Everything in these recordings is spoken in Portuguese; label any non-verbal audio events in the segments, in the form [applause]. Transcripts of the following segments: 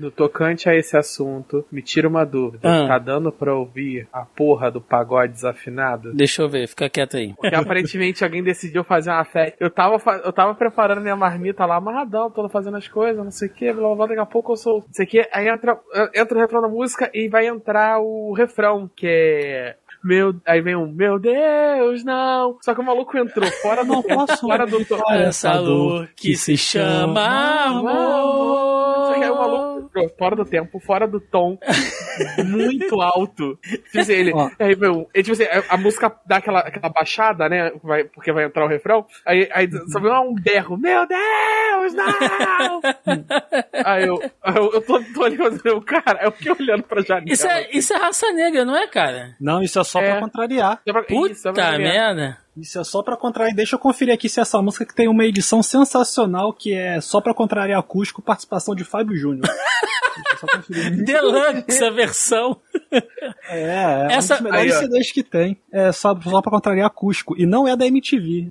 No tocante a esse assunto, me tira uma dúvida. Ah. Tá dando pra ouvir a porra do pagode desafinado? Deixa eu ver, fica quieto aí. Porque aparentemente alguém decidiu fazer uma festa. Eu tava, eu tava preparando minha marmita lá, amarradão, tô fazendo as coisas, não sei o que, blá blá blá, daqui a pouco eu sou. Não sei o que, aí entra, entra o refrão da música e vai entrar o refrão, que é. Meu, aí vem um, meu Deus, não. Só que o maluco entrou fora do Não posso fora do. Olha essa dor que se chama amor. Maluco fora do tempo, fora do tom, [laughs] muito alto. Tipo assim, ele, Ó. aí, meu, e, tipo assim, a, a música dá aquela, aquela baixada, né? Vai, porque vai entrar o refrão. Aí, aí só vem um berro, meu Deus, não! [laughs] aí eu, eu, eu tô, tô olhando, eu, cara, eu fiquei olhando pra janela. Isso é, isso é raça negra, não é, cara? Não, isso é só É. pra contrariar. Isso, só pra Puta merda. Isso é só pra contrariar. Deixa eu conferir aqui se essa música que tem uma edição sensacional que é só pra contrariar acústico, participação de Fábio Júnior. [laughs] Deixa eu só conferir. Deluxe a versão. É, é Essa- um dos melhores Aí. CDs que tem. É só, só pra contrariar acústico. E não é da MTV.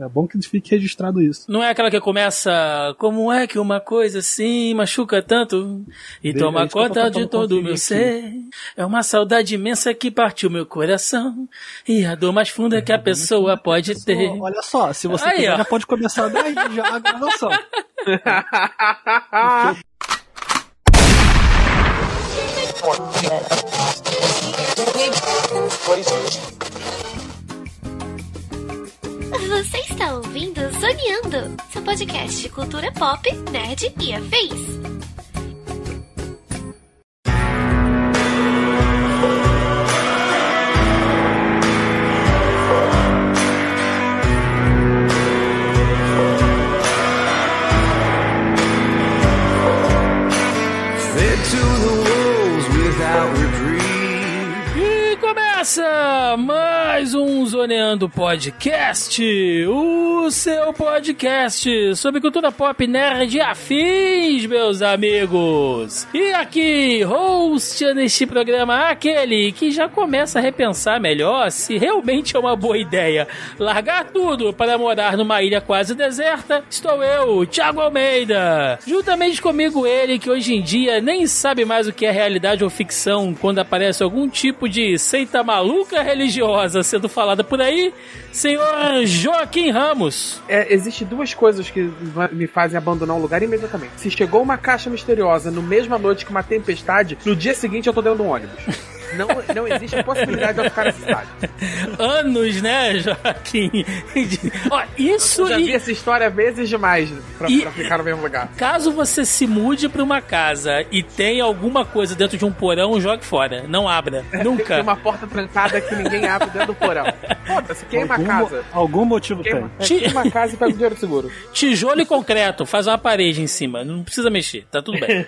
É bom que fique registrado isso. Não é aquela que começa. Como é que uma coisa assim machuca tanto e Bem, toma é conta de todo o meu ser? É uma saudade imensa que partiu meu coração e a dor mais funda que a pessoa pode ter. Ó, Olha só, se você Aí, quiser, ó. já pode começar daí já a gravação. Você está ouvindo Zoneando, seu podcast de cultura pop, nerd e afins. Começa mais um Zoneando Podcast, o seu podcast sobre cultura pop nerd e afins, meus amigos. E aqui, host neste programa, aquele que já começa a repensar melhor se realmente é uma boa ideia largar tudo para morar numa ilha quase deserta, estou eu, Thiago Almeida. Juntamente comigo ele, que hoje em dia nem sabe mais o que é realidade ou ficção quando aparece algum tipo de seita maluca religiosa sendo falada por aí, senhor Joaquim Ramos. É, existe duas coisas que me fazem abandonar um lugar imediatamente. Se chegou uma caixa misteriosa no mesma noite que uma tempestade, no dia seguinte eu tô dentro de um ônibus. Não, não existe a possibilidade de eu ficar nessa cidade. Anos, né, Joaquim? [laughs] Ó, isso Eu já e... vi essa história vezes demais pra, E- pra ficar no mesmo lugar. Caso você se mude pra uma casa e tenha alguma coisa dentro de um porão, jogue fora. Não abra. [laughs] Tem Nunca. uma porta trancada que ninguém abre dentro do porão. Foda-se, queima a casa. algum motivo Queima, tem. é, queima a casa e pega o dinheiro do seguro. [laughs] Tijolo e concreto, faz uma parede em cima, não precisa mexer, tá tudo bem.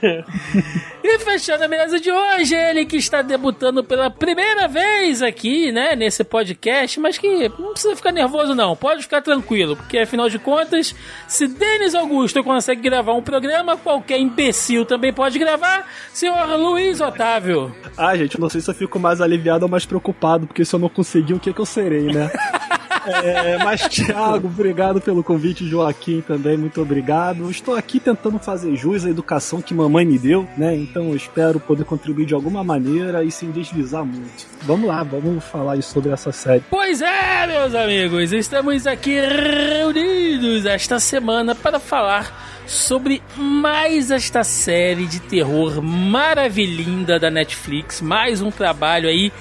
e fechando a mesa de hoje, ele que está debutando pela primeira vez aqui, né, nesse podcast, mas que não precisa ficar nervoso não, pode ficar tranquilo, porque afinal de contas, se Denis Augusto consegue gravar um programa, qualquer imbecil também pode gravar, senhor Luiz Otávio. Ah, gente, não sei se eu fico mais aliviado ou mais preocupado, porque se eu não conseguir, o que, que eu serei, né? [laughs] É, mas, Thiago, obrigado pelo convite, Joaquim também, muito obrigado. Estou aqui tentando fazer jus à educação que mamãe me deu, né? Então eu espero poder contribuir de alguma maneira e sem deslizar muito. Vamos lá, vamos falar sobre essa série. Pois é, meus amigos, estamos aqui reunidos esta semana para falar sobre mais esta série de terror maravilhinda da Netflix, mais um trabalho aí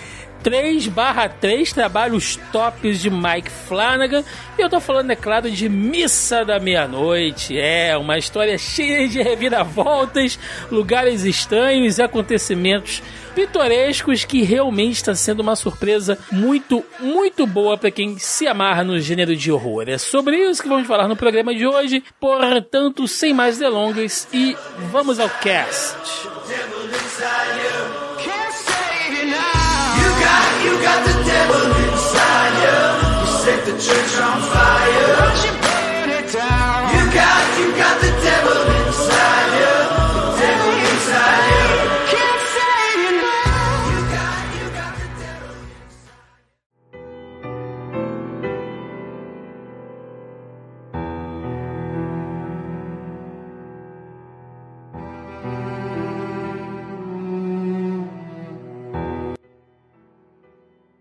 3 barra 3 trabalhos tops de Mike Flanagan. E eu tô falando, é claro, de Missa da Meia-Noite. É, uma história cheia de reviravoltas, lugares estranhos e acontecimentos pitorescos que realmente está sendo uma surpresa muito, muito boa para quem se amarra no gênero de horror. É sobre isso que vamos falar no programa de hoje. Portanto, sem mais delongas e vamos ao cast. The church on fire. Won't you burn it down? You got,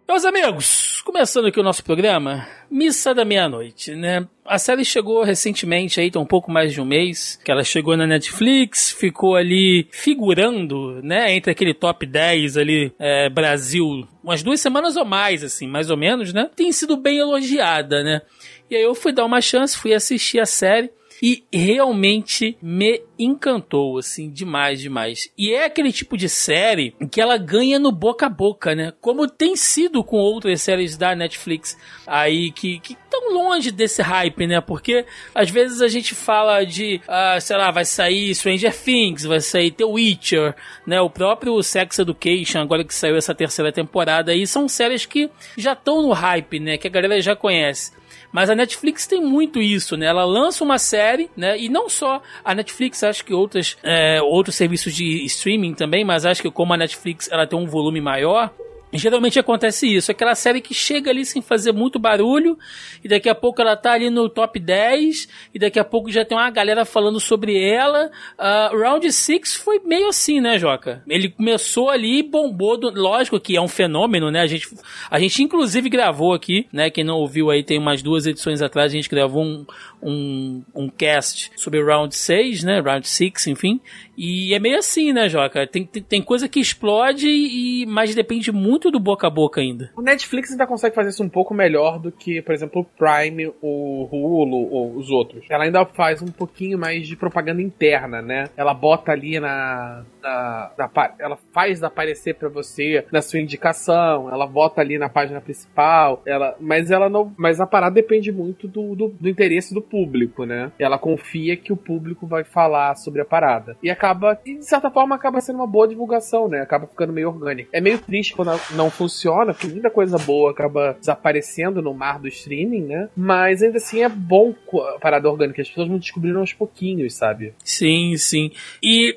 Meus amigos, começando aqui o nosso programa, Missa da Meia-Noite, né? A série chegou recentemente aí, tem um pouco mais de um mês, que ela chegou na Netflix, ficou ali figurando, né, entre aquele top 10 ali, é, Brasil, umas duas semanas ou mais, assim, mais ou menos, né? Tem sido bem elogiada, né? E aí eu fui dar uma chance, fui assistir a série e realmente me encantou, assim, demais, demais. E é aquele tipo de série que ela ganha no boca a boca, né? Como tem sido com outras séries da Netflix aí que, que tão longe desse hype, né? Porque às vezes a gente fala de, ah, sei lá, vai sair Stranger Things, vai sair The Witcher, né? O próprio Sex Education, agora que saiu essa terceira temporada aí, são séries que já estão no hype, né? Que a galera já conhece. Mas a Netflix tem muito isso, né? Ela lança uma série, né? E não só a Netflix, acho que outras, é, outros serviços de streaming também, mas acho que como a Netflix ela tem um volume maior, Geralmente acontece isso, aquela série que chega ali sem fazer muito barulho, e daqui a pouco ela tá ali no top 10, e daqui a pouco já tem uma galera falando sobre ela. Uh, Round 6 foi meio assim, né, Joca? Ele começou ali e bombou, do, lógico que é um fenômeno, né? A gente, a gente inclusive gravou aqui, né? Quem não ouviu aí tem umas duas edições atrás, a gente gravou um, um, um cast sobre Round 6, né? Round 6, enfim. E é meio assim, né, Joca? Tem, tem, tem coisa que explode, e mas depende muito do boca a boca ainda. O Netflix ainda consegue fazer isso um pouco melhor do que, por exemplo, o Prime, o Hulu ou os outros. Ela ainda faz um pouquinho mais de propaganda interna, né? Ela bota ali na. Na, na ela faz aparecer para você na sua indicação, ela bota ali na página principal, ela, mas ela não. Mas a parada depende muito do, do, do interesse do público, né? Ela confia que o público vai falar sobre a parada. E acaba, e de certa forma, acaba sendo uma boa divulgação, né? Acaba ficando meio orgânico. É meio triste quando não funciona, porque muita coisa boa acaba desaparecendo no mar do streaming, né? Mas ainda assim é bom a parada orgânica. As pessoas vão descobrindo aos pouquinhos, sabe? Sim, sim. E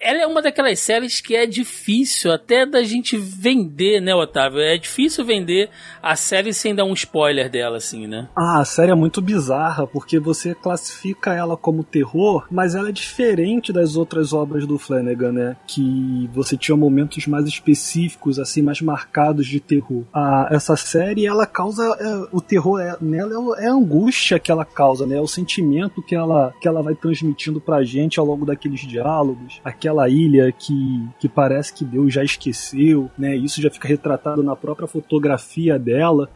ela é uma daquelas séries que é difícil até da gente vender, né, Otávio? É difícil vender a série sem dar um spoiler dela, assim, né? Ah, a série é muito bizarra, porque você classifica ela como terror, mas ela é diferente das outras obras do Flanagan, né? Que você tinha momentos mais específicos, assim, mais marcados de terror. Ah, essa série, ela causa. É, o terror é, nela é, é a angústia que ela causa, né? É o sentimento que ela, que ela vai transmitindo pra gente ao longo daqueles diálogos. Aquela aquela ilha que, que parece que Deus já esqueceu, né? Isso já fica retratado na própria fotografia dela.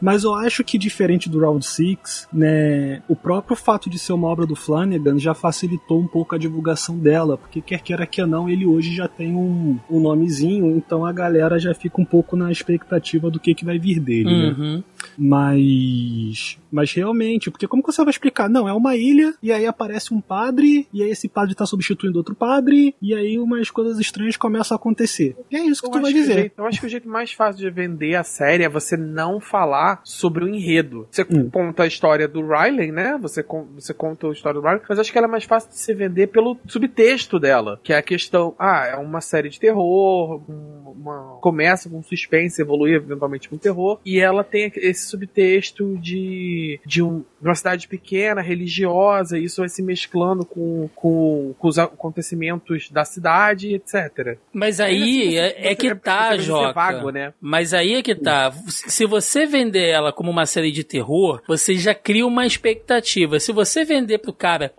Mas eu acho que diferente do Round 6, né, o próprio fato de ser uma obra do Flanagan já facilitou um pouco a divulgação dela, porque quer queira que não, ele hoje já tem um, um nomezinho, então a galera já fica um pouco na expectativa do que, que vai vir dele, né? Mas mas realmente, porque como que você vai explicar? Não, é uma ilha e aí aparece um padre e aí esse padre tá substituindo outro padre e aí umas coisas estranhas começam a acontecer. E é isso que Eu tu vai que dizer. jeito- eu acho que o jeito mais fácil de vender a série é você não falar sobre o enredo. Você Hum. conta a história do Riley, né? Você, você conta a história do Riley, mas acho que ela é mais fácil de se vender pelo subtexto dela, que é a questão, ah, é uma série de terror, um- uma, começa com suspense, evolui eventualmente com terror, e ela tem esse subtexto de, de, um, de uma cidade pequena, religiosa, e isso vai se mesclando com, com, com os acontecimentos da cidade, etc. Mas aí é, é que tá, você vai ser Joca. vago, né? Mas aí é que tá. Se você vender ela como uma série de terror, você já cria uma expectativa. Se você vender pro cara.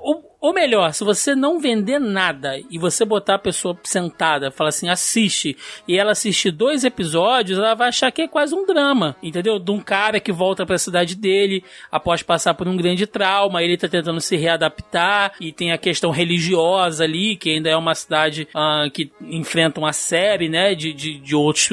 Ou, ou melhor, se você não vender nada e você botar a pessoa sentada, falar assim, assiste, e ela assistir dois episódios, ela vai achar que é quase um drama, entendeu? De um cara que volta pra cidade dele após passar por um grande trauma, ele tá tentando se readaptar, e tem a questão religiosa ali, que ainda é uma cidade ah, que enfrenta uma série, né, de, de, de outros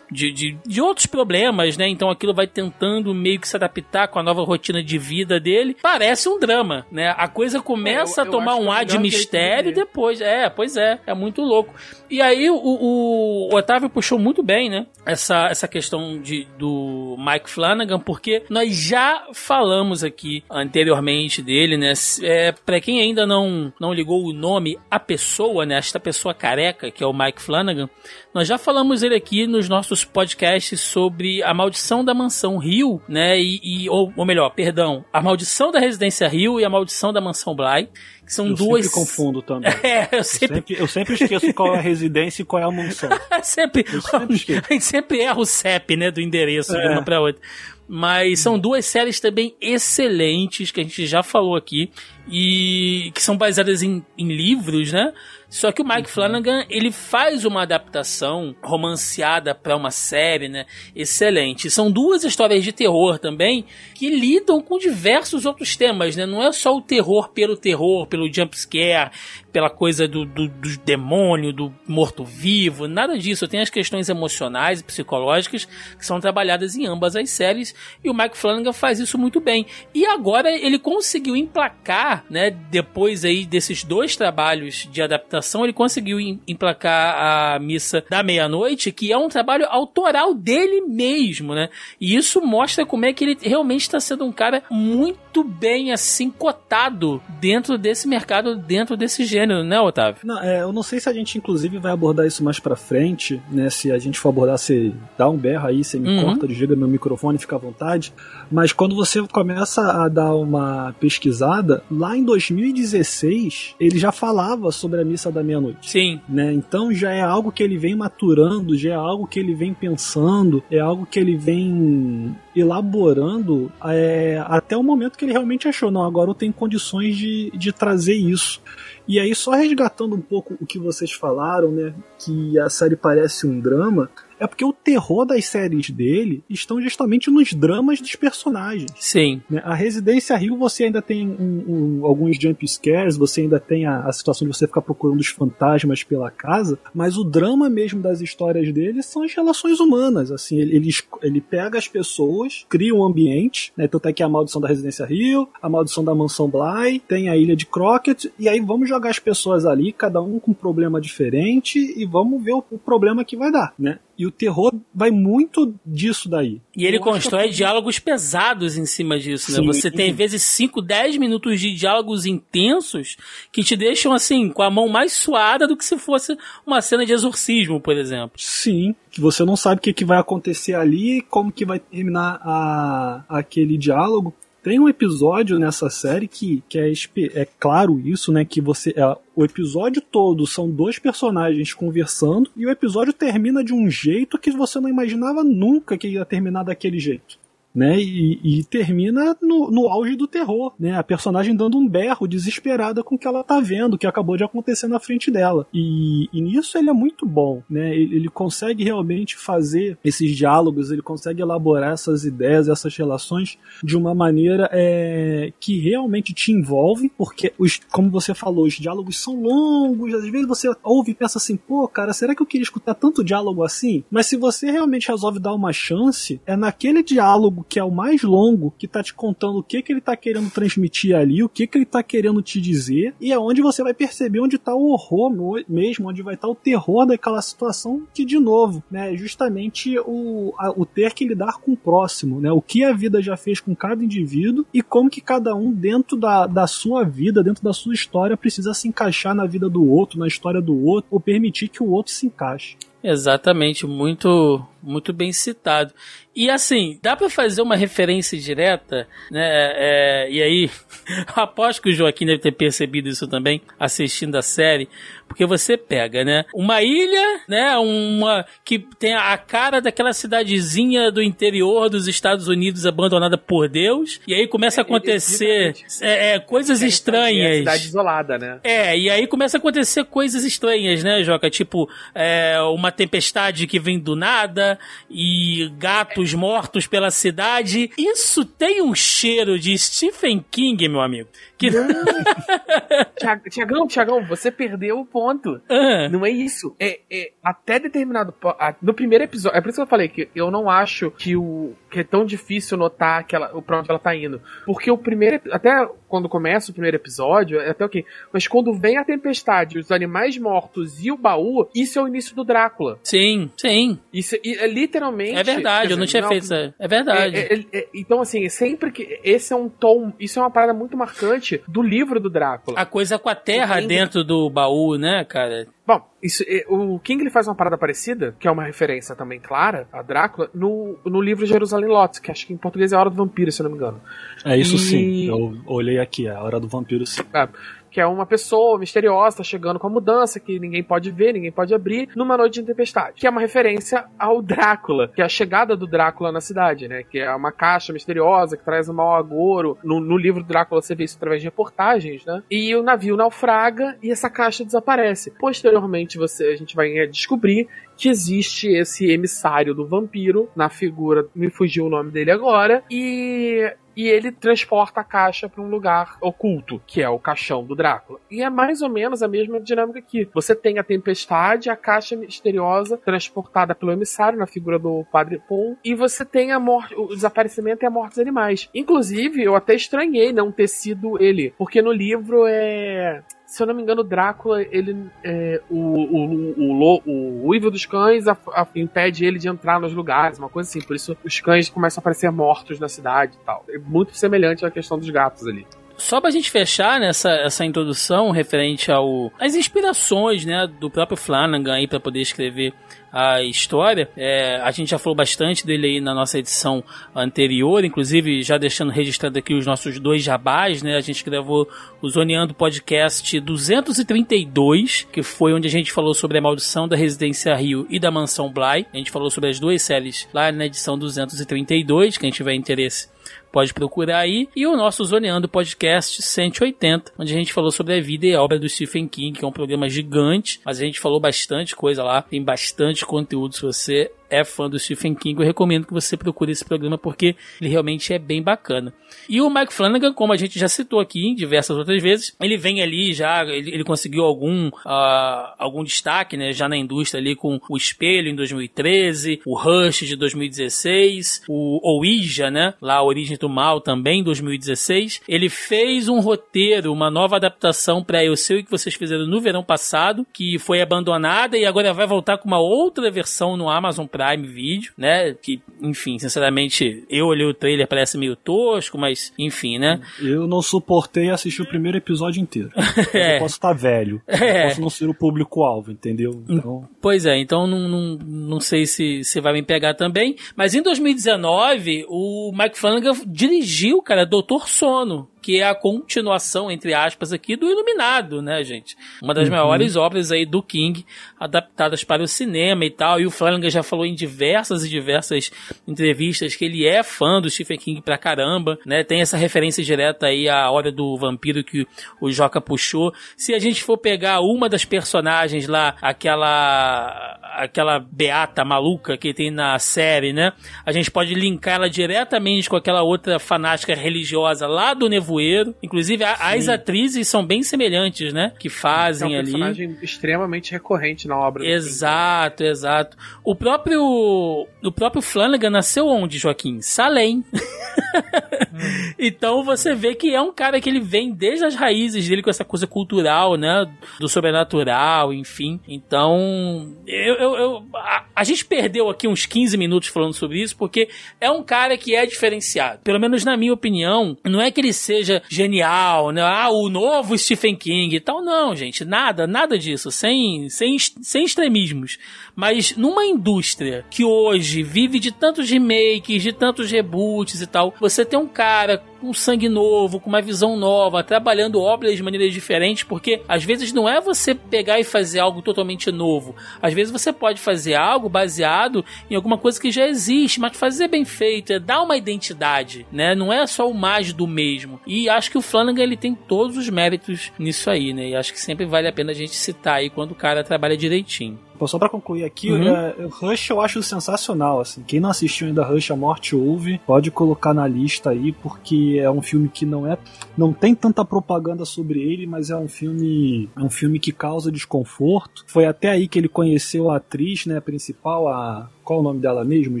de, de, de outros problemas, né? Então aquilo vai tentando meio que se adaptar com a nova rotina de vida dele. Parece um drama, né? A coisa começa É, eu- a eu tomar um é o ar de de mistério ver. depois. É, pois é, é muito louco. E aí o, o, o Otávio puxou muito bem, né? Essa, essa questão de, do Mike Flanagan, porque nós já falamos aqui anteriormente dele, né? É, para quem ainda não, não ligou o nome, a pessoa, né? Esta pessoa careca, que é o Mike Flanagan, nós já falamos ele aqui nos nossos podcasts sobre a maldição da mansão Rio, né? E, e- ou, ou melhor, perdão, a maldição da residência Rio e a maldição da mansão Bly, que são Eu duas. sempre confundo também. [laughs] É, eu Eu sempre, sempre, eu sempre esqueço qual é a residência e qual é a mansão. [laughs] sempre, Eu sempre esqueço. [laughs] a gente sempre erra o CEP, né, do endereço de É. uma pra outra. Mas são duas séries também excelentes que a gente já falou aqui e que são baseadas em, em livros, né? Só que o Mike Flanagan, ele faz uma adaptação romanceada para uma série, né? Excelente. São duas histórias de terror também que lidam com diversos outros temas, né? Não é só o terror pelo terror, pelo jump scare, pela coisa do, do, do demônio, do morto-vivo, nada disso. Tem as questões emocionais e psicológicas que são trabalhadas em ambas as séries e o Mike Flanagan faz isso muito bem. E agora ele conseguiu emplacar, né, depois aí desses dois trabalhos de adaptação, ele conseguiu em- emplacar a Missa da Meia-Noite, que é um trabalho autoral dele mesmo, né? E isso mostra como é que ele realmente está sendo um cara muito bem assim cotado dentro desse mercado, dentro desse gênero, né, Otávio? Não, é, eu não sei se a gente, inclusive, vai abordar isso mais pra frente, né? Se a gente for abordar, você dá um berro aí, você me Uhum. corta, desliga meu microfone, fica à vontade. Mas quando você começa a dar uma pesquisada, lá em 2016, ele já falava sobre a missa da meia-noite. Sim, Né? Então já é algo que ele vem maturando, já é algo que ele vem pensando, é algo que ele vem elaborando é, até o momento que ele realmente achou, não, agora eu tenho condições de, de trazer isso. E aí, só resgatando um pouco o que vocês falaram, né? Que a série parece um drama. É porque o terror das séries dele estão justamente nos dramas dos personagens. sim. né? A Residência Rio você ainda tem um- um- alguns jump scares, você ainda tem a, a situação de você ficar procurando os fantasmas pela casa, mas o drama mesmo das histórias dele são as relações humanas. Assim, ele, ele, ele pega as pessoas, cria um ambiente, né? Tanto é que a maldição da Residência Rio, a maldição da Mansão Bly, tem a ilha de Crockett, e aí vamos jogar as pessoas ali, cada um com um problema diferente, e vamos ver o, o problema que vai dar, né? E o terror vai muito disso daí. E ele Eu que constrói é- diálogos pesados em cima disso, né? Sim. Você tem, às vezes, 5, 10 minutos de diálogos intensos que te deixam, assim, com a mão mais suada do que se fosse uma cena de exorcismo, por exemplo. Sim, que você não sabe o que, que vai acontecer ali, como que vai terminar a, aquele diálogo. Tem um episódio nessa série que, que é, é claro isso, né? Que você. é, o episódio todo são dois personagens conversando e o episódio termina de um jeito que você não imaginava nunca que ia terminar daquele jeito. Né, e, e termina no, no auge do terror, né? A personagem dando um berro desesperada com o que ela tá vendo, o que acabou de acontecer na frente dela. E, e nisso ele é muito bom, né? Ele, ele consegue realmente fazer esses diálogos, ele consegue elaborar essas ideias, essas relações de uma maneira é, que realmente te envolve, porque, os, como você falou, os diálogos são longos, às vezes você ouve e pensa assim, pô, cara, será que eu queria escutar tanto diálogo assim? Mas se você realmente resolve dar uma chance, é naquele diálogo que é o mais longo, que tá te contando o que que ele tá querendo transmitir ali, o que que ele tá querendo te dizer, e é onde você vai perceber onde tá o horror mesmo, onde vai estar o terror daquela situação, que de novo, né, é justamente o, a- o ter que lidar com o próximo, né, o que a vida já fez com cada indivíduo e como que cada um dentro da, da sua vida, dentro da sua história, precisa se encaixar na vida do outro, na história do outro, ou permitir que o outro se encaixe. Exatamente, muito muito bem citado. E assim, dá pra fazer uma referência direta, né? é, e aí, [laughs] aposto que o Joaquim deve ter percebido isso também, assistindo a série, porque você pega, né? Uma ilha, né? Uma que tem a cara daquela cidadezinha do interior dos Estados Unidos abandonada por Deus, e aí começa a acontecer é, é, coisas É estranhas. cidade isolada, né? É, e aí começa a acontecer coisas estranhas, né, Joca? Tipo, é, uma tempestade que vem do nada e gatos mortos pela cidade. Isso tem um cheiro de Stephen King, meu amigo. Que... [laughs] Tiag- Tiagão, Tiagão, você perdeu o ponto. Ah, Não é isso. É, é até determinado. No primeiro episódio. É por isso que eu falei que eu não acho que o. que é tão difícil notar aquela, o pra onde ela tá indo. Porque o primeiro. Até quando começa o primeiro episódio, é até ok. Mas quando vem a tempestade, os animais mortos e o baú, isso é o início do Drácula. sim, sim. Isso é, é literalmente. É verdade, quer eu não dizer, tinha feito isso. É verdade. é, é, é, então, assim, sempre que. Esse é um tom. Isso é uma parada muito marcante do livro do Drácula. A coisa com a terra Entendo. dentro do baú, né, cara? Bom, isso, é, o King ele faz uma parada parecida, que é uma referência também clara a Drácula, no, no livro Jerusalém Lot, que acho que em português é A Hora do Vampiro, se eu não me engano. É isso E- sim. Eu olhei aqui, é a hora do vampiro sim. É, que é uma pessoa misteriosa, tá chegando com a mudança, que ninguém pode ver, ninguém pode abrir, numa noite de tempestade. Que é uma referência ao Drácula, que é a chegada do Drácula na cidade, né? Que é uma caixa misteriosa que traz um mau agouro. No, no livro Drácula você vê isso através de reportagens, né? E o navio naufraga e essa caixa desaparece. Posteriormente você, a gente vai descobrir que existe esse emissário do vampiro na figura, me fugiu o nome dele agora, e e ele transporta a caixa para um lugar oculto, que é o caixão do Drácula. E é mais ou menos a mesma dinâmica aqui. Você tem a tempestade, a caixa misteriosa transportada pelo emissário na figura do Padre Paul, e você tem a morte, o desaparecimento e a morte dos animais. Inclusive, eu até estranhei não ter sido ele, porque no livro é se eu não me engano, Drácula, ele. É, o, o, o, o uivo dos cães a- a- impede ele de entrar nos lugares, uma coisa assim. Por isso os cães começam a aparecer mortos na cidade e tal. É muito semelhante à questão dos gatos ali. Só pra gente fechar nessa essa introdução referente ao às inspirações, né, do próprio Flanagan aí para poder escrever a história. É, a gente já falou bastante dele aí na nossa edição anterior, inclusive já deixando registrado aqui os nossos dois jabás, né? A gente gravou o Zoneando Podcast 232, que foi onde a gente falou sobre a maldição da Residência Rio e da Mansão Bly. A gente falou sobre as duas séries lá na edição 232, quem tiver interesse pode procurar aí. E o nosso Zoneando Podcast 180, onde a gente falou sobre a vida e a obra do Stephen King, que é um programa gigante, mas a gente falou bastante coisa lá, tem bastante conteúdo se você é fã do Stephen King, eu recomendo que você procure esse programa porque ele realmente é bem bacana. E o Mike Flanagan, como a gente já citou aqui diversas outras vezes, ele vem ali já, ele, ele conseguiu algum, ah, algum destaque, né, já na indústria ali com o Espelho em 2013, o Rush de 2016, o Ouija, né, lá Origem do Mal também em 2016. Ele fez um roteiro, uma nova adaptação para Eu Sei o que vocês fizeram no verão passado, que foi abandonada e agora vai voltar com uma outra versão no Amazon Prime Video, né? Que, enfim, sinceramente, eu olhei o trailer, parece meio tosco, mas enfim, né? Eu não suportei assistir o primeiro episódio inteiro. [laughs] É. Eu posso estar velho. É. Eu posso não ser o público-alvo, entendeu? Então, Pois é, então não, não, não sei se, se vai me pegar também. Mas em 2019, o Mike Flanagan dirigiu, cara, Doutor Sono, que é a continuação, entre aspas, aqui do Iluminado, né, gente? Uma das maiores obras aí do King, adaptadas para o cinema e tal. E o Flanagan já falou em diversas e diversas entrevistas que ele é fã do Stephen King pra caramba, né? Tem essa referência direta aí à Hora do Vampiro que o Joca puxou. Se a gente for pegar uma das personagens lá, aquela aquela beata maluca que tem na série, né? A gente pode linkar ela diretamente com aquela outra fanática religiosa lá do Nevoeiro. Inclusive, a- as atrizes são bem semelhantes, né? Que É fazem um ali. personagem extremamente recorrente na obra. Exato, exato. O próprio o próprio Flanagan nasceu onde, Joaquim? Salem. [laughs] [laughs] então você vê que é um cara que ele vem desde as raízes dele com essa coisa cultural, né? Do sobrenatural, enfim. Então, eu, eu- eu- a, a gente perdeu aqui uns 15 minutos falando sobre isso, porque é um cara que é diferenciado. Pelo menos na minha opinião, não é que ele seja genial, né? Ah, o novo Stephen King e tal. Não, gente, nada, nada disso. Sem, sem, sem extremismos. Mas numa indústria que hoje vive de tantos remakes, de tantos reboots e tal, você tem um cara cara, com sangue novo, com uma visão nova, trabalhando obras de maneiras diferentes, porque às vezes não é você pegar e fazer algo totalmente novo. Às vezes você pode fazer algo baseado em alguma coisa que já existe, mas fazer bem feito, é dar uma identidade, né? Não é só o mais do mesmo. E acho que o Flanagan ele tem todos os méritos nisso aí, né? E acho que sempre vale a pena a gente citar aí quando o cara trabalha direitinho. Pô, só pra concluir aqui, Uhum. é, Rush eu acho sensacional, assim. Quem não assistiu ainda Rush A Morte Ouve, pode colocar na lista aí, porque é um filme que não é. não tem tanta propaganda sobre ele, mas é um filme. é um filme que causa desconforto. Foi até aí que ele conheceu a atriz, né, principal, a. Qual é o nome dela mesmo,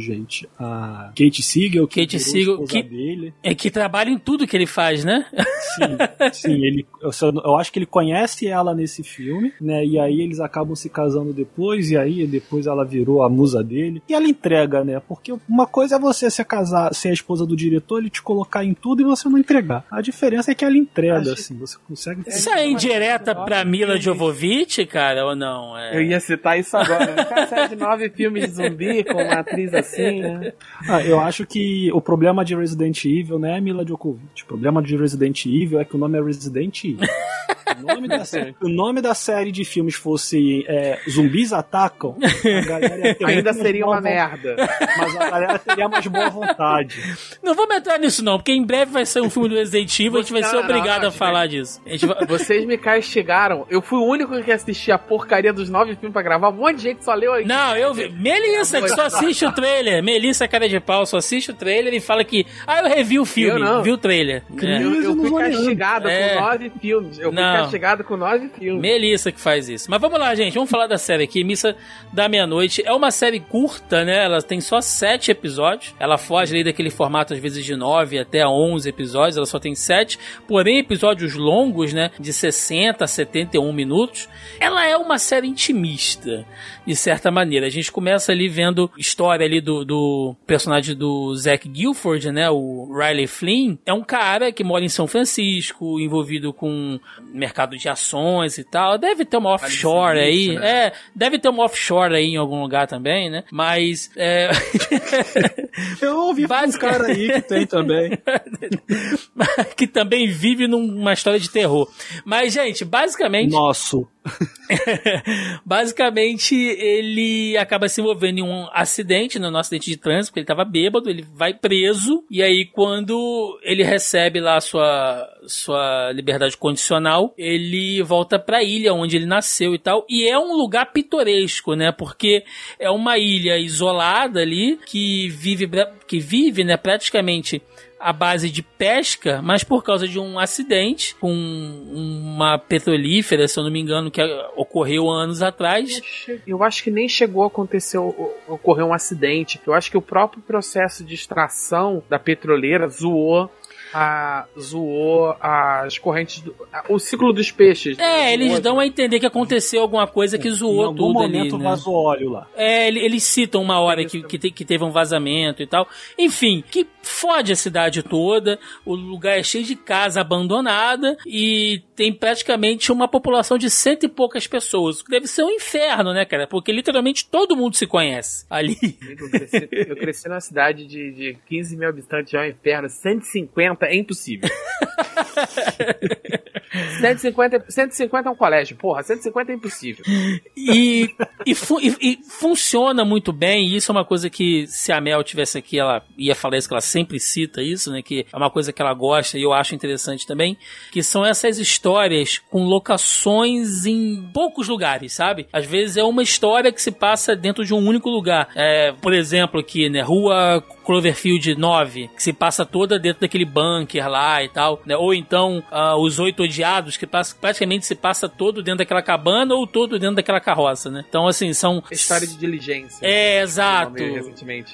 gente? A Kate Siegel, que Kate Siegel, que- dele. É que trabalha em tudo que ele faz, né? Sim, sim, ele, eu, eu acho que ele conhece ela nesse filme, né? E aí eles acabam se casando depois, e aí depois ela virou a musa dele. E ela entrega, né? Porque uma coisa é você se casar, ser a esposa do diretor, ele te colocar em tudo tudo e você não entregar. A diferença é que ela entrega, assim, você consegue. Isso é indireta pra Mila Jovovich, cara, ou não? É... Eu ia citar isso agora. Né? Uma série de nove filmes de zumbi com uma atriz assim, né? Ah, eu acho que o problema de Resident Evil não é Mila Djokovic. O problema de Resident Evil é que o nome é Resident Evil. [laughs] O nome da, sé- o nome da série de filmes fosse é, Zumbis Atacam, Ainda seria uma merda. Mas a galera teria mais boa vontade. Não vamos entrar nisso não, porque em breve vai ser um filme do Resident Evil, a gente vai ser obrigado a falar disso. Vocês me castigaram. Eu fui o único que assistia a porcaria dos nove filmes pra gravar. Um monte de gente só leu aí. Não, eu vi. Melissa, que só assiste o trailer. Melissa, cara de pau, só assiste o trailer e fala que. Ah, eu revi o filme, Eu não. vi o trailer. É. Eu, eu fui castigado É. com nove filmes. Eu fui Não. castigado com nove filmes. Melissa que faz isso. Mas vamos lá, gente. Vamos falar da série aqui. Missa da Meia-Noite. É uma série curta, né? Ela tem só sete episódios. Ela foge ali daquele formato, às vezes, de nove até onze episódios. Ela só tem sete. Porém, episódios longos, né? De 60 a 71 minutos. Ela é uma série intimista, de certa maneira. A gente começa ali vendo história ali do, do personagem do Zack Guilford, né? O Riley Flynn. É um cara que mora em São Francisco, envolvido com mercado de ações e tal. Deve ter uma offshore aí. Sinistro, né? É, deve ter uma offshore aí em algum lugar também, né? Mas. É... [laughs] Eu ouvi falar uns Basic- caras aí que tem também. [laughs] que também vive numa história de terror. Mas, gente, basicamente. Nosso. [laughs] Basicamente, ele acaba se envolvendo em um acidente, no nosso acidente de trânsito, porque ele tava bêbado, ele vai preso, e aí quando ele recebe lá a sua, sua liberdade condicional, ele volta pra ilha onde ele nasceu e tal, e é um lugar pitoresco, né, porque é uma ilha isolada ali, que vive, que vive, né, praticamente à base de pesca, mas por causa de um acidente com uma petrolífera, se eu não me engano, que ocorreu anos atrás. Eu acho que nem chegou a acontecer, o- o- ocorrer um acidente. Eu acho que o próprio processo de extração da petroleira zoou a, zoou as correntes, do, a- o ciclo dos peixes. É, eles Zoou- dão a entender que aconteceu alguma coisa que em zoou algum tudo ali, momento né? vazou óleo lá. É, ele- eles citam uma hora que, que, te- que teve um vazamento e tal. Enfim, que fode a cidade toda. O lugar é cheio de casa abandonada e tem praticamente uma população de cento e poucas pessoas. Deve ser um inferno, né, cara? Porque literalmente todo mundo se conhece ali. Eu cresci, eu cresci numa cidade de, de 15 mil habitantes, é um inferno. 150 é impossível. [laughs] 150, 150 é um colégio, porra, 150 é impossível. E, e, fu- e- e funciona muito bem, e isso é uma coisa que se a Mel tivesse aqui, ela ia falar isso, que ela sempre cita isso, né? Que é uma coisa que ela gosta e eu acho interessante também, que são essas histórias com locações em poucos lugares, sabe? Às vezes é uma história que se passa dentro de um único lugar. É, por exemplo, aqui, né? Rua Cloverfield 9, que se passa toda dentro daquele bunker lá e tal, né? Ou então ah, Os Oito Odiados, que passa- praticamente se passa todo dentro daquela cabana ou todo dentro daquela carroça, né? Então, assim, são... História de diligência. É, Eu exato.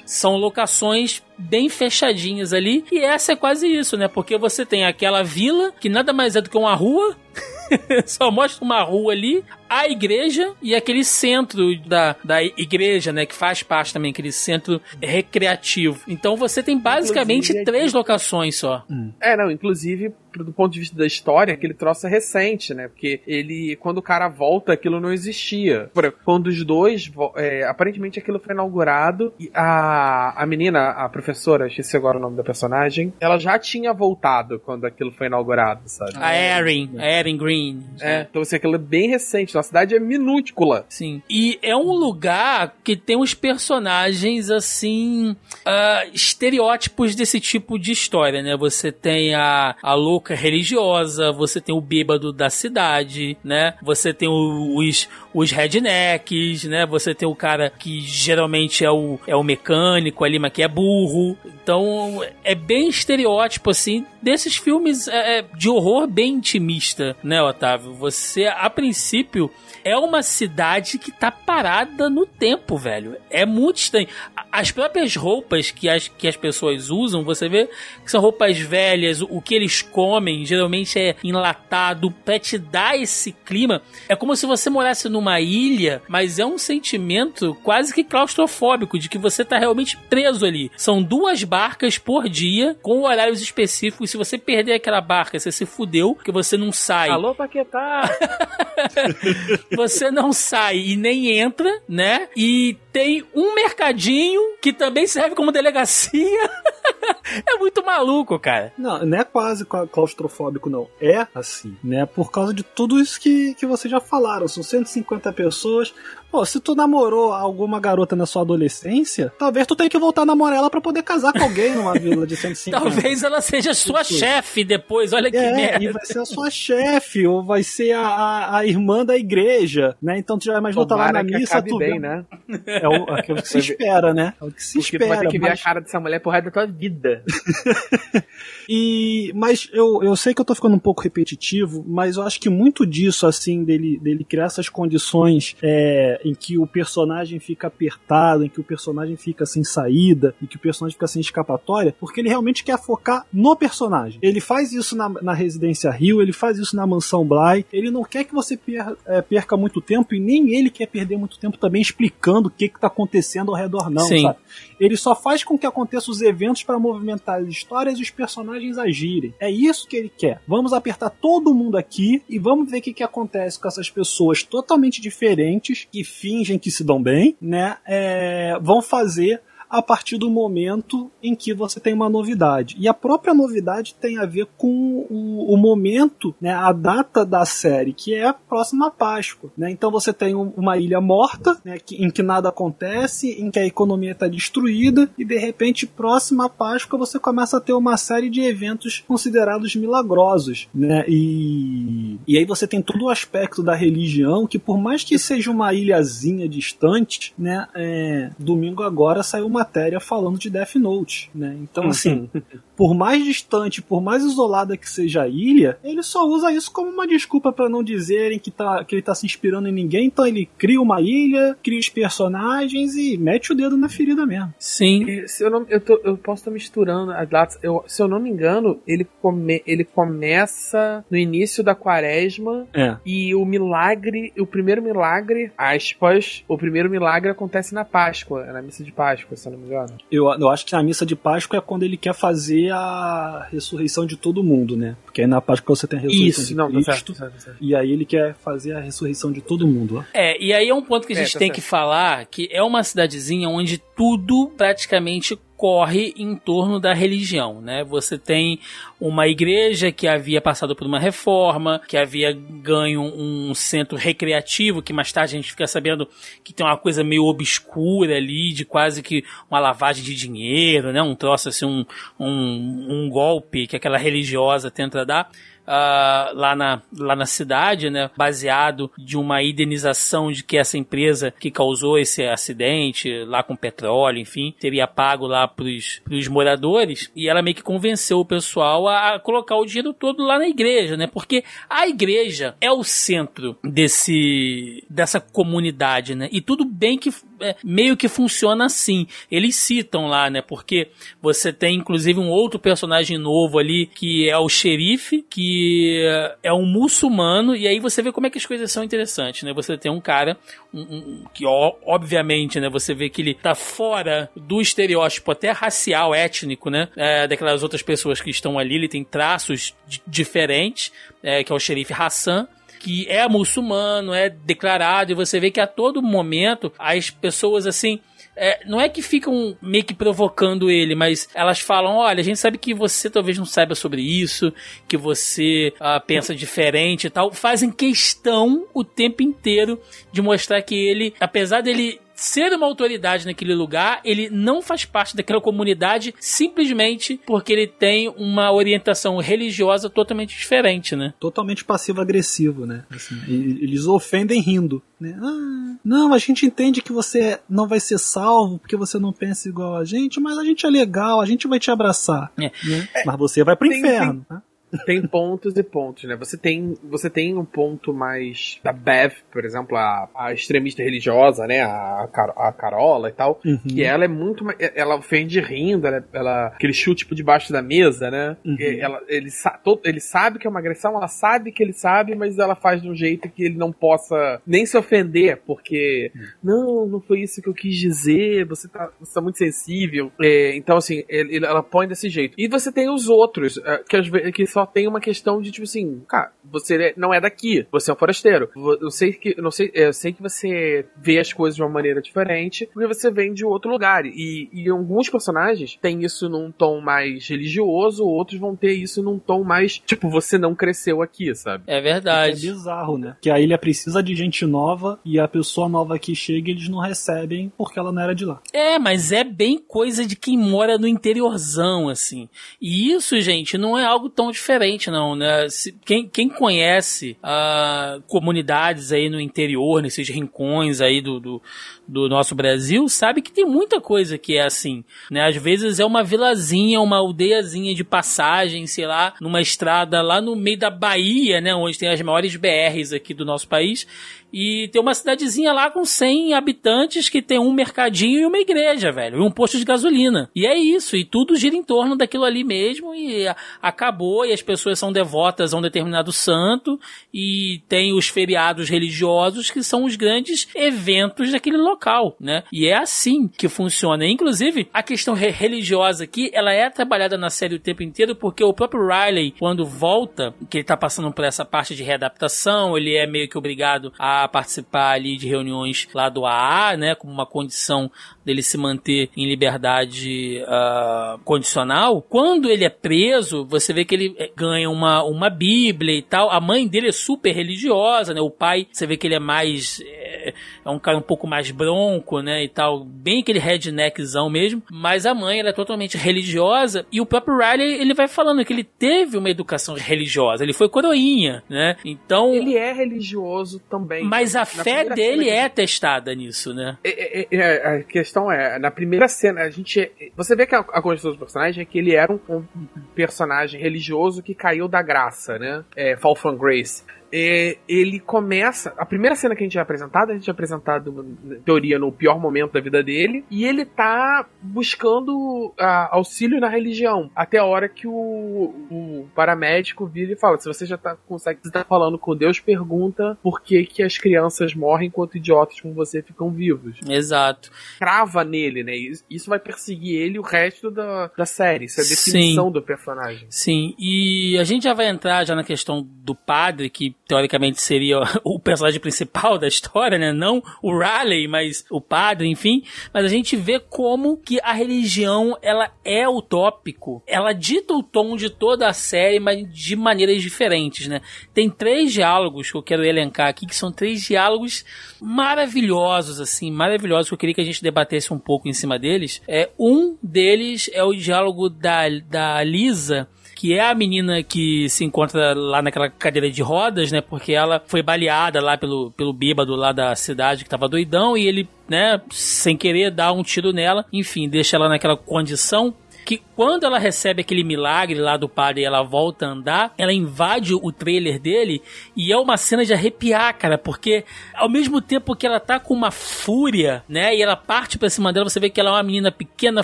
São locações bem fechadinhas ali. E essa é quase isso, né? Porque você tem aquela vila, que nada mais é do que uma rua. [laughs] Só mostra uma rua ali, a igreja e aquele centro da, da igreja, né? Que faz parte também, aquele centro recreativo. Então você tem basicamente Inclusive, três aqui- locações só. É, não, inclusive, do ponto de vista da história, aquele troço é recente, né? Porque ele, quando o cara volta, aquilo não existia. Por exemplo, quando os dois, é, aparentemente aquilo foi inaugurado e a, a menina, a professora, esqueci agora o nome da personagem, ela já tinha voltado quando aquilo foi inaugurado, sabe? A Erin, a Erin Green. É, então assim, aquilo é bem recente, a cidade é minúscula. Sim. E é um lugar que tem uns personagens assim. ah, estereótipos desse tipo de história, né? Você tem a, a religiosa, você tem o bêbado da cidade, né? Você tem os, os rednecks, né? Você tem o cara que geralmente é o, é o mecânico ali, mas que é burro. Então é bem estereótipo, assim, desses filmes é, é, de horror bem intimista, né, Otávio? Você, a princípio, é uma cidade que tá parada no tempo, velho. É muito estranho. As próprias roupas que as, que as pessoas usam, você vê que são roupas velhas, o que eles comem geralmente é enlatado pra te dar esse clima. É como se você morasse numa ilha, mas é um sentimento quase que claustrofóbico de que você tá realmente preso ali. São duas barcas por dia, com horários específicos. Se você perder aquela barca, você se fudeu, porque você não sai. Alô, Paquetá! [laughs] Você não sai e nem entra, né? E tem um mercadinho que também serve como delegacia. [laughs] é muito maluco, cara. Não, não é quase cla- claustrofóbico, não. É assim, né? Por causa de tudo isso que, que vocês já falaram. São 150 pessoas. Pô, se tu namorou alguma garota na sua adolescência, talvez tu tenha que voltar a namorar ela pra poder casar com alguém numa vila de 150. [laughs] Talvez ela seja sua chefe depois. Olha que É, e merda. vai ser a sua chefe, ou vai ser a, a, a irmã da igreja, né? Então tu já imaginou tá lá Tomara na que missa, acabe tu bem, vê- né? É o, é o que [laughs] se espera, né? É o que se Porque tu vai espera. ter que ver mas- a cara dessa mulher por resto da tua vida. [laughs] E, mas eu, eu sei que eu tô ficando um pouco repetitivo, mas eu acho que muito disso, assim, dele, dele criar essas condições é, em que o personagem fica apertado, em que o personagem fica sem saída, em que o personagem fica sem escapatória, porque ele realmente quer focar no personagem. Ele faz isso na, na Residência Rio, ele faz isso na Mansão Bly, ele não quer que você per- é, perca muito tempo e nem ele quer perder muito tempo também explicando o que que tá acontecendo ao redor, não, Sim. sabe? Ele só faz com que aconteçam os eventos para movimentar as histórias e os personagens agirem. É isso que ele quer. Vamos apertar todo mundo aqui e vamos ver o que, que acontece com essas pessoas totalmente diferentes que fingem que se dão bem, né? É, vão fazer a partir do momento em que você tem uma novidade. E a própria novidade tem a ver com o, o momento, né, a data da série, que é a próxima Páscoa. Né? Então você tem um- uma ilha morta, né, que- em que nada acontece, em que a economia está destruída, e de repente, próxima Páscoa, você começa a ter uma série de eventos considerados milagrosos. Né? E, e aí você tem todo o aspecto da religião, que por mais que seja uma ilhazinha distante, né, é, domingo agora saiu matéria falando de Death Note, né? Então, assim, [laughs] por mais distante, por mais isolada que seja a ilha, ele só usa isso como uma desculpa para não dizerem que, tá, que ele tá se inspirando em ninguém, então ele cria uma ilha, cria os personagens e mete o dedo na ferida mesmo. Sim. E Se eu, não, eu, tô- eu posso estar misturando as datas. Eu- se eu não me engano, ele, come, ele começa no início da quaresma É. e o milagre, o primeiro milagre, aspas, o primeiro milagre acontece na Páscoa, na missa de Páscoa, se eu não me engano. Eu, eu acho que a missa de Páscoa é quando ele quer fazer a ressurreição de todo mundo, né? Porque aí na Páscoa você tem a ressurreição de não, tá Cristo. certo, certo, certo. E aí ele quer fazer a ressurreição de todo mundo, ó. É, e aí é um ponto que a É, gente tá tem certo. que falar que é uma cidadezinha onde tudo praticamente corre em torno da religião, né? Você tem uma igreja que havia passado por uma reforma, que havia ganho um centro recreativo, que mais tarde a gente fica sabendo que tem uma coisa meio obscura ali, de quase que uma lavagem de dinheiro, né? Um troço assim, um, um, um golpe que aquela religiosa tenta dar ah, lá, na, lá na cidade, né? Baseado de uma indenização de que essa empresa que causou esse acidente lá com petróleo, enfim, teria pago lá pros, pros moradores. E ela meio que convenceu o pessoal a, a colocar o dinheiro todo lá na igreja, né? Porque a igreja é o centro desse dessa comunidade, né? E tudo bem que é, meio que funciona assim. Eles citam lá, né? Porque você tem inclusive um outro personagem novo ali que é o xerife, que é um muçulmano, e aí você vê como é que as coisas são interessantes, né? Você tem um cara um- um- que, ó, obviamente, né? Você vê que ele tá fora do estereótipo até racial, étnico, né? é, daquelas outras pessoas que estão ali. Ele tem traços di- diferentes, é, que é o xerife Hassan que é muçulmano, é declarado, e você vê que a todo momento as pessoas assim. é, não é que ficam meio que provocando ele, mas elas falam: olha, a gente sabe que você talvez não saiba sobre isso, que você ah, pensa diferente e tal. Fazem questão o tempo inteiro de mostrar que ele, apesar dele ser uma autoridade naquele lugar, ele não faz parte daquela comunidade simplesmente porque ele tem uma orientação religiosa totalmente diferente, né? totalmente passivo-agressivo, né? Assim, eles ofendem rindo, né? Ah, não, a gente entende que você não vai ser salvo porque você não pensa igual a gente, mas a gente é legal, a gente vai te abraçar, É. né? Mas você vai pro Tem- inferno, né? Tem pontos e pontos, né? Você tem, você tem um ponto mais da Beth, por exemplo, a, a extremista religiosa, né? A, Car- a Carola e tal, Uhum. que ela é muito mais, ela ofende rindo, ela, ela aquele chute tipo debaixo da mesa, né? Uhum. Ela, ele, todo- ele sabe que é uma agressão, ela sabe que ele sabe, mas ela faz de um jeito que ele não possa nem se ofender, porque não, não foi isso que eu quis dizer, você tá, você tá muito sensível. É, então, assim, ele- ela põe desse jeito. E você tem os outros, é, que, que só tem uma questão de, tipo assim, cara, você é- não é daqui, você é um forasteiro. Eu sei que, não sei, eu sei que você vê as coisas de uma maneira diferente, porque você vem de outro lugar. E, e alguns personagens têm isso num tom mais religioso, outros vão ter isso num tom mais, tipo, você não cresceu aqui, sabe? É É verdade. bizarro, né? Que a ilha precisa de gente nova e a pessoa nova que chega eles não recebem porque ela não era de lá. É, mas é bem coisa de quem mora no interiorzão, assim. E isso, gente, não é algo tão diferente, não, né? Se- quem, quem conhece ah, comunidades aí no interior, nesses rincões aí do, do, do nosso Brasil, sabe que tem muita coisa que é assim, né? Às vezes é uma vilazinha, uma aldeiazinha de passagem, sei lá, numa estrada lá no meio da Bahia, né? Onde tem as maiores BRs aqui do nosso país. E tem uma cidadezinha lá com 100 habitantes que tem um mercadinho e uma igreja, velho. E um posto de gasolina. E é isso. E tudo gira em torno daquilo ali mesmo. E acabou. E as pessoas são devotas a um determinado santo. E tem os feriados religiosos que são os grandes eventos daquele local, né? E é assim que funciona. Inclusive, a questão re- religiosa aqui, ela é trabalhada na série o tempo inteiro porque o próprio Riley, quando volta, que ele tá passando por essa parte de readaptação, ele é meio que obrigado a participar ali de reuniões lá do AA, né? Como uma condição dele se manter em liberdade ah, condicional. Quando ele é preso, você vê que ele eh, ganha uma, uma Bíblia e tal. A mãe dele é super religiosa, né? O pai, você vê que ele é mais. É, é um cara um pouco mais bronco, né? E tal. Bem aquele redneckzão mesmo. Mas a mãe, ela é totalmente religiosa. E o próprio Riley, ele vai falando que ele teve uma educação religiosa. Ele foi coroinha, né? Então. Ele é religioso também. Mas a fé dele é testada nisso, né? É, é, é, a questão é, na primeira cena, a gente. Você vê que a, a construção do personagem é que ele era um, um personagem religioso que caiu da graça, né? É, Fall from Grace. É, ele começa. A primeira cena que a gente é apresentado, a gente é apresentado, na teoria, no pior momento da vida dele. E ele tá buscando ah, auxílio na religião. Até a hora que o, o paramédico vira e fala: se você já tá, consegue, você tá falando com Deus, pergunta por que, que as crianças morrem enquanto idiotas como você ficam vivos Exato. crava nele, né? Isso- vai perseguir ele o resto da, da série. Isso é a definição do personagem. Sim, e a gente já vai entrar já na questão do padre, que teoricamente seria [laughs] o personagem principal da história, né? Não o Raleigh, mas o padre, enfim. Mas a gente vê como que a religião, ela é o tópico. Ela dita o tom de toda a série, mas de maneiras diferentes, né? Tem três diálogos que eu quero elencar aqui, que são três diálogos maravilhosos, assim, maravilhosos, que eu queria que a gente debatesse um pouco em cima deles. É, um deles é o diálogo da, da Lisa, que é a menina que se encontra lá naquela cadeira de rodas, né? Porque ela foi baleada lá pelo, pelo bêbado lá da cidade que tava doidão e ele, né, sem querer dá um tiro nela, enfim, deixa ela naquela condição que quando ela recebe aquele milagre lá do padre e ela volta a andar, ela invade o trailer dele e é uma cena de arrepiar, cara, porque ao mesmo tempo que ela tá com uma fúria, né, e ela parte pra cima dela, você vê que ela é uma menina pequena,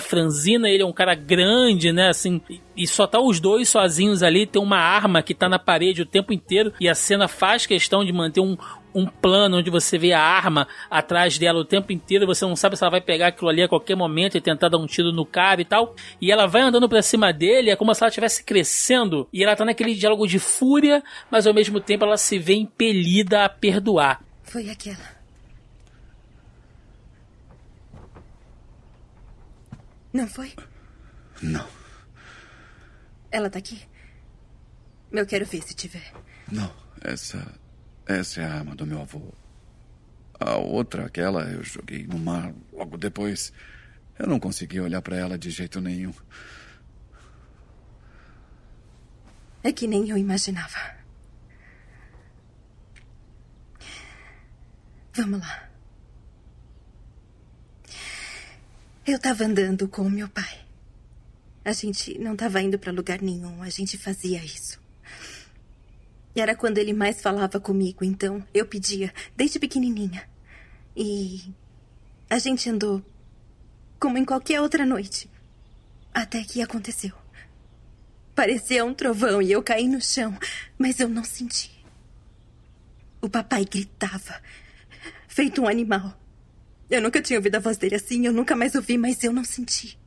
franzina, ele é um cara grande, né, assim, e- só tá os dois sozinhos ali, tem uma arma que tá na parede o tempo inteiro e a cena faz questão de manter um, um plano onde você vê a arma atrás dela o tempo inteiro, você não sabe se ela vai pegar aquilo ali a qualquer momento e tentar dar um tiro no cara e tal. E ela vai andando pra cima dele, é como se ela estivesse crescendo e ela tá naquele diálogo de fúria, mas ao mesmo tempo ela se vê impelida a perdoar. Foi aquela. Não foi? Não, Ela tá aqui? Eu quero ver se tiver. não. Essa. Essa é a arma do meu avô. A outra, aquela, eu joguei no mar logo depois. Eu não consegui olhar para ela de jeito nenhum. É que nem eu imaginava. Vamos lá. Eu tava andando com o meu pai. A gente não tava indo pra lugar nenhum, a gente fazia isso. Era quando ele mais falava comigo, então eu pedia, desde pequenininha. E a gente andou como em qualquer outra noite. Até que aconteceu. Parecia um trovão e eu caí no chão, mas eu não senti. O papai gritava, feito um animal. Eu nunca tinha ouvido a voz dele assim, eu nunca mais ouvi, mas eu não senti.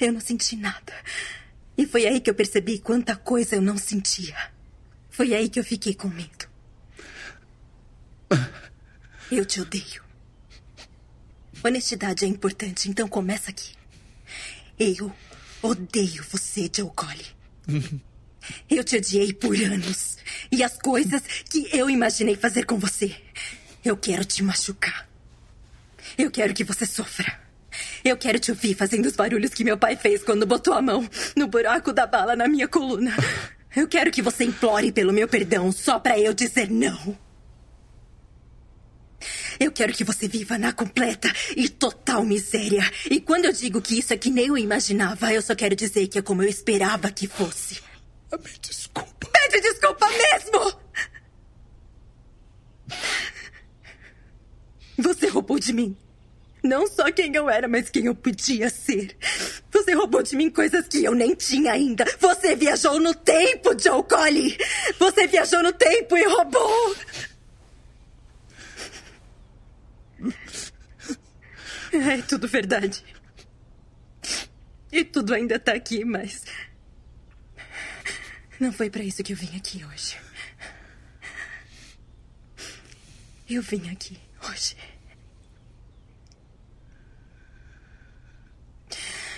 Eu não senti nada. E foi aí que eu percebi quanta coisa eu não sentia. Foi aí que eu fiquei com medo. Eu te odeio. Honestidade é importante, então começa aqui. Eu odeio você, Joe Collie. [laughs] Eu te odiei por anos. E as coisas que eu imaginei fazer com você. Eu quero te machucar. Eu quero que você sofra. Eu quero te ouvir fazendo os barulhos que meu pai fez quando botou a mão no buraco da bala na minha coluna. Eu quero que você implore pelo meu perdão só pra eu dizer não. Eu quero que você viva na completa e total miséria. E quando eu digo que isso é que nem eu imaginava, eu só quero dizer que é como eu esperava que fosse. Me desculpa. Pede desculpa mesmo! Você roubou de mim. Não só quem eu era, mas quem eu podia ser. Você roubou de mim coisas que eu nem tinha ainda. Você viajou no tempo, Joe Collie. Você viajou no tempo e roubou. É tudo verdade. E tudo ainda tá aqui, mas. Não foi pra isso que eu vim aqui hoje. Eu vim aqui hoje.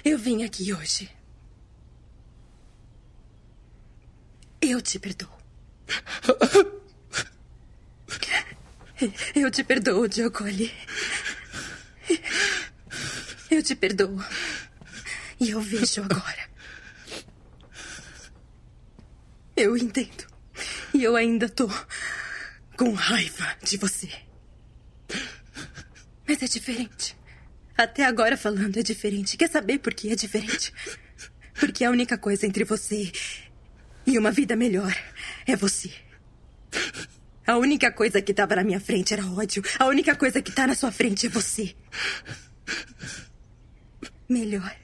Eu vim aqui hoje. Eu te perdoo. Eu te perdoo, Collie. Eu te perdoo. E eu vejo agora. Eu entendo. E eu ainda tô com raiva de você. Mas é diferente. Até agora falando é diferente. Quer saber por que é diferente? Porque a única coisa entre você e uma vida melhor é você. A única coisa que tava na minha frente era ódio. A única coisa que tá na sua frente é você. Melhor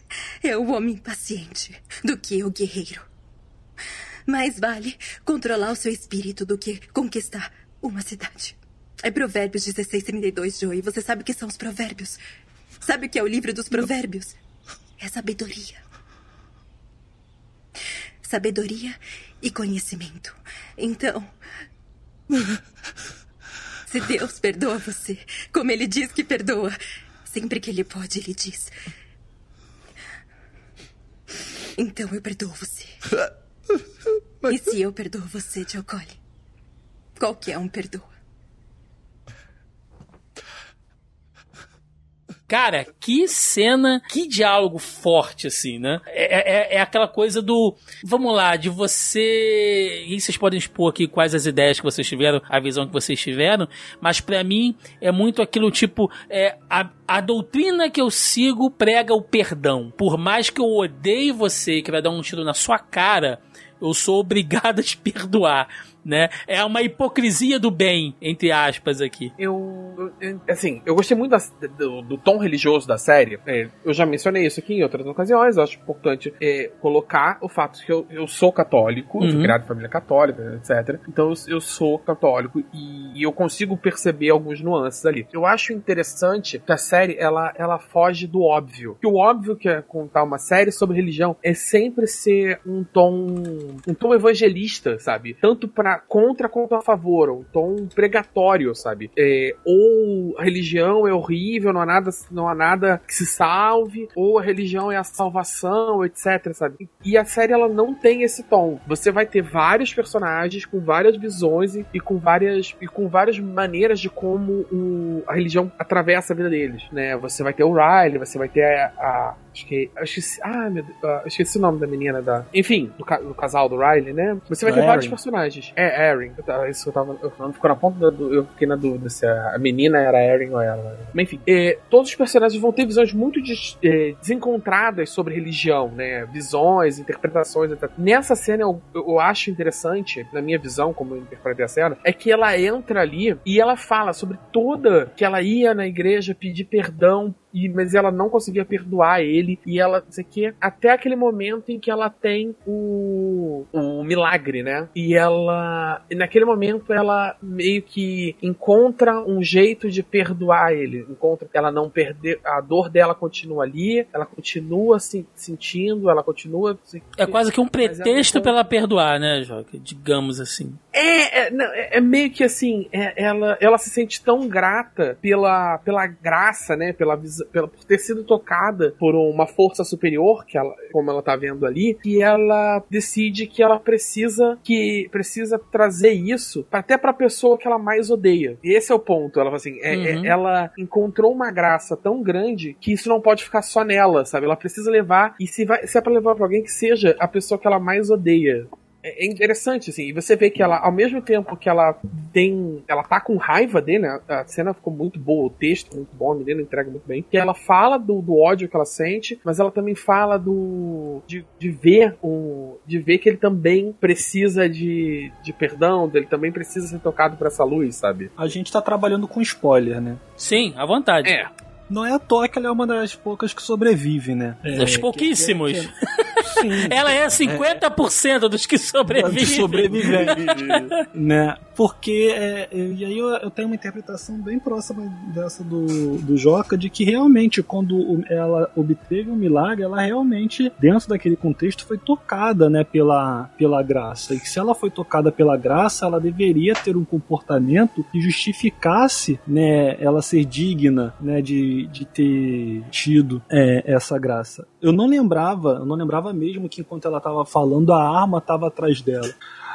é o homem paciente do que o guerreiro. Mais vale controlar o seu espírito do que conquistar uma cidade. É Provérbios 16, 32, Joey. Você sabe o que são os provérbios? Sabe o que é o livro dos provérbios? É sabedoria. Sabedoria e conhecimento. Então. Se Deus perdoa você, como ele diz que perdoa, sempre que ele pode, ele diz. Então eu perdoo você. [laughs] E se eu perdoo você, Joe? Qualquer um perdoa. Cara, que cena, que diálogo forte, assim, né? É, é, é aquela coisa do. Vamos lá, de você. E vocês podem expor aqui quais as ideias que vocês tiveram, a visão que vocês tiveram, mas para mim é muito aquilo tipo. É, a, a doutrina que eu sigo prega o perdão. Por mais que eu odeie você, que vai dar um tiro na sua cara, eu sou obrigado a te perdoar né? É uma hipocrisia do bem, entre aspas, aqui. Eu, eu- assim, eu gostei muito da- do, do tom religioso da série. É, eu já mencionei isso aqui em outras ocasiões. Eu acho importante é, colocar o fato que eu, eu sou católico, eu fui Uhum. criado em família católica, etc. Então eu, eu sou católico e, e eu consigo perceber alguns nuances ali. Eu acho interessante que a série ela, ela foge do óbvio. Que o óbvio que é contar uma série sobre religião é sempre ser um tom um tom evangelista, sabe? Tanto para contra quanto a favor, um tom pregatório, sabe? É, ou a religião é horrível, não há nada, não há nada que se salve, ou a religião é a salvação, etc, sabe? E- E a série ela não tem esse tom. Você vai ter vários personagens com várias visões e, e com várias e com várias maneiras de como o- a religião atravessa a vida deles, né? Você vai ter o Riley, você vai ter a, a Acho que. Eu esqueci. Ah, meu Deus. ah, eu esqueci o nome da menina da. Enfim, do, ca- do casal do Riley, né? Você vai ter vários personagens. É, Erin. Isso eu tava. Eu não ficou na ponta do. Eu fiquei na dúvida se a, a menina era Erin ou ela. Mas enfim. é, todos os personagens vão ter visões muito des- é, desencontradas sobre religião, né? Visões, interpretações, etc. Nessa cena eu, eu acho interessante, na minha visão, como eu interpretei a cena, é que ela entra ali e ela fala sobre toda que ela ia na igreja pedir perdão e, mas ela não conseguia perdoar ele e ela, não sei o que, até aquele momento em que ela tem o, o milagre, né? E ela, e naquele momento ela meio que encontra um jeito de perdoar ele, encontra ela não perder, a dor dela continua ali, ela continua se sentindo, ela continua se- É quase que um ela pretexto pra ela perdoar, né, Joca? Digamos assim. É, é, não, é- é meio que assim, é- ela, ela se sente tão grata pela, pela graça, né? Pela, vis- pela, por ter sido tocada por uma força superior, que ela, como ela tá vendo ali, que ela decide que ela precisa que precisa trazer isso até pra pessoa que ela mais odeia. E esse é o ponto. Ela assim, é- é- Uhum. ela encontrou uma graça tão grande que isso não pode ficar só nela, sabe? Ela precisa levar, e se, vai, se é pra levar pra alguém que seja a pessoa que ela mais odeia. É é interessante, assim, e você vê que ela, ao mesmo tempo que ela tem. Ela tá com raiva dele, né? A cena ficou muito boa, o texto muito bom, a menina entrega muito bem. Que ela fala do, do ódio que ela sente, mas ela também fala do. de, de ver o. de ver que ele também precisa de, de perdão, dele também precisa ser tocado por essa luz, sabe? A gente tá trabalhando com spoiler, né? Sim, à vontade. É. Não é à toa que ela é uma das poucas que sobrevive, né? Dos pouquíssimos. que- [laughs] Sim. Ela é 50% dos que sobrevivem. de sobrevivente, [laughs] né? Porque, é, é, e aí eu, eu tenho uma interpretação bem próxima dessa do, do Joca, de que realmente, quando ela obteve o milagre, ela realmente, dentro daquele contexto, foi tocada, né, pela, pela graça. E que se ela foi tocada pela graça, ela deveria ter um comportamento que justificasse, né, ela ser digna, né, de, de ter tido é, essa graça. Eu não lembrava, eu não lembrava mesmo que enquanto ela estava falando, a arma estava atrás dela.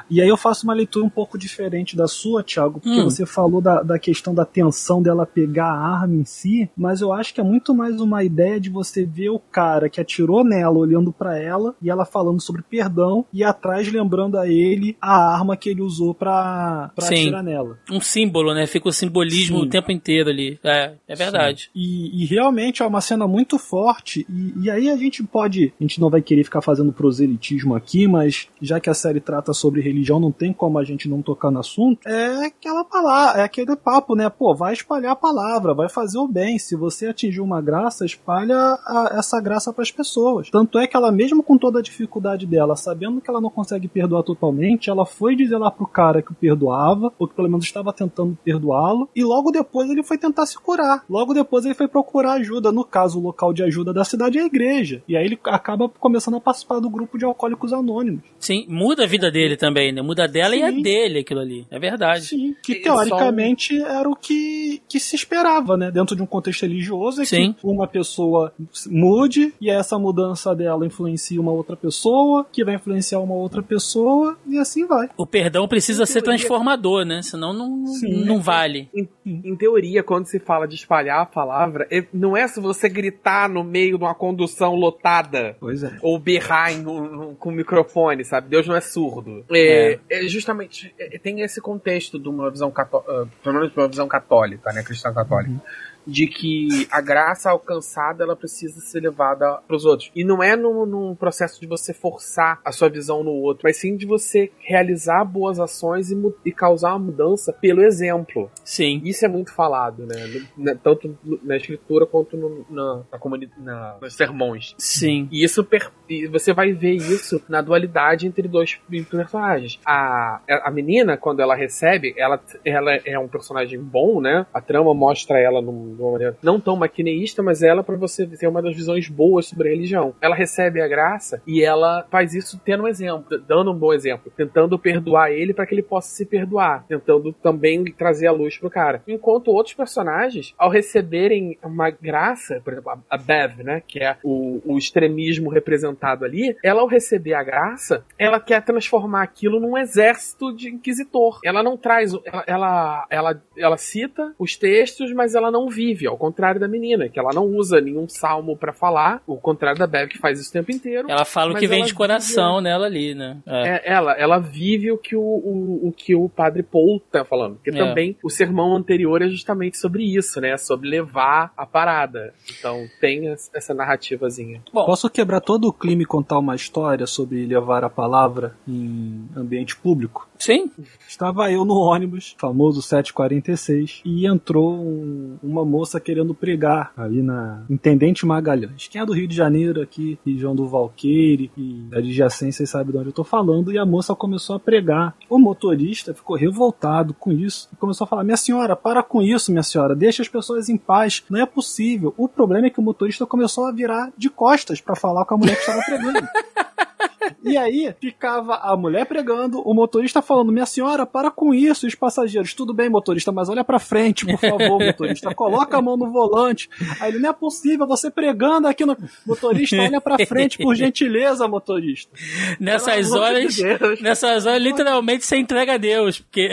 E aí eu faço uma leitura um pouco diferente da sua, Thiago, porque Hum. você falou da, da questão da tensão dela pegar a arma em si, mas eu acho que é muito mais uma ideia de você ver o cara que atirou nela olhando pra ela e ela falando sobre perdão e atrás lembrando a ele a arma que ele usou pra, pra Sim. atirar nela. Um símbolo, né? Fica o simbolismo Sim. o tempo inteiro ali. É, é verdade. E, e realmente é uma cena muito forte. E, e aí a gente pode. A gente não vai querer ficar fazendo proselitismo aqui, mas já que a série trata sobre religião, não tem como a gente não tocar no assunto. É aquela palavra, é aquele papo, né? Pô, vai espalhar a palavra, vai fazer o bem. Se você atingir uma graça, espalha a- essa graça para as pessoas. Tanto é que ela, mesmo com toda a dificuldade dela, sabendo que ela não consegue perdoar totalmente, ela foi dizer lá pro cara que o perdoava, ou que pelo menos estava tentando perdoá-lo, e logo depois ele foi tentar se curar. Logo depois ele foi procurar ajuda. No caso, o local de ajuda da cidade é a igreja. E aí ele acaba começando a participar do grupo de alcoólicos anônimos. Sim, muda a vida dele também, né? Muda dela e a Sim. dele aquilo ali. É verdade. Sim, que E teoricamente era o que, que se esperava, né? Dentro de um contexto religioso, é Sim. que uma pessoa mude e essa mudança dela influencia uma outra pessoa, que vai influenciar uma outra pessoa, e assim vai. O perdão precisa Em ser teoria- transformador, né? Senão não, Sim. não vale. Em, em teoria, quando se fala de espalhar a palavra, é- não é se você gritar no meio de uma condução lotada Pois é. ou berrar em um- um- com o microfone, sabe? Deus não é surdo. É, é justamente é, tem esse contexto de uma visão católica, pelo menos de uma visão católica, né, cristã católica. De que a graça alcançada ela precisa ser levada para os outros. E não é num, num processo de você forçar a sua visão no outro, mas sim de você realizar boas ações e, e causar uma mudança pelo exemplo. Sim. Isso é muito falado, né? Na- tanto na escritura quanto no- na, na comunidade, na, nos sermões. Sim. E isso per- e você vai ver isso na dualidade entre dois personagens. A, a menina, quando ela recebe, ela, ela é um personagem bom, né? A trama mostra ela num- maneira não tão maquineísta, mas ela para você ter uma das visões boas sobre a religião. Ela recebe a graça e ela faz isso tendo um exemplo, dando um bom exemplo, tentando perdoar ele para que ele possa se perdoar, tentando também trazer a luz pro cara. Enquanto outros personagens, ao receberem uma graça, por exemplo, a- Bev, né, que é o, o extremismo representado ali, ela ao receber a graça, ela quer transformar aquilo num exército de inquisitor. Ela não traz, ela, ela, ela, ela cita os textos, mas ela não vive, ao contrário da menina, que ela não usa nenhum salmo pra falar, o contrário da Bev que faz isso o tempo inteiro. Ela fala o que vem de coração nela ali, né? É. É, ela, ela vive o que o, o, o que o padre Paul tá falando. Porque É. também o sermão anterior é justamente sobre isso, né? Sobre levar a parada. Então tem es- essa narrativazinha. Bom, Posso quebrar todo o clima e contar uma história sobre levar a palavra em ambiente público? sim. Estava eu no ônibus, famoso 746, e entrou um- uma moça querendo pregar ali na Intendente Magalhães. Quem é do Rio de Janeiro, aqui, região do Valqueire e da adjacência, sabe de onde eu tô falando, e a moça começou a pregar. O motorista ficou revoltado com isso e começou a falar: Minha senhora, para com isso, minha senhora, deixa as pessoas em paz, não é possível. O problema é que o motorista começou a virar de costas para falar com a mulher que estava pregando. [laughs] E aí ficava a mulher pregando, o motorista falando: Minha senhora, para com isso. E os passageiros: Tudo bem, motorista, mas olha pra frente, por favor, motorista. Coloca a mão no volante. Aí ele: Não é possível, você pregando aqui no. Motorista, olha pra frente, por gentileza, motorista. Nessas Pelo de horas, Deus. nessas horas, literalmente você entrega a Deus, porque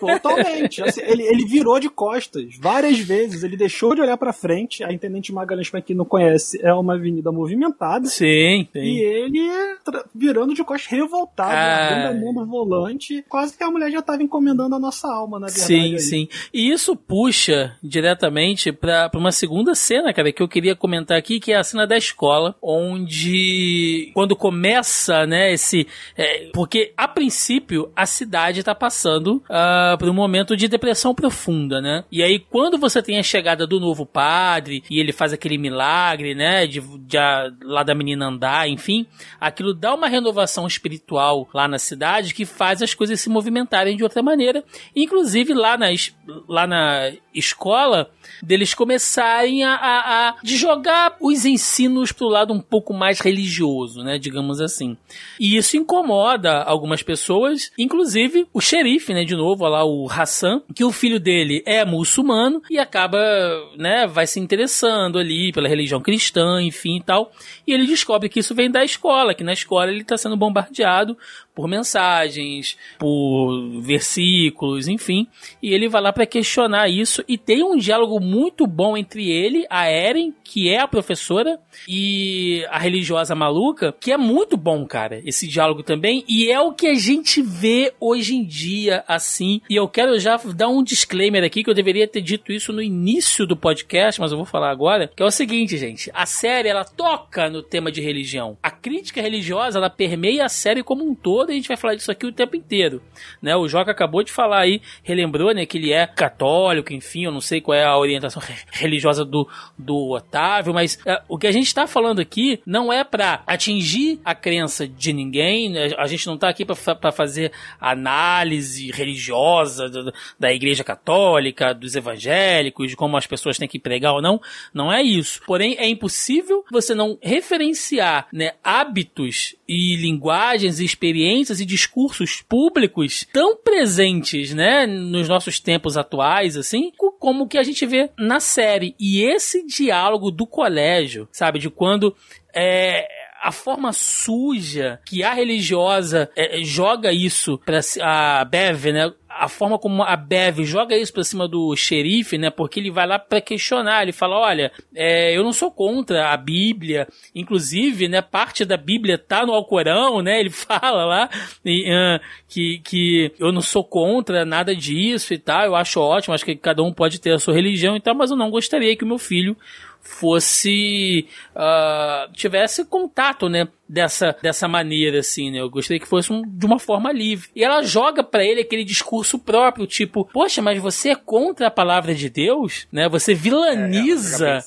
Totalmente. Assim, ele, ele virou de costas várias vezes. Ele deixou de olhar pra frente. A Intendente Magalhães, pra quem não conhece, é uma avenida movimentada. sim, E sim. ele tra- virando de costas revoltado, Ah. largando a mão no volante. Quase que a mulher já estava encomendando a nossa alma, na verdade. Sim, aí. sim. E isso puxa diretamente pra pra uma segunda cena, cara, que eu queria comentar aqui, que é a cena da escola, onde quando começa, né, esse... é, porque, a princípio, a cidade tá passando ah, por um momento de depressão profunda, né? E aí, quando você tem a chegada do novo padre, e ele faz aquele milagre, né, de, de a- lá da menina andar, enfim, aquilo dá uma renovação espiritual lá na cidade que faz as coisas se movimentarem de outra maneira. Inclusive lá na, lá na escola, deles começarem a, a, a- de jogar os ensinos pro lado um pouco mais religioso, né, digamos assim. E isso incomoda algumas pessoas, inclusive o xerife, né, de novo, lá o Hassan, que o filho dele é muçulmano e acaba, né, vai se interessando ali pela religião cristã, enfim e tal. E ele descobre que isso vem da escola, que na escola ele está sendo bombardeado por mensagens, por versículos, enfim. E ele vai lá para questionar isso e tem um diálogo muito bom entre ele, a Eren, que é a professora, e a religiosa maluca, que é muito bom, cara, esse diálogo também, e é o que a gente vê hoje em dia assim. E eu quero já dar um disclaimer aqui que eu deveria ter dito isso no início do podcast, mas eu vou falar agora, que é o seguinte, gente, a série ela toca no tema de religião. A crítica religiosa, ela permeia a série como um todo, e a gente vai falar disso aqui o tempo inteiro, né? O Joca acabou de falar aí, relembrou, né, que ele é católico, enfim, eu não sei qual é a orientação re- religiosa do, do Otávio, mas é, o que a gente tá falando aqui não é pra atingir a crença de ninguém, né? a gente não tá aqui pra fazer análise religiosa da, da igreja católica, dos evangélicos, de como as pessoas têm que pregar ou não, não é isso. Porém, é impossível você não referenciar, né, hábitos e linguagens e experiências e discursos públicos tão presentes, né, nos nossos tempos atuais, assim, co- como que a gente vê na série. E esse diálogo do colégio, sabe, de quando é, a forma suja que a religiosa é, é, joga isso ci- a Bev, né? A forma como a Bev joga isso pra cima do xerife, né? Porque ele vai lá pra questionar. Ele fala: Olha, é, eu não sou contra a Bíblia. Inclusive, né? Parte da Bíblia tá no Alcorão, né? Ele [laughs] fala lá e, ah, que, que eu não sou contra nada disso e tal. Eu acho ótimo. Acho que cada um pode ter a sua religião e tal. Mas eu não gostaria que o meu filho fosse ah, tivesse contato, né, dessa, dessa maneira assim, né? Eu gostaria que fosse um- de uma forma livre. E ela joga pra ele aquele discurso próprio, tipo, poxa, mas você é contra a palavra de Deus, né? Você vilaniza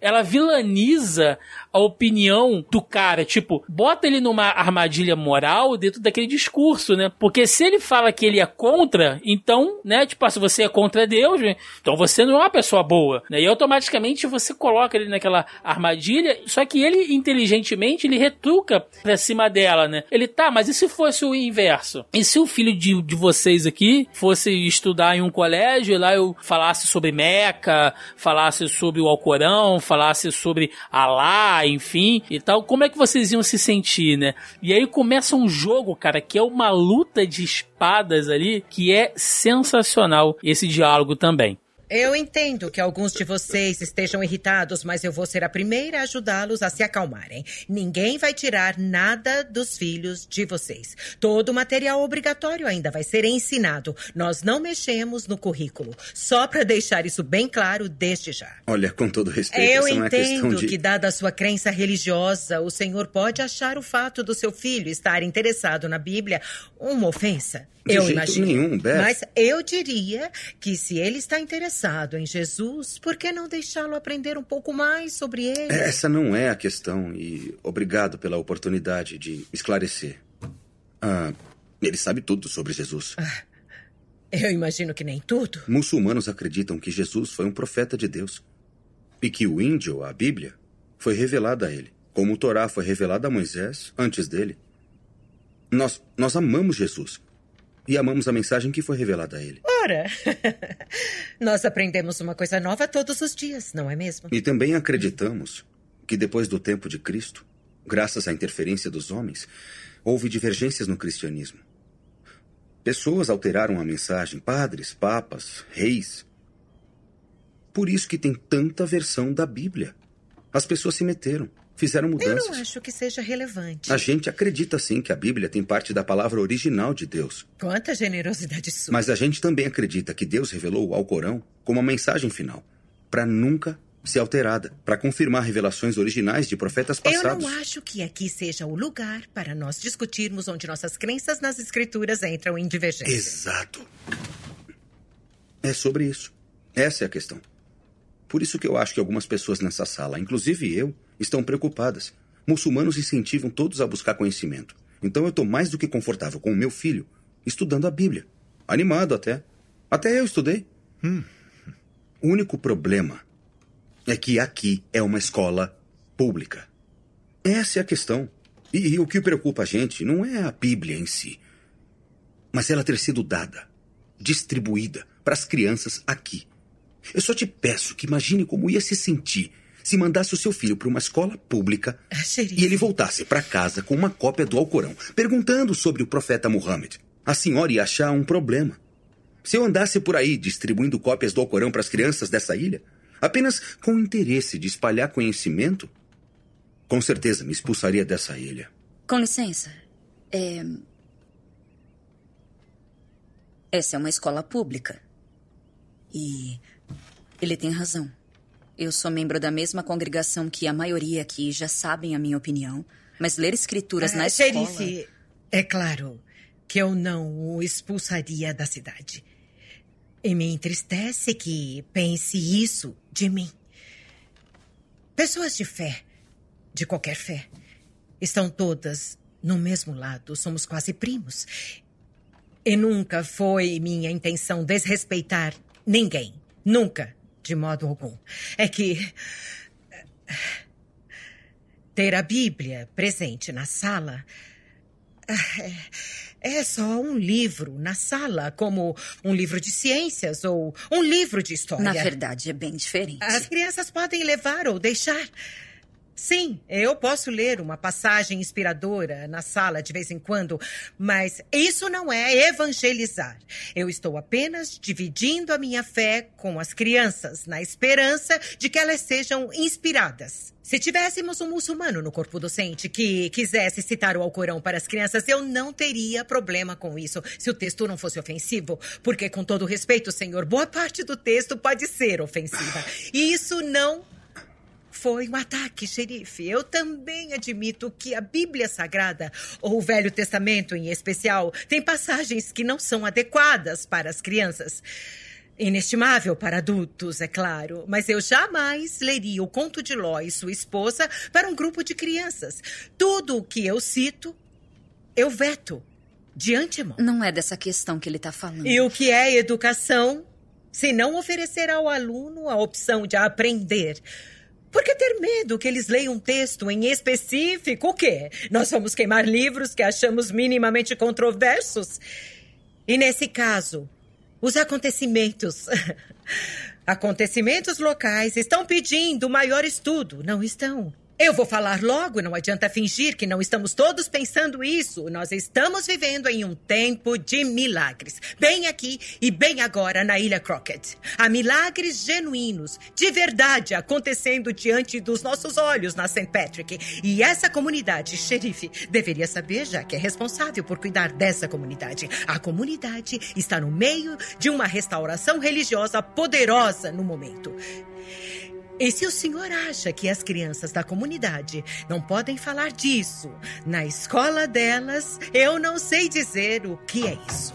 ela vilaniza a opinião do cara, tipo, bota ele numa armadilha moral dentro daquele discurso, né? Porque se ele fala que ele é contra, então, né, tipo, ah, se você é contra Deus, né, então você não é uma pessoa boa, né? E automaticamente você coloca coloca ele naquela armadilha, só que ele, inteligentemente, ele retruca pra cima dela, né? Ele, tá, mas e se fosse o inverso? E se o filho de, de vocês aqui fosse estudar em um colégio e lá eu falasse sobre Meca, falasse sobre o Alcorão, falasse sobre Alá, enfim, e tal, como é que vocês iam se sentir, né? E aí começa um jogo, cara, que é uma luta de espadas ali, que é sensacional esse diálogo também. Eu entendo que alguns de vocês estejam irritados, mas eu vou ser a primeira a ajudá-los a se acalmarem. Ninguém vai tirar nada dos filhos de vocês. Todo o material obrigatório ainda vai ser ensinado. Nós não mexemos no currículo. Só para deixar isso bem claro desde já. Olha, com todo respeito, Eu é entendo de... que, dada a sua crença religiosa, o senhor pode achar o fato do seu filho estar interessado na Bíblia uma ofensa. De eu jeito imagino. nenhum, Beth. Mas eu diria que se ele está interessado em Jesus, por que não deixá-lo aprender um pouco mais sobre ele? Essa não é a questão e obrigado pela oportunidade de esclarecer. Ah, ele sabe tudo sobre Jesus. Eu imagino que nem tudo. Muçulmanos acreditam que Jesus foi um profeta de Deus e que o índio, a Bíblia, foi revelada a ele, como o Torá foi revelada a Moisés antes dele. Nós, nós amamos Jesus e amamos a mensagem que foi revelada a ele. Ora, [laughs] nós aprendemos uma coisa nova todos os dias, não é mesmo? E também acreditamos que depois do tempo de Cristo, graças à interferência dos homens, houve divergências no cristianismo. Pessoas alteraram a mensagem, padres, papas, reis. Por isso que tem tanta versão da Bíblia. As pessoas se meteram, fizeram Eu mudanças. não acho que seja relevante. A gente acredita sim que a Bíblia tem parte da palavra original de Deus. Quanta generosidade sua. Mas a gente também acredita que Deus revelou ao Corão como a mensagem final, para nunca ser alterada, para confirmar revelações originais de profetas Eu passados. não acho que aqui seja o lugar para nós discutirmos onde nossas crenças nas escrituras entram em divergência. Exato. É sobre isso. Essa é a questão. Por isso que eu acho que algumas pessoas nessa sala, inclusive eu, estão preocupadas. Muçulmanos incentivam todos a buscar conhecimento. Então eu estou mais do que confortável com o meu filho estudando a Bíblia. Animado até. Até eu estudei. O único problema é que aqui é uma escola pública. Essa é a questão. E, e o que preocupa a gente não é a Bíblia em si, mas ela ter sido dada, distribuída para as crianças aqui. Eu só te peço que imagine como ia se sentir se mandasse o seu filho para uma escola pública e ele voltasse para casa com uma cópia do Alcorão, perguntando sobre o profeta Muhammad. A senhora ia achar um problema. Se eu andasse por aí distribuindo cópias do Alcorão para as crianças dessa ilha, apenas com o interesse de espalhar conhecimento, com certeza me expulsaria dessa ilha. Com licença. É... Essa é uma escola pública. E ele tem razão. Eu sou membro da mesma congregação que a maioria aqui já sabem a minha opinião. Mas ler escrituras na Ah, escola... Xerife, é claro que eu não o expulsaria da cidade. E me entristece que pense isso de mim. Pessoas de fé, de qualquer fé, estão todas no mesmo lado, somos quase primos. E nunca foi minha intenção desrespeitar ninguém. Nunca, de modo algum. É que. Ter a Bíblia presente na sala. é- É só um livro na sala, como um livro de ciências ou um livro de história. Na verdade, é bem diferente. As crianças podem levar ou deixar. Sim, eu posso ler uma passagem inspiradora na sala de vez em quando, mas isso não é evangelizar. Eu estou apenas dividindo a minha fé com as crianças, na esperança de que elas sejam inspiradas. Se tivéssemos um muçulmano no corpo docente que quisesse citar o Alcorão para as crianças, eu não teria problema com isso, se o texto não fosse ofensivo. Porque, com todo respeito, senhor, boa parte do texto pode ser ofensiva. E isso não foi um ataque, xerife. Eu também admito que a Bíblia Sagrada, ou o Velho Testamento em especial, tem passagens que não são adequadas para as crianças. Inestimável para adultos, é claro, mas eu jamais leria o conto de Ló e sua esposa para um grupo de crianças. Tudo o que eu cito, eu veto de antemão. Não é dessa questão que ele está falando. E o que é educação se não oferecer ao aluno a opção de aprender Por que ter medo que eles leiam um texto em específico? O quê? Nós vamos queimar livros que achamos minimamente controversos? E nesse caso, os acontecimentos. [laughs] Acontecimentos locais estão pedindo maior estudo, não estão? Eu vou falar logo, não adianta fingir que não estamos todos pensando isso. Nós estamos vivendo em um tempo de milagres. Bem aqui e bem agora na Ilha Crockett. Há milagres genuínos, de verdade, acontecendo diante dos nossos olhos na St. Patrick. E essa comunidade, xerife, deveria saber, já que é responsável por cuidar dessa comunidade. A comunidade está no meio de uma restauração religiosa poderosa no momento. E se o senhor acha que as crianças da comunidade não podem falar disso na escola delas, eu não sei dizer o que é isso.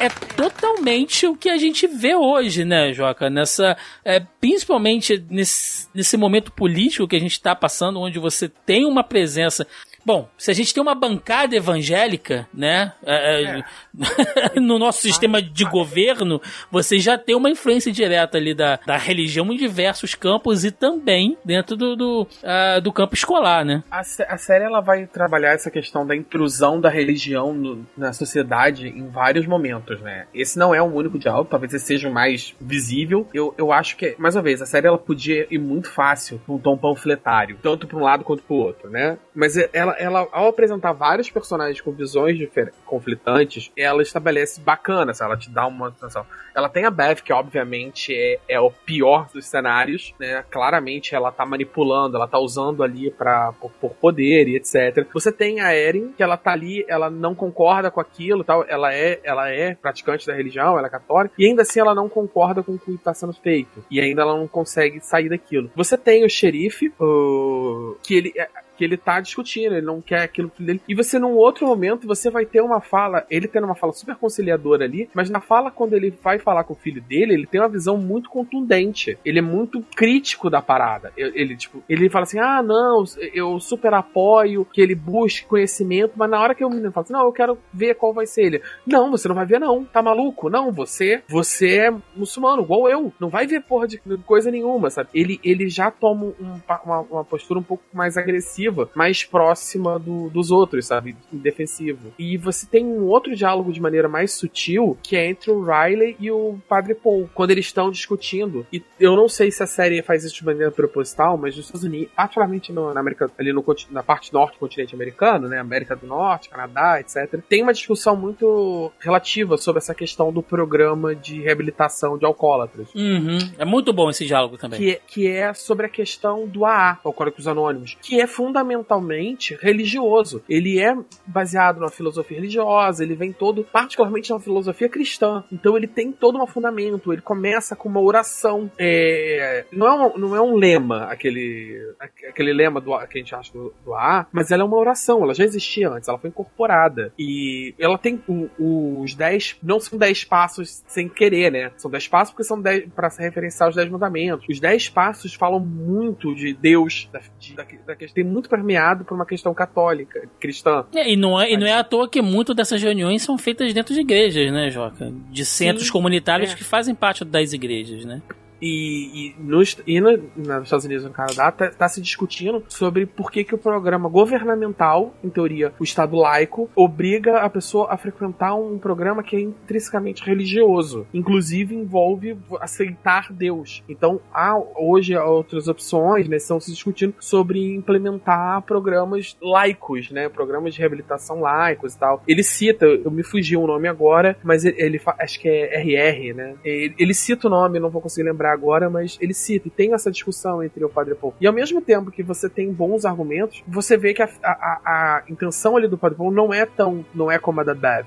é totalmente o que a gente vê hoje, né, Joca? Nessa, é, principalmente nesse, nesse momento político que a gente está passando, onde você tem uma presença Bom, se a gente tem uma bancada evangélica, né, é, é. [laughs] no nosso sistema de governo, você já tem uma influência direta ali da, da religião em diversos campos e também dentro do, do, uh, do campo escolar, né? A, a, série ela vai trabalhar essa questão da intrusão da religião no, na sociedade em vários momentos, né? Esse não é o único diálogo, talvez esse seja o mais visível. Eu, eu acho que, mais uma vez, a série ela podia ir muito fácil num tom panfletário, tanto para um lado quanto para o outro, né? Mas ela, ela, ao apresentar vários personagens com visões conflitantes, ela estabelece bacana, ela te dá uma sensação. Ela tem a Beth, que obviamente é, é o pior dos cenários, né? Claramente ela tá manipulando, ela tá usando ali pra, por, por poder e etc. Você tem a Erin, que ela tá ali, ela não concorda com aquilo tal, ela é, ela é praticante da religião, ela é católica, e ainda assim ela não concorda com o que está sendo feito. E ainda ela não consegue sair daquilo. Você tem o xerife, o, que ele que ele tá discutindo, ele não quer aquilo dele. E você, num outro momento, você vai ter uma fala, ele tendo uma fala super conciliadora ali, mas na fala, quando ele vai falar com o filho dele, ele tem uma visão muito contundente. Ele é muito crítico da parada. Ele, tipo, ele fala assim: ah, não, eu super apoio que ele busque conhecimento, mas na hora que o menino fala assim: não, eu quero ver qual vai ser ele. Não, você não vai ver, não. Tá maluco? Não, você, você é muçulmano, igual eu. Não vai ver porra de coisa nenhuma, sabe? Ele, ele já toma um, uma, uma postura um pouco mais agressiva mais próxima do, dos outros, sabe? Defensivo. E você tem um outro diálogo de maneira mais sutil, que é entre o Riley e o Padre Paul, quando eles estão discutindo. E eu não sei se a série faz isso de maneira proposital, mas nos Estados Unidos, particularmente na América, ali no, na parte norte do continente americano, né? América do Norte, Canadá, etc., tem uma discussão muito relativa sobre essa questão do programa de reabilitação de alcoólatras. Uhum. É muito bom esse diálogo também. Que, é, que é sobre a questão do AA, Alcoólicos Anônimos, que é fundamental fundamentalmente religioso. Ele é baseado numa filosofia religiosa, ele vem todo, particularmente numa filosofia cristã. Então ele tem todo um fundamento. Ele começa com uma oração. É, não, é um, não é um lema, aquele, aquele lema do, que a gente acha do, do A, mas ela é uma oração. Ela já existia antes, ela foi incorporada. E ela tem o, o, os 10. Não são 10 passos sem querer, né? São 10 passos porque são 10 para se referenciar os 10 mandamentos. Os 10 passos falam muito de Deus, da, de, da, da, tem muito muito permeado por uma questão católica, cristã. É, e, não é, e não é à toa que muitas dessas reuniões são feitas dentro de igrejas, né, Joca? De centros Sim, comunitários é. que fazem parte das igrejas, né? E, e, nos, e no, nos Estados Unidos e no Canadá está tá se discutindo sobre por que, que o programa governamental, em teoria o Estado laico, obriga a pessoa a frequentar um programa que é intrinsecamente religioso. Inclusive envolve aceitar Deus. Então há hoje outras opções, né? Estão se discutindo sobre implementar programas laicos, né? Programas de reabilitação laicos e tal. Ele cita, eu me fugi o nome agora, mas ele, ele acho que é RR, né? Ele, ele cita o nome, não vou conseguir lembrar agora, mas ele cita e tem essa discussão entre o Padre Paul. E ao mesmo tempo que você tem bons argumentos, você vê que a, a, a intenção ali do Padre Paul não é tão, não é como a da Bev.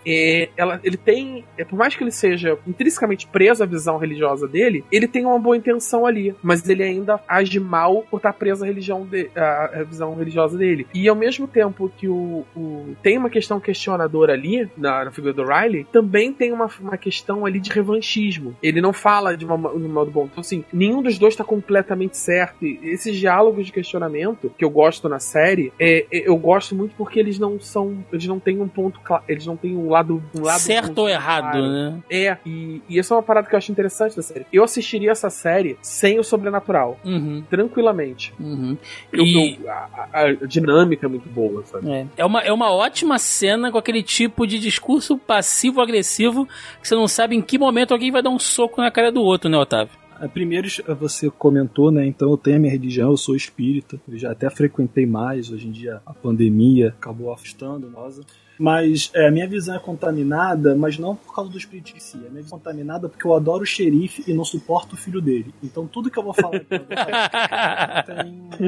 Ela, ele tem, é, por mais que ele seja intrinsecamente preso à visão religiosa dele, ele tem uma boa intenção ali, mas ele ainda age mal por estar preso à religião de, à, visão religiosa dele. E ao mesmo tempo que o, o tem uma questão questionadora ali na, na, figura do Riley, também tem uma, uma questão ali de revanchismo. Ele não fala de, uma, de um modo Então, assim, nenhum dos dois tá completamente certo. E esses diálogos de questionamento que eu gosto na série, é, é- eu gosto muito porque eles não são. Eles não têm um ponto claro. Eles não têm um lado. Um lado Certo ou errado, claro. né? É, e, e essa é uma parada que eu acho interessante da série. Eu assistiria essa série sem o sobrenatural. Uhum. Tranquilamente. Uhum. Eu- E- eu- a, a- a dinâmica é muito boa, sabe? É. É, uma, é uma ótima cena com aquele tipo de discurso passivo-agressivo que você não sabe em que momento alguém vai dar um soco na cara do outro, né, Otávio? É, Primeiro, você comentou, né? Então eu tenho a minha religião, eu sou espírita. Eu já até frequentei mais. Hoje em dia a pandemia acabou afastando nós. Mas é, a minha visão é contaminada, mas não por causa do espiritismo em si. A minha visão é contaminada porque eu adoro o xerife e não suporto o filho dele. Então tudo que eu vou falar aqui tem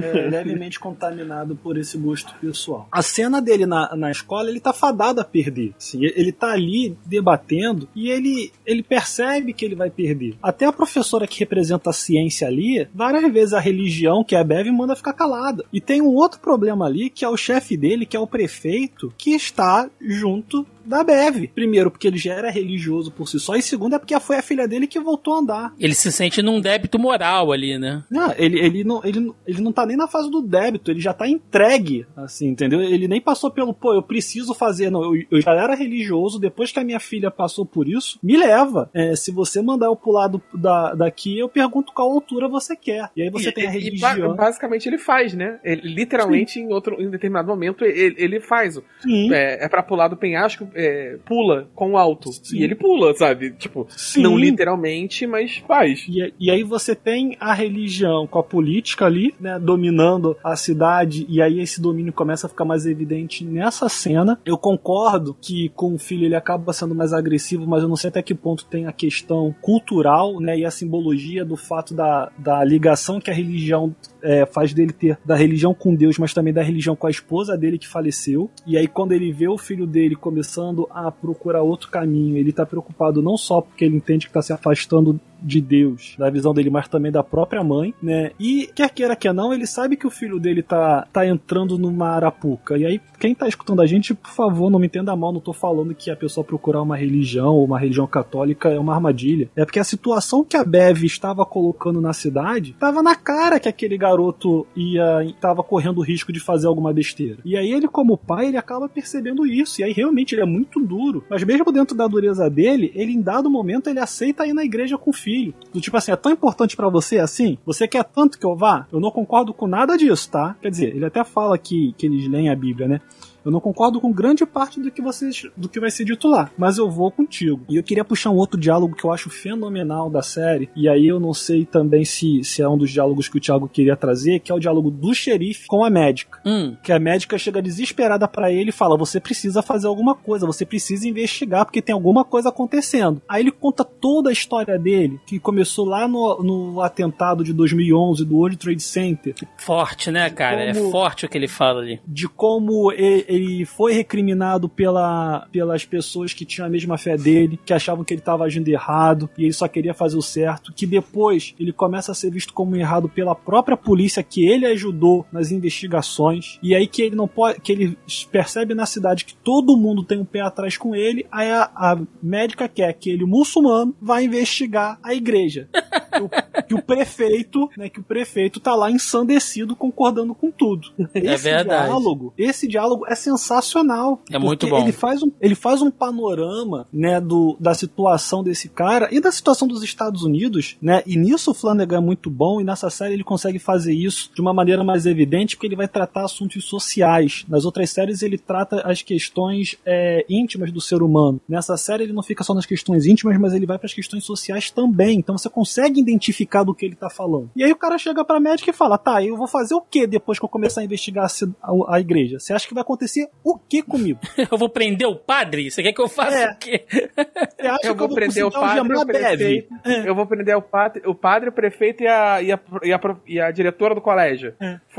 é, [laughs] levemente contaminado por esse gosto pessoal. A cena dele na, na escola, ele tá fadado a perder. Assim, ele tá ali debatendo e ele, ele percebe que ele vai perder. Até a professora que representa a ciência ali, várias vezes a religião, que é a Bev, manda ficar calada. E tem um outro problema ali, que é o chefe dele, que é o prefeito, que está junto da Bev. Primeiro, porque ele já era religioso por si só, e segundo, é porque foi a filha dele que voltou a andar. Ele se sente num débito moral ali, né? Não, ele, ele, não, ele, não- ele não tá nem na fase do débito, ele já tá entregue, assim, entendeu? Ele nem passou pelo, pô, eu preciso fazer, não, eu, eu já era religioso, depois que a minha filha passou por isso, me leva. É, se você mandar eu pular do, da, daqui, eu pergunto qual altura você quer. E aí você E- tem a e- e ba- religião. basicamente ele faz, né? Ele, literalmente, em outro em determinado momento, ele, ele faz. o- Sim. É, é pra pular do penhasco, é, pula com alto. E ele pula, sabe? Tipo, Sim. não literalmente, mas faz. E, e aí você tem a religião com a política ali, né, dominando a cidade, e aí esse domínio começa a ficar mais evidente nessa cena. Eu concordo que com o filho ele acaba sendo mais agressivo, mas eu não sei até que ponto tem a questão cultural, né, e a simbologia do fato da, da ligação que a religião é, faz dele ter da religião com Deus, mas também da religião com a esposa dele que faleceu. E aí, quando ele vê o filho dele começando a procurar outro caminho, ele tá preocupado não só porque ele entende que tá se afastando de Deus, da visão dele, mas também da própria mãe, né? E quer queira quer não, ele sabe que o filho dele tá, tá entrando numa arapuca. E aí, quem tá escutando a gente, por favor, não me entenda mal, não tô falando que a pessoa procurar uma religião ou uma religião católica é uma armadilha. É porque a situação que a Bev estava colocando na cidade tava na cara que aquele garoto ia tava correndo o risco de fazer alguma besteira. E aí ele como pai, ele acaba percebendo isso. E aí realmente ele é muito duro. Mas mesmo dentro da dureza dele, ele em dado momento ele aceita ir na igreja com o filho. Do tipo assim, é tão importante pra você assim? Você quer tanto que eu vá? Eu não concordo com nada disso, tá? Quer dizer, ele até fala que, que eles leem a Bíblia, né? Eu não concordo com grande parte do que vocês, do que vai ser dito lá, mas eu vou contigo. E eu queria puxar um outro diálogo que eu acho fenomenal da série, e aí eu não sei também se, se é um dos diálogos que o Thiago queria trazer, que é o diálogo do xerife com a médica. Hum. Que a médica chega desesperada pra ele e fala: "Você precisa fazer alguma coisa, você precisa investigar porque tem alguma coisa acontecendo". Aí ele conta toda a história dele, que começou lá no, no atentado de 2011 do World Trade Center, Forte, né, cara? É Como- forte o que ele fala ali. de como e- ele foi recriminado pela, pelas pessoas que tinham a mesma fé dele, que achavam que ele estava agindo errado e ele só queria fazer o certo, que depois ele começa a ser visto como errado pela própria polícia que ele ajudou nas investigações e aí que ele não pode, que ele percebe na cidade que todo mundo tem um pé atrás com ele, aí a, a médica quer que ele muçulmano vá investigar a igreja. Que o, que o prefeito, né, que o prefeito tá lá ensandecido concordando com tudo. Esse verdade. diálogo, esse diálogo é sensacional. É muito bom. Ele faz um, ele faz um panorama, né, do, da situação desse cara e da situação dos Estados Unidos, né? E nisso o Flanagan é muito bom e nessa série ele consegue fazer isso de uma maneira mais evidente porque ele vai tratar assuntos sociais. Nas outras séries ele trata as questões é, íntimas do ser humano. Nessa série ele não fica só nas questões íntimas, mas ele vai para as questões sociais também. Então você consegue identificar do que ele tá falando. E aí o cara chega pra médica e fala: "Tá, eu vou fazer o que depois que eu começar a investigar a- a igreja? Você acha que vai acontecer o que comigo? [laughs] Eu vou prender o padre? Você quer que eu faça É. o quê? Você acha Eu que vou prender o padre, o prefeito. É. Eu vou prender o padre, o padre, o prefeito e a, e a, e a, e a diretora do colégio.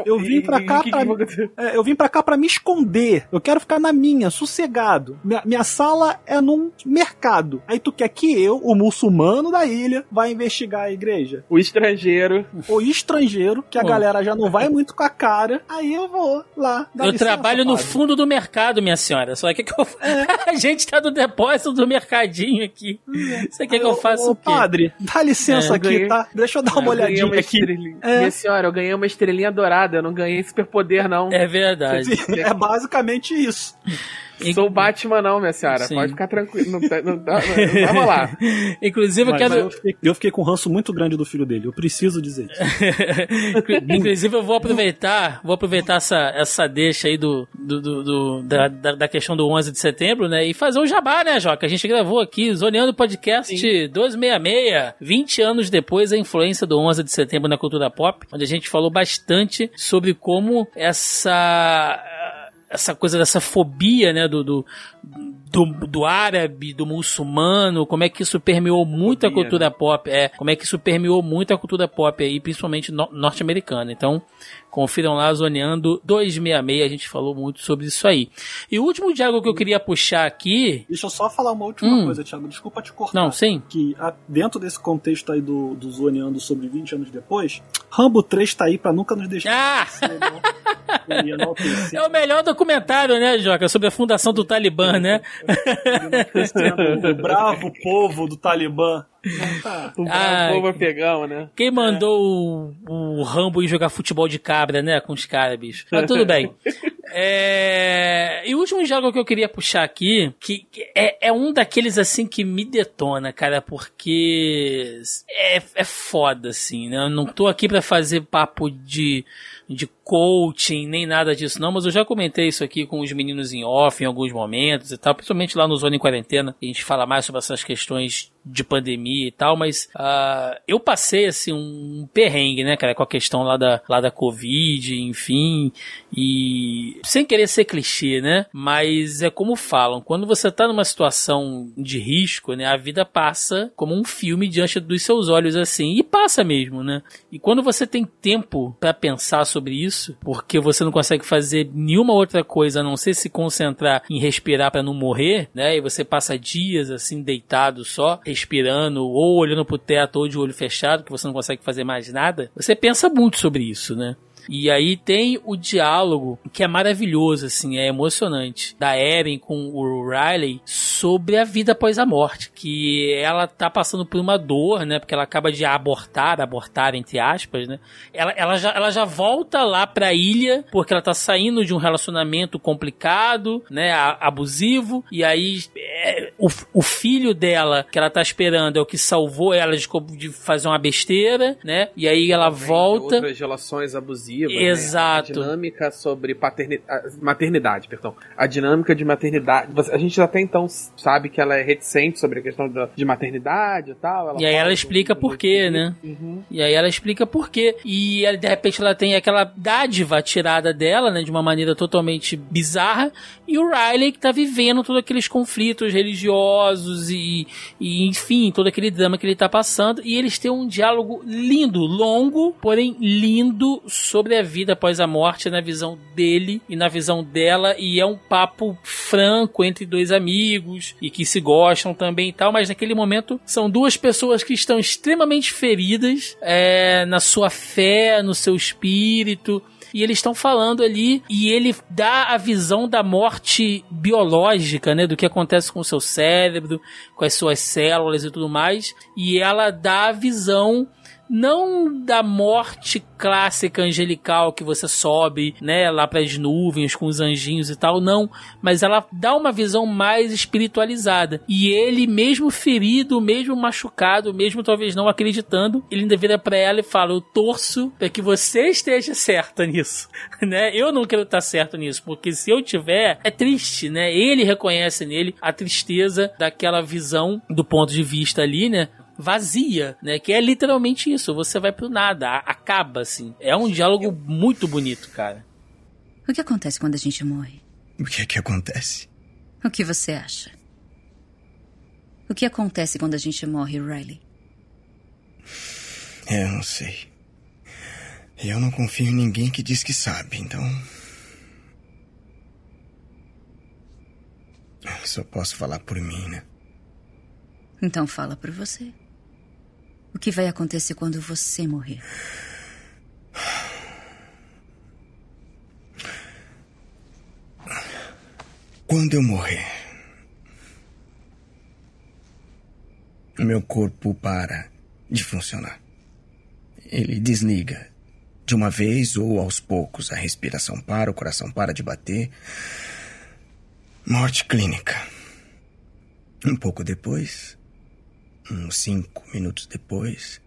Eu vim pra E- cá eu vou- [laughs] é, eu vim pra cá para me esconder. Eu quero ficar na minha, sossegado. Minha, minha sala é num mercado. Aí tu quer que eu, o muçulmano da ilha, vá investigar a igreja? O estrangeiro. O estrangeiro, que a Pô. galera já não vai muito com a cara, aí eu vou lá. eu licença, trabalho no padre. Fundo do mercado, minha senhora. Só que, que eu... [laughs] a gente tá no depósito do mercadinho aqui. Você quer que eu faça Ô, o quê? padre, dá licença É, aqui, ganhei- tá? Deixa eu dar uma Eu olhadinha uma aqui. estrelinha. É. Minha senhora, eu ganhei uma estrelinha dourada. Eu não ganhei superpoder, não. É verdade. É basicamente isso. Sou o Batman, não, minha senhora. Sim. Pode ficar tranquilo. Não, tá- não, não vai rolar. [laughs] Inclusive, eu Mas quero. eu, fiquei, eu fiquei com um ranço muito grande do filho dele. Eu preciso dizer isso. [laughs] Inclusive, eu vou aproveitar, vou aproveitar essa, essa deixa aí do, do, do- do- da, da, da questão do 11 de setembro, né? E fazer um jabá, né, Joca? A gente gravou aqui, Zoneando Podcast 266, 20 anos depois, a influência do 11 de setembro na cultura pop, onde a gente falou bastante sobre como essa essa coisa dessa fobia, né, do, do, do, do árabe, do muçulmano, como é que isso permeou muito a Fobia, cultura pop, é, como é que isso permeou muito a cultura pop aí, principalmente no- norte-americana. Então, confiram lá, Zoneando 266, a gente falou muito sobre isso aí. E o último diálogo que eu queria puxar aqui, Deixa eu só falar uma última Hum. coisa, Thiago. Desculpa te cortar. não, sim, Que ah, dentro desse contexto aí do, do Zoneando sobre 20 anos depois, Rambo 3 tá aí pra nunca nos deixar. ah, é o melhor documentário, né, Joca, sobre a fundação do Talibã, né? o bravo povo do Talibã. Tá. O Ah, é pegão, né? Quem mandou o, o Rambo ir jogar futebol de cabra, né? Com os caras, bicho. Mas tudo bem. [laughs] É... E o último jogo que eu queria puxar aqui, que é, é um daqueles assim que me detona, cara, porque é, é foda, assim, né? Eu não tô aqui pra fazer papo de, de coaching, nem nada disso, não, mas eu já comentei isso aqui com os meninos em off em alguns momentos e tal, principalmente lá no Zona em Quarentena, a gente fala mais sobre essas questões de pandemia e tal, mas ah, eu passei assim um perrengue, né, cara, com a questão lá da, lá da Covid, enfim, e sem querer ser clichê, né, mas é como falam, quando você tá numa situação de risco, né, a vida passa como um filme diante dos seus olhos assim, e passa mesmo, né, e quando você tem tempo pra pensar sobre isso, porque você não consegue fazer nenhuma outra coisa a não ser se concentrar em respirar pra não morrer, né? E você passa dias assim deitado só, respirando ou olhando pro teto ou de olho fechado, que você não consegue fazer mais nada. Você pensa muito sobre isso, né? E aí tem o diálogo que é maravilhoso, assim, é emocionante, da Erin com o Riley sobre a vida após a morte, que ela tá passando por uma dor, né, porque ela acaba de abortar, abortar entre aspas, né, ela, ela, já, ela já volta lá pra ilha, porque ela tá saindo de um relacionamento complicado, né, abusivo, e aí é, o, o filho dela, que ela tá esperando, é o que salvou ela de, de fazer uma besteira, né, e aí ela volta... Outras relações abusivas. Né? Exato. A dinâmica sobre paternidade. Maternidade, perdão. A dinâmica de maternidade. A gente até então sabe que ela é reticente sobre a questão de maternidade e tal. E aí ela explica por quê, né? Uhum. E aí ela explica por quê. E ela, de repente ela tem aquela dádiva tirada dela, né? De uma maneira totalmente bizarra. E o Riley que tá vivendo todos aqueles conflitos religiosos e, e, enfim, todo aquele drama que ele tá passando. E eles têm um diálogo lindo, longo, porém lindo sobre a vida após a morte na visão dele e na visão dela. E é um papo franco entre dois amigos e que se gostam também e tal. Mas naquele momento são duas pessoas que estão extremamente feridas é, na sua fé, no seu espírito. E eles estão falando ali, e ele dá a visão da morte biológica, né? Do que acontece com o seu cérebro, com as suas células e tudo mais. E ela dá a visão não da morte clássica angelical que você sobe, né, lá para as nuvens com os anjinhos e tal, não, mas ela dá uma visão mais espiritualizada. E ele, mesmo ferido, mesmo machucado, mesmo talvez não acreditando, ele ainda vira para ela e fala: "Eu torço para que você esteja certa nisso", [laughs] né? Eu não quero estar certo nisso, porque se eu tiver, é triste, né? Ele reconhece nele a tristeza daquela visão do ponto de vista ali, né? Vazia, né? Que é literalmente isso. Você vai pro nada, acaba assim. É um diálogo muito bonito, cara. O que acontece quando a gente morre? O que é que acontece? O que você acha? O que acontece quando a gente morre, Riley? Eu não sei. Eu não confio em ninguém que diz que sabe, então. Eu Só posso falar por mim, né? Então fala por você. O que vai acontecer quando você morrer? Quando eu morrer, meu corpo para de funcionar. Ele desliga de uma vez ou aos poucos. A respiração para, o coração para de bater. Morte clínica. Um pouco depois, uns cinco minutos depois,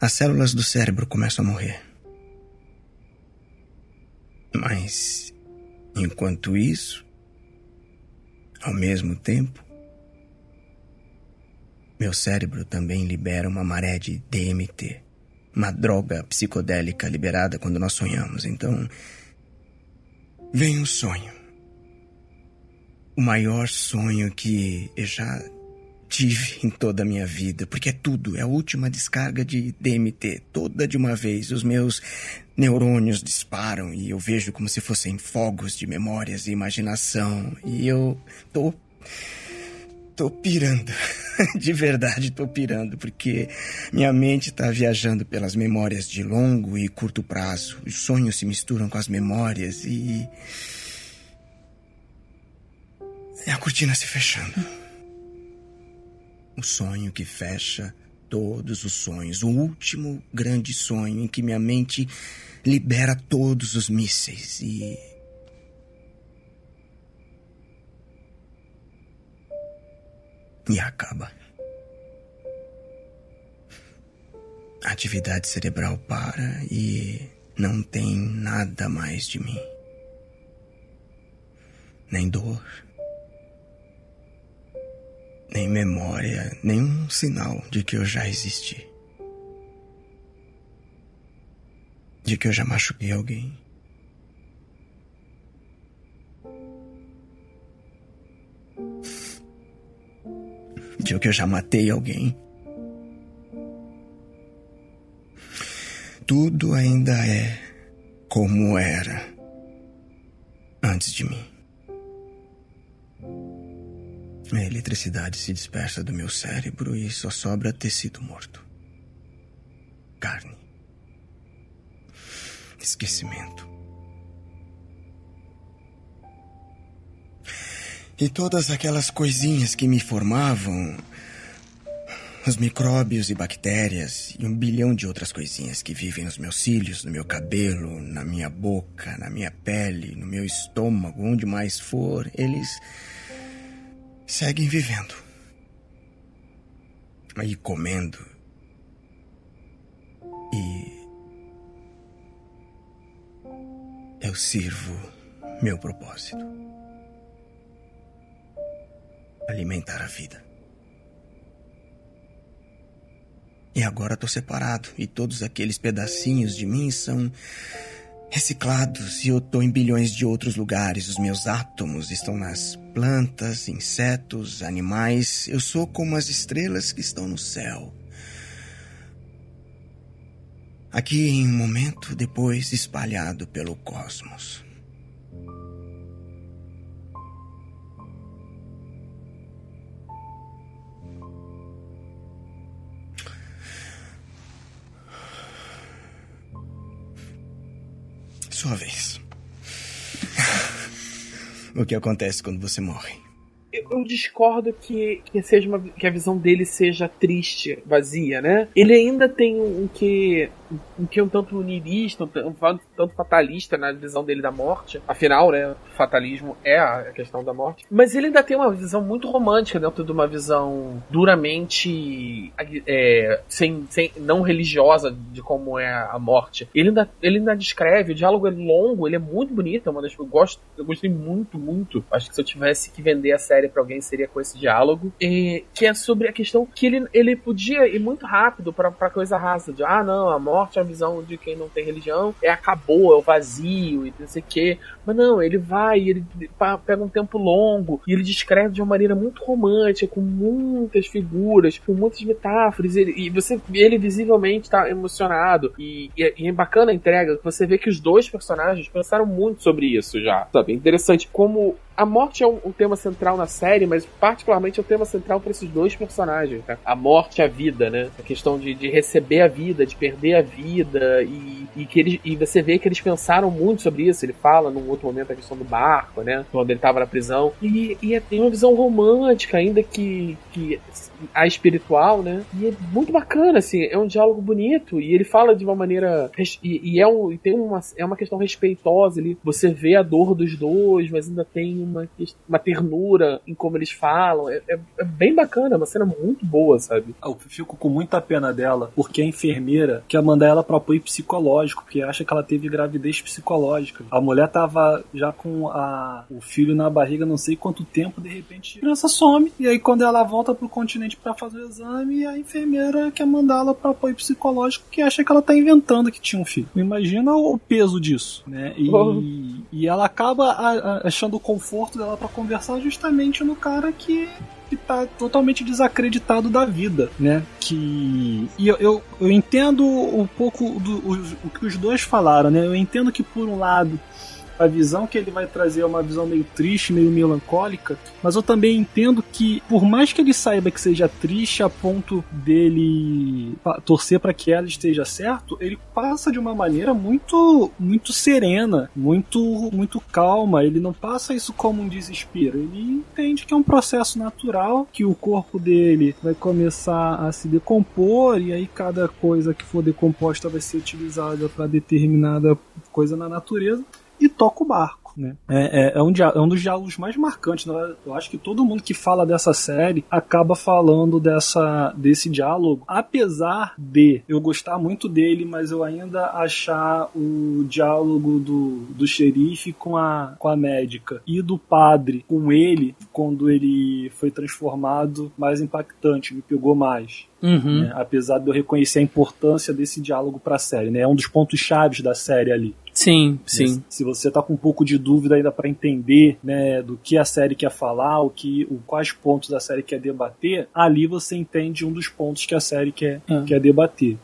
as células do cérebro começam a morrer. Mas, enquanto isso, ao mesmo tempo, meu cérebro também libera uma maré de DMT, uma droga psicodélica liberada quando nós sonhamos. Então, vem um sonho. O maior sonho que eu já tive em toda a minha vida, porque é tudo, é a última descarga de DMT, toda de uma vez. Os meus neurônios disparam e eu vejo como se fossem fogos de memórias e imaginação. E eu tô. tô pirando. [laughs] De verdade, tô pirando, porque minha mente tá viajando pelas memórias de longo e curto prazo. Os sonhos se misturam com as memórias e. É a cortina se fechando. O sonho que fecha todos os sonhos. O último grande sonho em que minha mente libera todos os mísseis e. E acaba. A atividade cerebral para e não tem nada mais de mim. Nem dor, nem memória, nenhum sinal de que eu já existi. De que eu já machuquei alguém. De que eu já matei alguém. Tudo ainda é como era antes de mim. A eletricidade se dispersa do meu cérebro e só sobra tecido morto. Carne. Esquecimento. E todas aquelas coisinhas que me formavam. Os micróbios e bactérias e um bilhão de outras coisinhas que vivem nos meus cílios, no meu cabelo, na minha boca, na minha pele, no meu estômago, onde mais for, eles seguem vivendo. E comendo. E. Eu sirvo meu propósito: alimentar a vida. E agora estou separado, e todos aqueles pedacinhos de mim são reciclados e eu estou em bilhões de outros lugares. Os meus átomos estão nas plantas, insetos, animais. Eu sou como as estrelas que estão no céu. Aqui em um momento, depois espalhado pelo cosmos. Sua vez. O que acontece quando você morre? Eu, eu discordo que, que, seja uma, que a visão dele seja triste, vazia, né? Ele ainda tem um, um que um que um tanto unirista, um tanto, fatalista na visão dele da morte. Afinal, né, fatalismo é a questão da morte. Mas ele ainda tem uma visão muito romântica dentro de uma visão duramente é, sem, sem, não religiosa de como é a morte. Ele ainda, ele ainda descreve, o diálogo é longo, ele é muito bonito, é uma das, eu, gosto, eu gostei muito, muito. Acho que se eu tivesse que vender a série para alguém seria com esse diálogo. E, que é sobre a questão que ele, ele podia ir muito rápido para coisa rasa, de ah não, a morte morte, a visão de quem não tem religião é acabou, é o vazio e não sei o quê. Mas não, ele vai, ele pega um tempo longo e ele descreve de uma maneira muito romântica, com muitas figuras, com muitas metáforas. E, e você ele visivelmente está emocionado. E, e, e, é bacana a entrega, você vê que os dois personagens pensaram muito sobre isso já. Sabe? É interessante como a morte é um, um tema central na série, mas particularmente é o tema central para esses dois personagens, né? A morte e a vida, né? A questão de, de receber a vida, de perder a vida e, e que eles, e você vê que eles pensaram muito sobre isso. Ele fala num outro momento a questão do barco, né? Quando ele estava na prisão. E, e é- tem uma visão romântica, ainda que, que a espiritual, né? E é muito bacana, assim, é um diálogo bonito e ele fala de uma maneira e, e é um e tem uma é uma questão respeitosa ali. Você vê a dor dos dois, mas ainda tem uma uma ternura em como eles falam. É, é- é bem bacana, é uma cena muito boa, sabe? Eu fico com muita pena dela, porque a enfermeira quer mandar ela para apoio psicológico, porque acha que ela teve gravidez psicológica. A mulher tava já com a, o filho na barriga não sei quanto tempo, de repente a criança some. E aí quando ela volta pro continente para fazer o exame, a enfermeira quer mandá-la para apoio psicológico, que acha que ela tá inventando que tinha um filho. Imagina o peso disso, né? E, Oh. e ela acaba achando o conforto dela para conversar justamente no cara que que tá totalmente desacreditado da vida, né? Que e eu, eu, eu entendo um pouco do o, o que os dois falaram, né? Eu entendo que por um lado a visão que ele vai trazer é uma visão meio triste, meio melancólica, mas eu também entendo que, por mais que ele saiba que seja triste a ponto dele torcer para que ela esteja certo, ele passa de uma maneira muito muito serena, muito muito calma. Ele não passa isso como um desespero. Ele entende que é um processo natural, que o corpo dele vai começar a se decompor e aí cada coisa que for decomposta vai ser utilizada para determinada coisa na natureza e toca o barco. Né? É, é, é um, é um dos diálogos mais marcantes. né? Eu acho que todo mundo que fala dessa série acaba falando dessa, desse diálogo, apesar de eu gostar muito dele, mas eu ainda achar o diálogo do, do xerife com a, com a médica e do padre com ele, quando ele foi transformado, mais impactante, me pegou mais. Uhum. né? Apesar de eu reconhecer a importância desse diálogo para a série, né? É um dos pontos chaves da série ali. Sim, sim. Se você tá com um pouco de dúvida ainda para entender, né, do que a série quer falar, o que, o, quais pontos a série quer debater, ali você entende um dos pontos que a série quer, Ah. quer debater.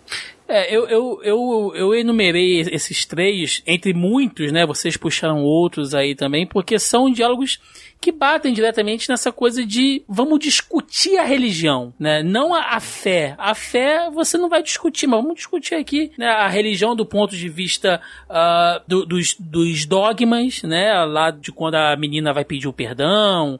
É, eu, eu, eu, eu enumerei esses três, entre muitos, né? Vocês puxaram outros aí também, porque são diálogos que batem diretamente nessa coisa de vamos discutir a religião, né? Não a, a fé. A fé você não vai discutir, mas vamos discutir aqui né, a religião do ponto de vista ah, do- dos, dos dogmas, né? Lá de quando a menina vai pedir o perdão,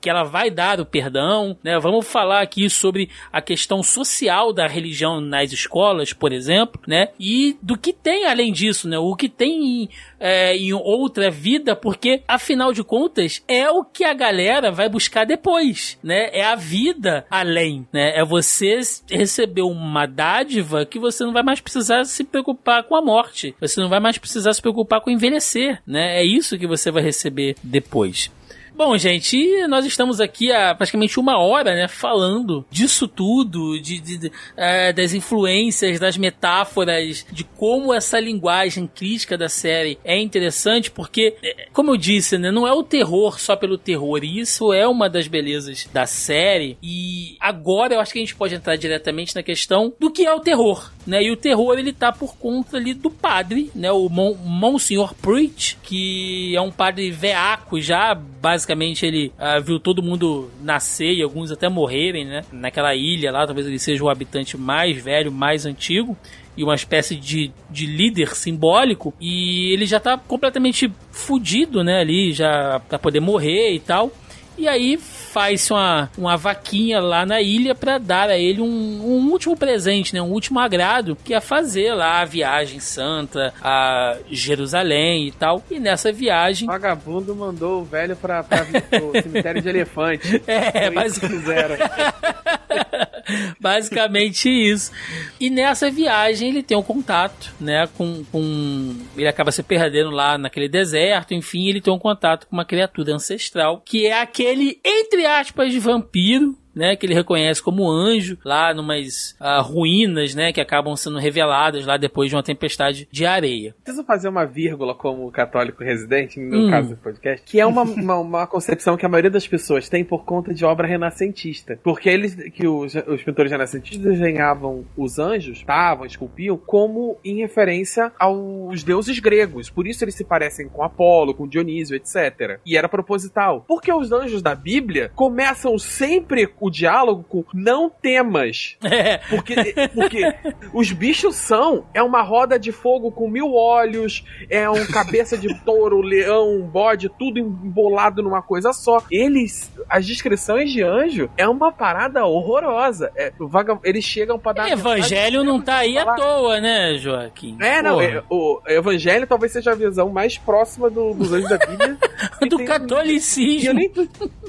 que ela vai dar o perdão, né? Vamos falar aqui sobre a questão social da religião nas escolas, por exemplo, né? E do que tem além disso, né? O que tem em, é, em outra vida, porque afinal de contas é o que a galera vai buscar depois, né? É a vida além, né? É você receber uma dádiva que você não vai mais precisar se preocupar com a morte, você não vai mais precisar se preocupar com envelhecer, né? É isso que você vai receber depois. Bom, gente, nós estamos aqui há praticamente uma hora, né, falando disso tudo, de, de- de, eh, das influências, das metáforas, de como essa linguagem crítica da série é interessante, porque, eh, como eu disse, né, não é o terror só pelo terror, e isso é uma das belezas da série, e agora eu acho que a gente pode entrar diretamente na questão do que é o terror, né, e o terror ele tá por conta ali do padre, né, o Mon Monsignor Preach, que é um padre veaco já, basicamente ele ah, viu todo mundo nascer e alguns até morrerem, né, naquela ilha lá, talvez ele seja o habitante mais velho, mais antigo, e uma espécie de, de líder simbólico, e ele já tá completamente fudido, né, ali, já pra poder morrer e tal, e aí faz uma, uma vaquinha lá na ilha para dar a ele um, um último presente, né? Um último agrado, que é fazer lá a viagem santa a Jerusalém e tal. E nessa viagem... O vagabundo mandou o velho pra, pra pro [laughs] cemitério de elefante. [laughs] É, mas- fizeram. [laughs] Basicamente isso. E nessa viagem ele tem um contato, né? Com, com. Ele acaba se perdendo lá naquele deserto, enfim, ele tem um contato com uma criatura ancestral, que é aquele, entre aspas, vampiro. Né, que ele reconhece como anjo, lá numas ah, ruínas, né, que acabam sendo reveladas lá depois de uma tempestade de areia. Preciso fazer uma vírgula como católico residente, no Hum. caso do podcast, que é uma, [laughs] uma, uma concepção que a maioria das pessoas tem por conta de obra renascentista. Porque eles, que os, os pintores renascentistas desenhavam os anjos, estavam, esculpiam, como em referência aos deuses gregos. Por isso eles se parecem com Apolo, com Dionísio, etc. E era proposital. Porque os anjos da Bíblia começam sempre o diálogo com não temas. Porque, porque os bichos são é uma roda de fogo com mil olhos, é um cabeça de touro, leão, bode, tudo embolado numa coisa só. Eles, as descrições de anjo é uma parada horrorosa. É, vaga, eles chegam pra dar. Evangelho não tá aí à toa, né, Joaquim? É, não, é, o evangelho talvez seja a visão mais próxima do- dos anjos da Bíblia. [laughs] do catolicismo. Nem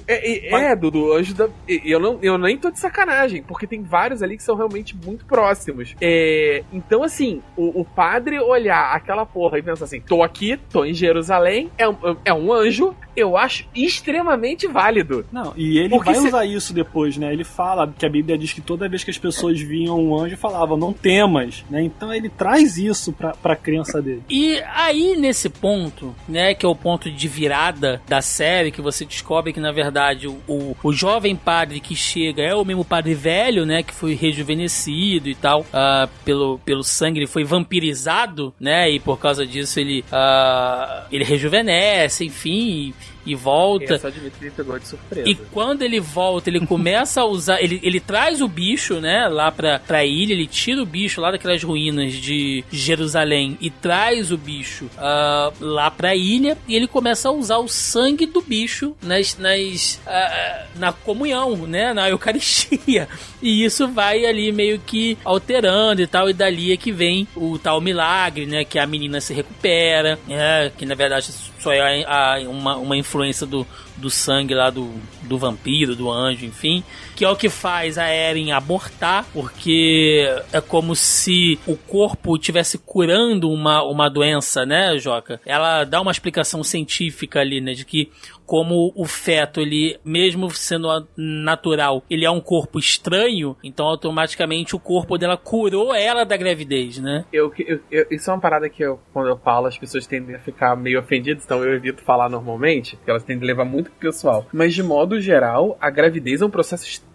é, é, é, do, do anjo da. e Eu, não, eu nem tô de sacanagem, porque tem vários ali que são realmente muito próximos. É, então, assim, o, o padre olhar aquela porra e pensar assim: tô aqui, tô em Jerusalém, é um, é um anjo, eu acho extremamente válido. Não, e ele Porque vai se- usar isso depois, né? Ele fala que a Bíblia diz que toda vez que as pessoas viam um anjo falavam, não temas, né? Então ele traz isso pra, pra crença dele. E aí, nesse ponto, né, que é o ponto de virada da série, que você descobre que, na verdade, o, o, o jovem padre que chega. É o mesmo padre velho, né, que foi rejuvenescido e tal, ah, pelo, pelo sangue, ele foi vampirizado, né, e por causa disso ele, ah, ele rejuvenesce, enfim, e, e volta. Essa Dimitri pegou de surpresa. E quando ele volta, ele começa a usar. Ele, ele traz o bicho, né? Lá pra, pra ilha, ele tira o bicho lá daquelas ruínas de Jerusalém e traz o bicho ah, lá pra ilha. E ele começa a usar o sangue do bicho nas, nas, ah, na comunhão, né? Na Eucaristia. E isso vai ali meio que alterando e tal. E dali é que vem o tal milagre, né? Que a menina se recupera, né? Que na verdade só é a- a- uma, uma influência do, do sangue lá do, do vampiro, do anjo, enfim. Que é o que faz a Eren abortar, porque é como se o corpo estivesse curando uma, uma doença, né, Joca? Ela dá uma explicação científica ali, né, de que como o feto, ele, mesmo sendo natural, ele é um corpo estranho, então automaticamente o corpo dela curou ela da gravidez, né? Eu, eu- eu- isso é uma parada que eu, quando eu falo, as pessoas tendem a ficar meio ofendidas, então eu evito falar normalmente, porque elas tendem a levar muito pessoal. Mas de modo geral, a gravidez é um processo extremamente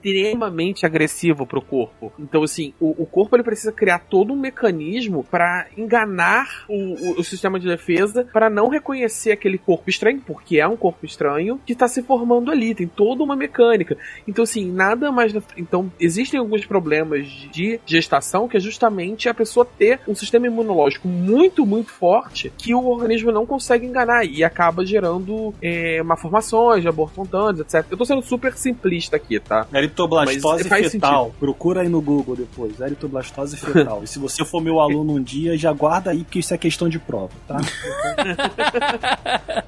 agressivo pro corpo. Então, assim, o, o corpo ele precisa criar todo um mecanismo pra enganar o, o- o sistema de defesa para não reconhecer aquele corpo estranho, porque é um corpo estranho que tá se formando ali. Tem toda uma mecânica. Então, assim, nada mais. Então, existem alguns problemas de gestação que é justamente a pessoa ter um sistema imunológico muito, muito forte que o organismo não consegue enganar e acaba gerando é, malformações, abortos espontâneos, etc. Eu tô sendo super simplista aqui, tá? Eritoblastose fetal. sentido. Procura aí no Google depois. Eritoblastose [laughs] fetal. e se você for meu aluno um dia, já guarda aí, porque isso é questão de prova, tá? [laughs]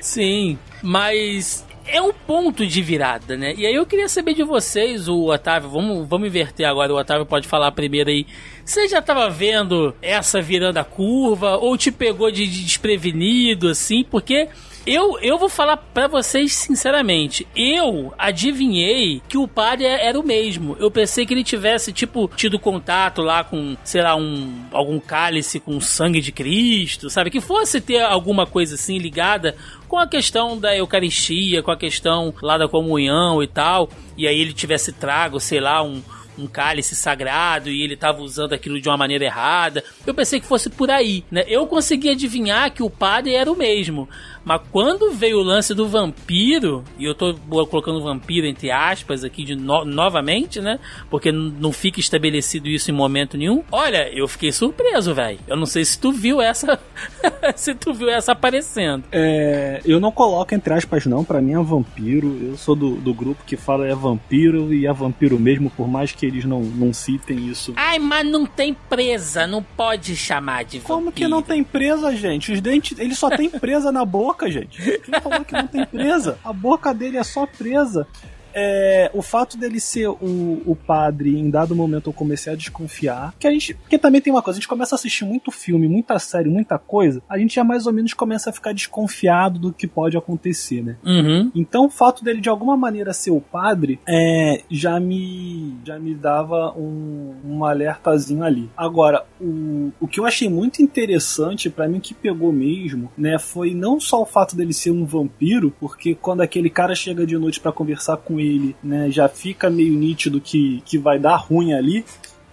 Sim, mas é um ponto de virada, né? E aí eu queria saber de vocês, o Otávio, vamos, vamos inverter agora, o Otávio pode falar primeiro aí. Você já tava vendo essa virando a curva ou te pegou de, de desprevenido assim? Porque eu, eu vou falar pra vocês sinceramente, eu adivinhei que o padre era o mesmo. Eu pensei que ele tivesse tipo tido contato lá com, sei lá, um algum cálice com sangue de Cristo, sabe? Que fosse ter alguma coisa assim ligada com a questão da Eucaristia, com a questão lá da comunhão e tal, e aí ele tivesse trago, sei lá, um, um cálice sagrado e ele estava usando aquilo de uma maneira errada. Eu pensei que fosse por aí, né? Eu consegui adivinhar que o padre era o mesmo. Mas quando veio o lance do vampiro, e eu tô colocando vampiro entre aspas aqui de no- novamente, né? Porque não fica estabelecido isso em momento nenhum. Olha, eu fiquei surpreso, velho. Eu não sei se tu viu essa. [laughs] se tu viu essa aparecendo. É, eu não coloco entre aspas, não. Pra mim é vampiro. Eu sou do, do grupo que fala é vampiro e é vampiro mesmo, por mais que eles não, não citem isso. Ai, mas não tem presa, não pode chamar de vampiro. Como que não tem presa, gente? Os dentes, ele só tem presa na boca, gente. Quem falou que não tem presa? A boca dele é só presa. É, o fato dele ser o, o padre, em dado momento eu comecei a desconfiar. Que a gente. Porque também tem uma coisa, a gente começa a assistir muito filme, muita série, muita coisa, a gente já mais ou menos começa a ficar desconfiado do que pode acontecer, né? Uhum. Então o fato dele de alguma maneira ser o padre é, já me já me dava um, um alertazinho ali. Agora, o, o que eu achei muito interessante pra mim que pegou mesmo, né, foi não só o fato dele ser um vampiro, porque quando aquele cara chega de noite pra conversar com ele, né, já fica meio nítido que, que vai dar ruim ali,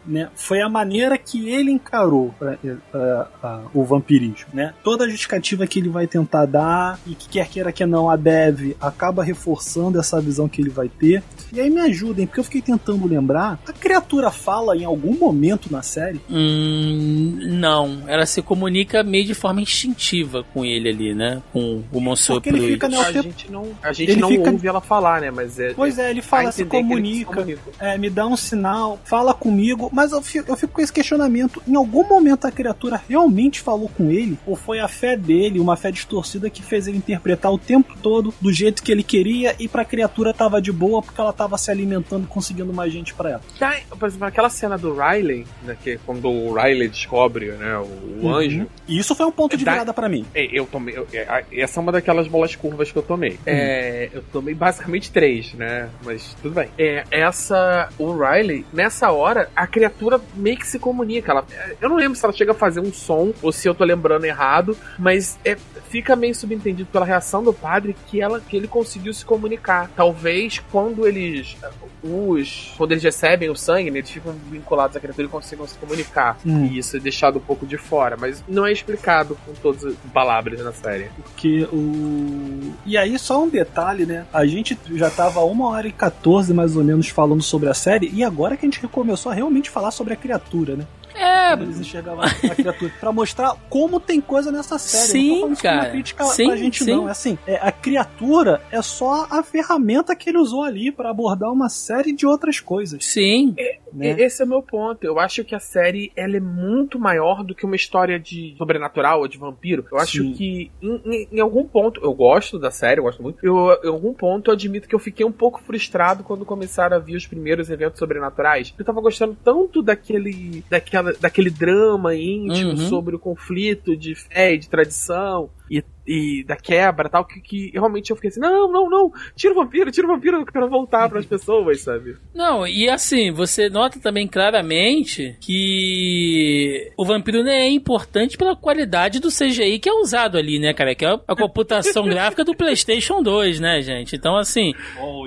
né, foi a maneira que ele encarou pra- pra- a- o vampirismo, né? Toda a justificativa que ele vai tentar dar e que quer queira que não a deve acaba reforçando essa visão que ele vai ter. E aí me ajudem, porque eu fiquei tentando lembrar, a criatura fala em algum momento na série? Hum, não, ela se comunica meio de forma instintiva com ele ali, né? Com o Monsieur Porque ele fica, né, A tempo- gente não, a gente Ele não fica- ouve ela falar, né? Mas é. Pois é, ele fala, a se ele se comunica, é, me dá um sinal, fala comigo, mas eu fico, eu fico com esse questionamento. Em algum momento a criatura realmente falou com ele? Ou foi a fé dele, uma fé distorcida que fez ele interpretar o tempo todo do jeito que ele queria e pra criatura tava de boa porque ela tava se alimentando, conseguindo mais gente pra ela? Tá, por exemplo, aquela cena do Riley, né, que é quando o Riley descobre né, o, o Uhum. anjo. E isso foi um ponto de Da- virada pra mim. É, eu tomei. eu- é, essa é uma daquelas bolas curvas que eu tomei. É, eu tomei basicamente três, né? Mas tudo bem. É, essa. O Riley, nessa hora, a criatura meio que se comunica. Ela, eu não lembro se ela chega a fazer um som ou se eu tô lembrando errado, mas é, fica meio subentendido pela reação do padre que, ela, que ele conseguiu se comunicar. Talvez quando eles. Os. Quando eles recebem o sangue, né, eles ficam vinculados à criatura e consigam se comunicar. Hum. E isso é deixado um pouco de fora. Mas não é explicado com todas as palavras na série. Porque o. E aí, só um detalhe, né? A gente já tava uma hora e 14 mais ou menos falando sobre a série, e agora que a gente recomeçou a realmente falar sobre a criatura, né? É, eles enxergavam a criatura. Pra mostrar como tem coisa nessa série. Sim, não cara. uma crítica Sim, pra gente, sim. não. É assim, é, a criatura é só a ferramenta que ele usou ali pra abordar uma série de outras coisas. Sim. Né? Esse é o meu ponto. Eu acho que a série ela é muito maior do que uma história de sobrenatural ou de vampiro. Eu acho Sim. que em, em- em algum ponto eu gosto da série, eu gosto muito. Eu, em algum ponto eu admito que eu fiquei um pouco frustrado quando começaram a vir os primeiros eventos sobrenaturais. Eu tava gostando tanto daquele daquela, daquele drama íntimo Uhum. sobre o conflito de fé e de tradição. E, e da quebra tal, que, que realmente eu fiquei assim: não, não, não, tira o vampiro, tira o vampiro, eu quero voltar pras pessoas, sabe? Não, e assim, você nota também claramente que o vampiro não é importante pela qualidade do CGI que é usado ali, né, cara? Que é a computação [laughs] gráfica do PlayStation 2, né, gente? Então, assim,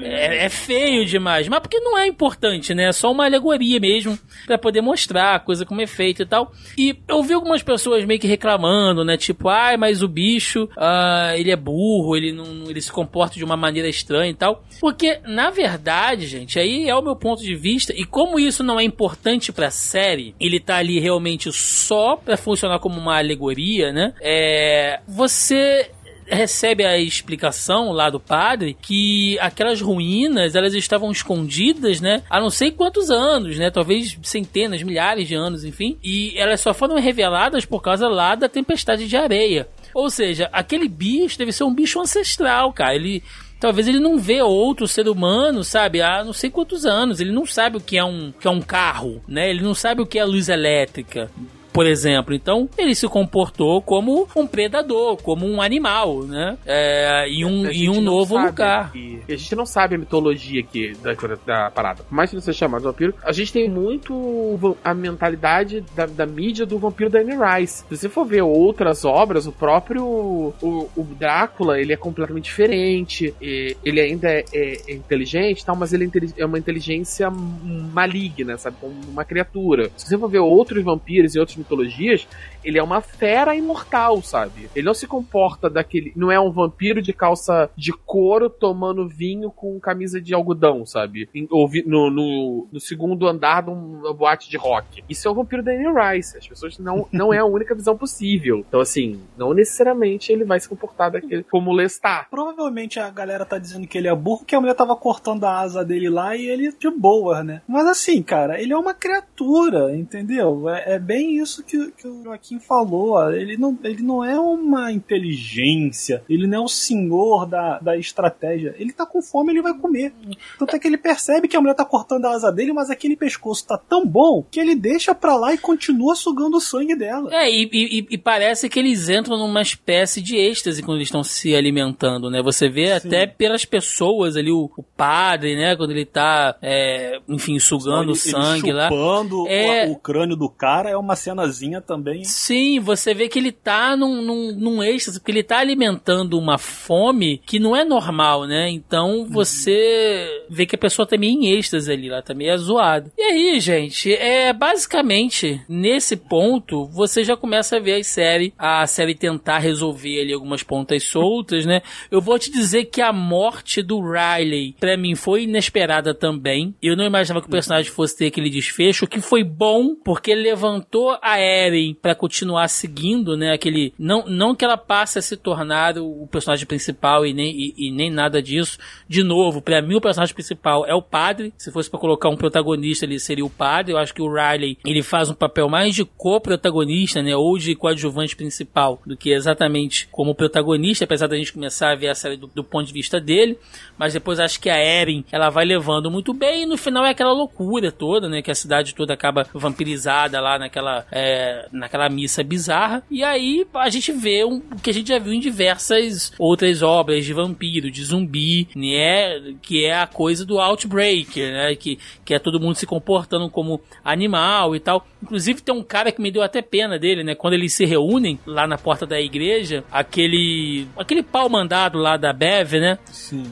é, é feio demais. Mas porque não é importante, né? É só uma alegoria mesmo pra poder mostrar a coisa como é feita e tal. E eu vi algumas pessoas meio que reclamando, né? Tipo, ai, mas o bicho, ah, ele é burro, ele não, ele se comporta de uma maneira estranha e tal. Porque, na verdade, gente, aí é o meu ponto de vista. E como isso não é importante pra série, ele tá ali realmente só pra funcionar como uma alegoria, né? É, você recebe a explicação lá do padre que aquelas ruínas elas estavam escondidas, né? Há não sei quantos anos, né? Talvez centenas, milhares de anos, enfim. E elas só foram reveladas por causa lá da tempestade de areia. Ou seja, aquele bicho deve ser um bicho ancestral, cara. Ele Talvez ele não vê outro ser humano, sabe, há não sei quantos anos. Ele não sabe o que é um, que é um carro, né? Ele não sabe o que é luz elétrica por exemplo. Então, ele se comportou como um predador, como um animal, né? É, em um, em um novo lugar. que- a gente não sabe a mitologia aqui da, da parada. Por mais que não seja chamado de vampiro, a gente tem muito a mentalidade da, da mídia do vampiro da Anne Rice. Se você for ver outras obras, o próprio o, o Drácula, ele é completamente diferente. ele ainda é, é- é inteligente, tal, mas ele é, é uma inteligência maligna, sabe? Como uma criatura. Se você for ver outros vampiros e outras mitologias, ele é uma fera imortal, sabe? Ele não se comporta daquele. Não é um vampiro de calça de couro tomando vinho com camisa de algodão, sabe? Em- no, no, no segundo andar de uma boate de rock. Isso é o vampiro da Anne Rice. As pessoas não, [laughs] não é a única visão possível. Então, assim, não necessariamente ele vai se comportar daquele, como o Lestat. Provavelmente a galera tá dizendo que ele é burro, que a mulher tava cortando a asa dele lá e ele de boa, né? Mas assim, cara, ele é uma criatura, entendeu? É, é bem isso isso que, que o Joaquim falou. Ele não, ele não é uma inteligência, ele não é o senhor da, da estratégia. Ele tá com fome, ele vai comer. Tanto é que ele percebe que a mulher tá cortando a asa dele, mas aquele pescoço tá tão bom que ele deixa pra lá e continua sugando o sangue dela. É, e, e- e parece que eles entram numa espécie de êxtase quando eles estão se alimentando, né? Você vê até pelas pessoas ali, o, o padre, né? Quando ele tá, é, enfim, sugando o Ele- ele sangue lá. chupando o- É. o, crânio do cara é uma cenazinha também. Sim, você vê que ele tá num, num, num êxtase, porque ele tá alimentando uma fome que não é normal, né? Então você vê que a pessoa tá meio em êxtase ali, lá tá meio zoada. E aí, gente, é basicamente nesse ponto você já começa a ver a série, a série tentar resolver ali algumas pontas soltas, né? Eu vou te dizer que a morte do Riley, pra mim, foi inesperada também. Eu não imaginava que o personagem fosse ter aquele desfecho, o que foi bom, porque levantou a Eren pra continuar seguindo, né? Aquele. Não, não que ela passe a se tornar o personagem principal e nem, e, e nem nada disso. De novo, pra mim o personagem principal é o padre. Se fosse pra colocar um protagonista, ele seria o padre. Eu acho que o Riley ele faz um papel mais de co-protagonista, né? Ou de coadjuvante principal do que exatamente como protagonista, apesar da gente começar a ver a série do, do ponto de vista dele. Mas depois acho que a Eren ela vai levando muito bem e no final é aquela loucura toda, né? Que a cidade toda acaba vampirizada lá naquela, é, naquela missa bizarra. E aí a gente vê um, o que a gente já viu em diversas outras obras de vampiro, de zumbi, né? Que é a coisa do Outbreak, né? Que, que é todo mundo se comportando como animal e tal. Inclusive tem um cara que me deu até pena dele, né? Quando eles se reúnem lá na porta da igreja, aquele aquele pau mandado lá da Bev, né?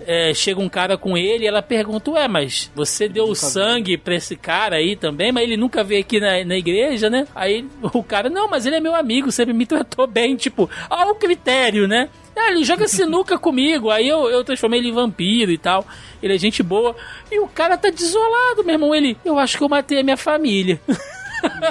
É, chega um cara com ele e ela pergunta, ué, mas você deu sangue pra esse cara aí também, mas ele nunca veio aqui na, na igreja, né? Aí o cara, não, mas ele é meu amigo, sempre me tratou bem, tipo, ao critério, né? Ah, ele joga sinuca comigo, aí eu, eu transformei ele em vampiro e tal. Ele é gente boa. E o cara tá desolado, meu irmão. Ele, eu acho que eu matei a minha família.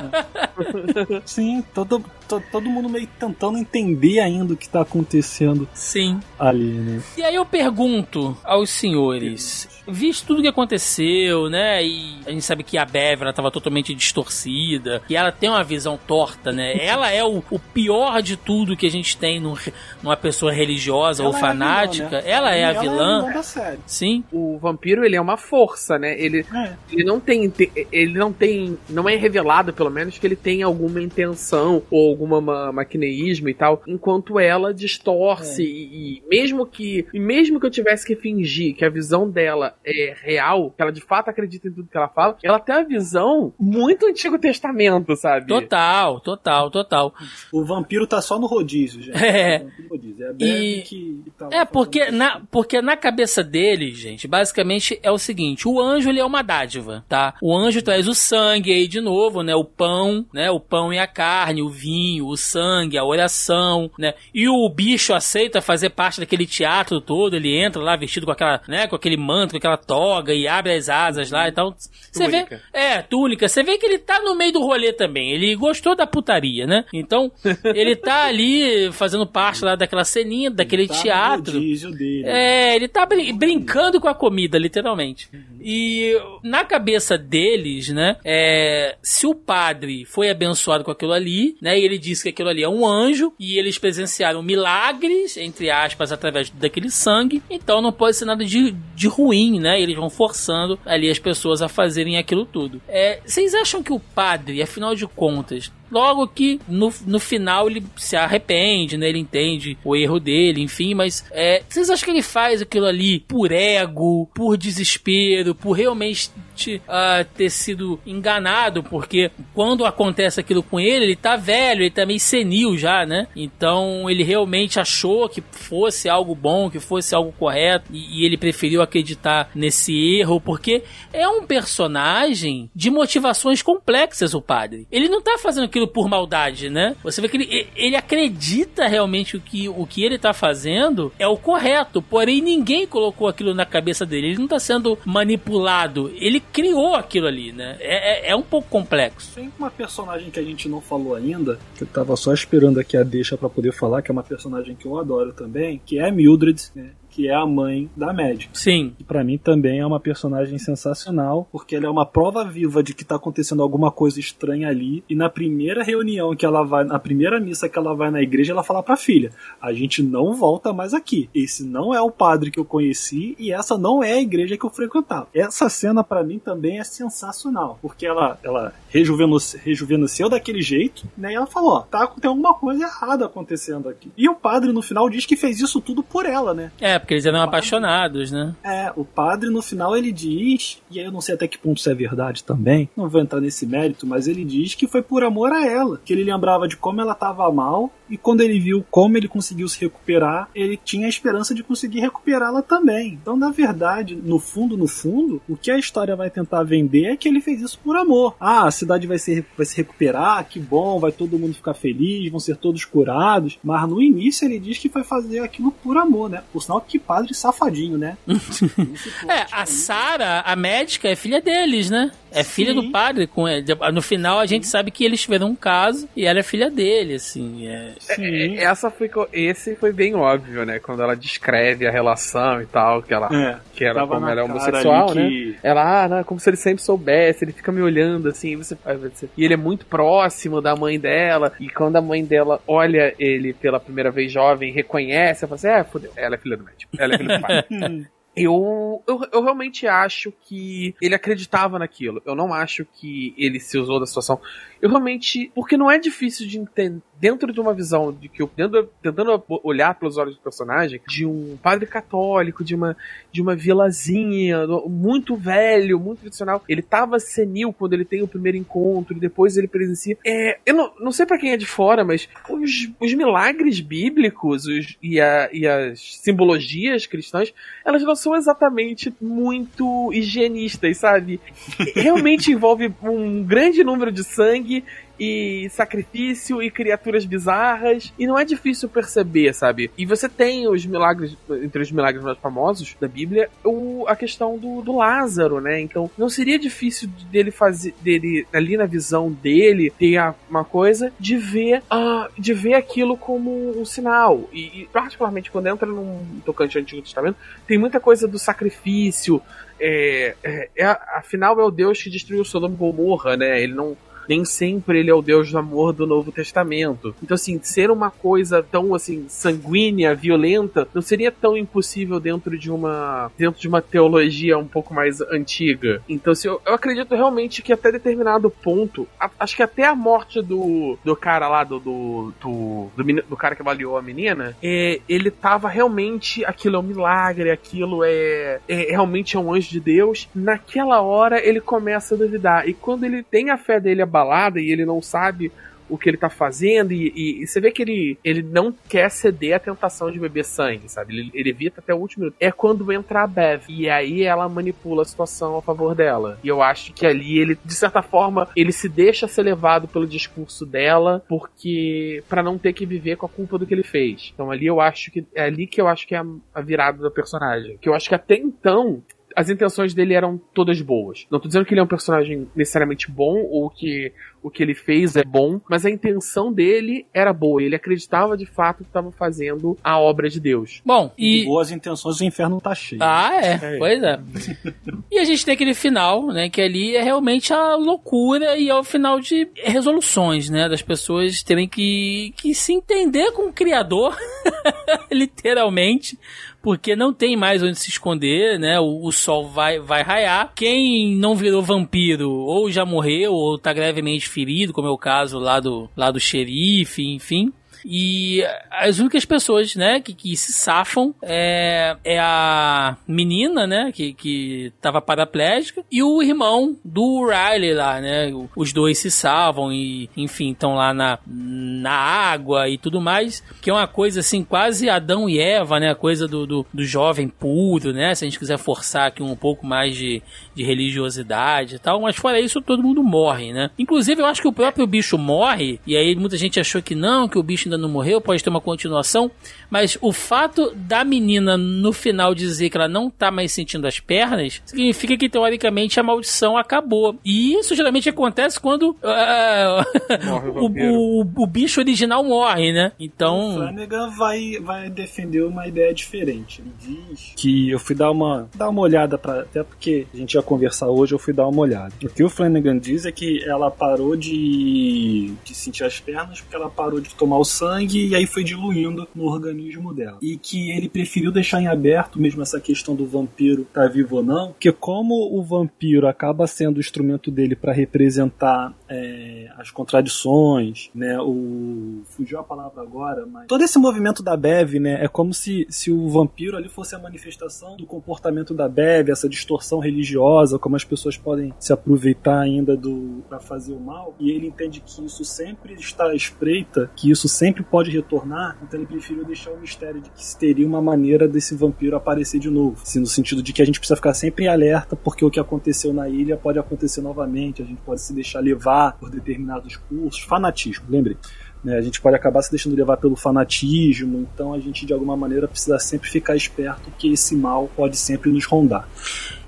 [laughs] Sim, todo, to- todo mundo meio tentando entender ainda o que tá acontecendo Sim. ali, né? E aí eu pergunto aos senhores, visto tudo que aconteceu, né? E a gente sabe que a Bev ela tava totalmente distorcida, e ela tem uma visão torta, né? [laughs] Ela é o, o pior de tudo que a gente tem num- numa pessoa religiosa ou Ela é a vilã, fanática. né? Ela é a Ela é a vilã. vilã da série. Sim. O vampiro, ele é uma força, né? Ele, ele não tem. Ele não tem. Não é revelado, pelo menos, que ele tem alguma intenção ou alguma ma maquineísmo e tal. Enquanto ela distorce e, e mesmo que. E mesmo que eu tivesse que fingir que a visão dela é real, que ela de fato acredita em tudo que ela fala, ela tem uma visão muito Antigo Testamento, sabe? Total, total, total. O vampiro tá só no rodízio, gente. É. Rodízio. É a E- que tá É, porque na, porque na cabeça dele, gente, basicamente é o seguinte: o anjo ele é uma dádiva, tá? O anjo traz o sangue aí de novo, né? O pão, né? O pão e a carne, o vinho, o sangue, a oração, né? E o bicho aceita fazer parte daquele teatro todo, ele entra lá vestido com aquela, né? Com aquele manto, com aquela toga e abre as asas lá e tal. Você vê. Túnica. É, túnica. Você vê que ele tá no meio do rolê também. Ele gostou da putaria, né? Então, ele tá ali fazendo parte lá daquela ceninha, daquele tá teatro. dele. É, ele tá brin- brincando com a comida, literalmente. E na cabeça deles, né, é, se o padre foi abençoado com aquilo ali, né, e ele disse que aquilo ali é um anjo, e eles presenciaram milagres, entre aspas, através daquele sangue, então não pode ser nada de, de ruim, né, eles vão forçando ali as pessoas a fazerem aquilo tudo. É, vocês acham que o padre, afinal de contas, Logo que no, no final ele se arrepende, né? Ele entende o erro dele, enfim, mas é, vocês acham que ele faz aquilo ali por ego, por desespero, por realmente ah, ter sido enganado? Porque quando acontece aquilo com ele, ele tá velho, ele tá meio senil já, né? Então ele realmente achou que fosse algo bom, que fosse algo correto, e, e ele preferiu acreditar nesse erro, porque é um personagem de motivações complexas, o padre. Ele não tá fazendo aquilo por maldade, né? Você vê que ele, ele acredita realmente o que, o que ele tá fazendo é o correto, porém ninguém colocou aquilo na cabeça dele. Ele não tá sendo manipulado, ele criou aquilo ali, né? É, é, é um pouco complexo. Tem uma personagem que a gente não falou ainda, que eu tava só esperando aqui a deixa pra poder falar, que é uma personagem que eu adoro também, que é Mildred, né? Que é a mãe da médica. Sim. Que pra mim também é uma personagem sensacional, porque ela é uma prova viva de que tá acontecendo alguma coisa estranha ali. E na primeira reunião que ela vai, na primeira missa que ela vai na igreja, ela fala pra filha: a gente não volta mais aqui. Esse não é o padre que eu conheci e essa não é a igreja que eu frequentava. Essa cena pra mim também é sensacional, porque ela, ela rejuvenesceu, rejuvenesceu daquele jeito, né? E ela falou: ó, tá, tem alguma coisa errada acontecendo aqui. E o padre no final diz que fez isso tudo por ela, né? É, porque eles eram apaixonados, né? É, o padre no final ele diz, e aí eu não sei até que ponto isso é verdade também, não vou entrar nesse mérito, mas ele diz que foi por amor a ela, que ele lembrava de como ela estava mal e quando ele viu como ele conseguiu se recuperar, ele tinha a esperança de conseguir recuperá-la também. Então, na verdade, no fundo, no fundo, o que a história vai tentar vender é que ele fez isso por amor. Ah, a cidade vai, ser, vai se recuperar, que bom, vai todo mundo ficar feliz, vão ser todos curados. Mas no início ele diz que vai fazer aquilo por amor, né? Por sinal que padre safadinho, né? [laughs] É, a Sara, a médica, é filha deles, né? É filha do padre. Com ele. No final a gente sabe que eles tiveram um caso e ela é filha dele, assim. É... É, é, essa foi, esse foi bem óbvio, né? Quando ela descreve a relação e tal, que ela, É, que ela como ela é homossexual, né? que- Ela, ah, não, é como se ele sempre soubesse, ele fica me olhando assim, e você- e ele é muito próximo da mãe dela, e quando a mãe dela olha ele pela primeira vez jovem, reconhece, ela fala assim, é, fodeu, ela é filha do médico, ela é filha do pai. [laughs] Eu, eu, eu realmente acho que ele acreditava naquilo. Eu não acho que ele se usou da situação. Eu realmente. Porque não é difícil de entender. Dentro de uma visão de que eu. Tentando olhar pelos olhos do personagem, de um padre católico, de uma, de uma vilazinha, muito velho, muito tradicional. Ele tava senil quando ele tem o primeiro encontro, e depois ele presencia. É, eu não, não sei pra quem é de fora, mas os, os milagres bíblicos os, e, a- e as simbologias cristãs, elas não são exatamente muito higienistas, sabe? [laughs] Realmente envolve um grande número de sangue e sacrifício e criaturas bizarras e não é difícil perceber, sabe? E você tem os milagres, entre os milagres mais famosos da Bíblia, o, a questão do, do Lázaro, né? Então não seria difícil dele fazer, dele ali na visão dele ter uma coisa de ver, ah, de ver aquilo como um sinal e, e particularmente quando entra num tocante ao Antigo Testamento tem muita coisa do sacrifício. É, é, é- afinal, é o Deus que destruiu Sodoma e Gomorra, né? Ele não. Nem sempre ele é o Deus do amor do Novo Testamento. Então, assim, ser uma coisa tão, assim, sanguínea, violenta, não seria tão impossível dentro de uma dentro de uma teologia um pouco mais antiga. Então, assim, eu, eu acredito realmente que até determinado ponto, a- acho que até a morte do, do cara lá, do, do, do, do, do cara que avaliou a menina, é, ele tava realmente, aquilo é um milagre, aquilo é, é realmente é um anjo de Deus. Naquela hora ele começa a duvidar. E quando ele tem a fé dele abalada e ele não sabe o que ele tá fazendo, e, e- e você vê que ele, ele não quer ceder à tentação de beber sangue, sabe? Ele, ele evita até o último minuto. É quando entra a Bev. E aí ela manipula a situação a favor dela. E eu acho que ali ele, de certa forma, ele se deixa ser levado pelo discurso dela, porque. para não ter que viver com a culpa do que ele fez. Então ali eu acho que. É ali que eu acho que é a, a virada do personagem. Que eu acho que até então as intenções dele eram todas boas. Não tô dizendo que ele é um personagem necessariamente bom ou que o que ele fez é bom, mas a intenção dele era boa. Ele acreditava de fato que estava fazendo a obra de Deus. Bom, De e. boas intenções, o inferno tá cheio. Ah, é, pois é. E a gente tem aquele final, né? Que ali é realmente a loucura e é o final de resoluções, né? Das pessoas terem que, que se entender com o Criador, [laughs] literalmente. Porque não tem mais onde se esconder, né? O, o sol vai, vai raiar. Quem não virou vampiro ou já morreu ou tá gravemente ferido, como é o caso lá do, lá do xerife, enfim. E as únicas pessoas, né, que, que se safam é, é a menina, né, que, que tava paraplégica, e o irmão do Riley lá, né. Os dois se salvam e, enfim, estão lá na, na água e tudo mais, que é uma coisa assim, quase Adão e Eva, né, a coisa do, do, do jovem puro, né, se a gente quiser forçar aqui um pouco mais de, de religiosidade e tal, mas fora isso todo mundo morre, né. Inclusive eu acho que o próprio bicho morre, e aí muita gente achou que não, que o bicho ainda não morreu, pode ter uma continuação, mas o fato da menina no final dizer que ela não tá mais sentindo as pernas, significa que teoricamente a maldição acabou. E isso geralmente acontece quando ah, Morre o [laughs] o, o, o bicho original morre, né? O Então. Flanagan vai, vai defender uma ideia diferente. Ele diz que eu fui dar uma, dar uma olhada para até porque a gente ia conversar hoje, eu fui dar uma olhada. O que o Flanagan diz é que ela parou de, de sentir as pernas porque ela parou de tomar o sangue e aí foi diluindo no organismo dela. E que ele preferiu deixar em aberto mesmo essa questão do vampiro tá vivo ou não, porque como o vampiro acaba sendo o instrumento dele para representar é, as contradições, né? O fugiu a palavra agora, mas todo esse movimento da Bev, né? É como se, se o vampiro ali fosse a manifestação do comportamento da Bev, essa distorção religiosa, como as pessoas podem se aproveitar ainda do para fazer o mal. E ele entende que isso sempre está à espreita, que isso sempre pode retornar. Então ele preferiu deixar o mistério de que teria uma maneira desse vampiro aparecer de novo, assim, no sentido de que a gente precisa ficar sempre em alerta, porque o que aconteceu na ilha pode acontecer novamente. A gente pode se deixar levar por determinados cursos, fanatismo, lembre. Né, a gente pode acabar se deixando levar pelo fanatismo, então a gente de alguma maneira precisa sempre ficar esperto que esse mal pode sempre nos rondar.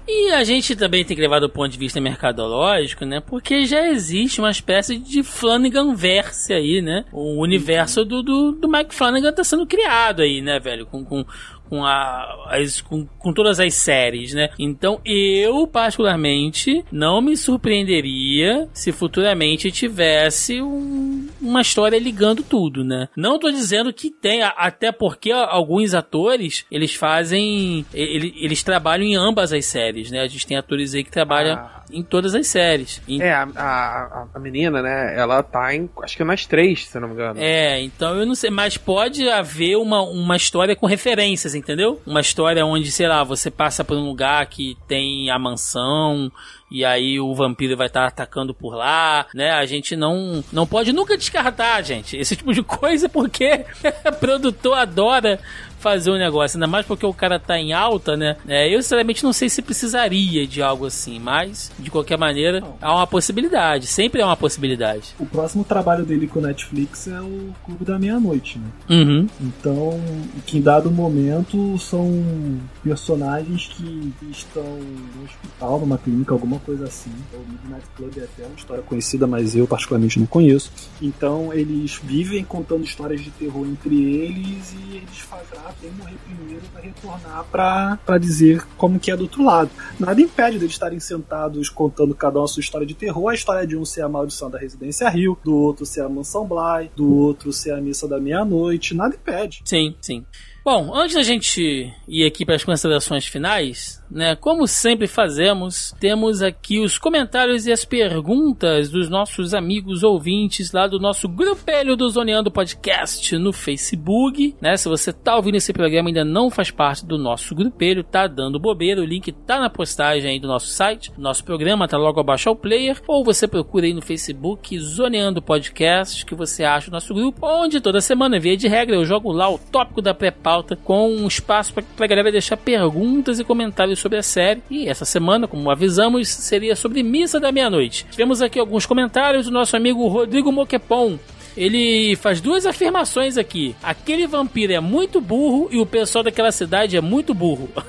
E a gente também tem que levar do ponto de vista mercadológico, né? Porque já existe uma espécie de Flanagan verse aí, né? O universo do, do, do Mike Flanagan tá sendo criado aí, né, velho? Com, com, com, a, as, com, com todas as séries, né? Então eu, particularmente, não me surpreenderia se futuramente tivesse um- uma história ligando tudo, né? Não tô dizendo que tenha, até porque alguns atores, eles fazem, ele- eles trabalham em ambas as séries, né? A gente tem atores aí que trabalham em todas as séries. Em- É, a, a, a menina, né? Ela tá em. Acho que nas três, se não me engano. É, então eu não sei, mas pode haver uma, uma história com referências, entendeu? Uma história onde, sei lá, você passa por um lugar que tem a mansão e aí o vampiro vai estar atacando por lá, né? A gente não não pode nunca descartar, gente, esse tipo de coisa porque [laughs] produtor adora fazer um negócio, ainda mais porque o cara tá em alta, né? É, eu sinceramente não sei se precisaria de algo assim, mas de qualquer maneira há uma possibilidade, sempre há uma possibilidade. O próximo trabalho dele com o Netflix é o Clube da Meia-Noite, né? Uhum. Então, que em dado momento são personagens que estão no hospital, numa clínica, alguma coisa assim. O Midnight Club é até uma história conhecida, mas eu particularmente não conheço. Então, eles vivem contando histórias de terror entre eles e eles fazem, quem morrer primeiro vai retornar pra dizer como que é do outro lado. Nada impede deles estarem sentados contando cada um a sua história de terror. A história de um ser a maldição da Residência Rio, do outro ser a Mansão Bly, do outro ser a Missa da Meia-Noite. Nada impede. Sim, sim. Bom, antes da gente ir aqui para as considerações finais, né? Como sempre fazemos, temos aqui os comentários e as perguntas dos nossos amigos ouvintes lá do nosso grupelho do Zoneando Podcast no Facebook, né? Se você tá ouvindo esse programa e ainda não faz parte do nosso grupelho, tá dando bobeira, o link tá na postagem aí do nosso site, nosso programa tá logo abaixo ao player, ou você procura aí no Facebook Zoneando Podcast, que você acha o nosso grupo, onde toda semana, via de regra, eu jogo lá o tópico da pré-pauta com um espaço pra galera deixar perguntas e comentários sobre a série. E essa semana, como avisamos, seria sobre Missa da Meia-Noite. Tivemos aqui alguns comentários do nosso amigo Rodrigo Moquepon. Ele faz duas afirmações aqui. Aquele vampiro é muito burro e o pessoal daquela cidade é muito burro. [laughs]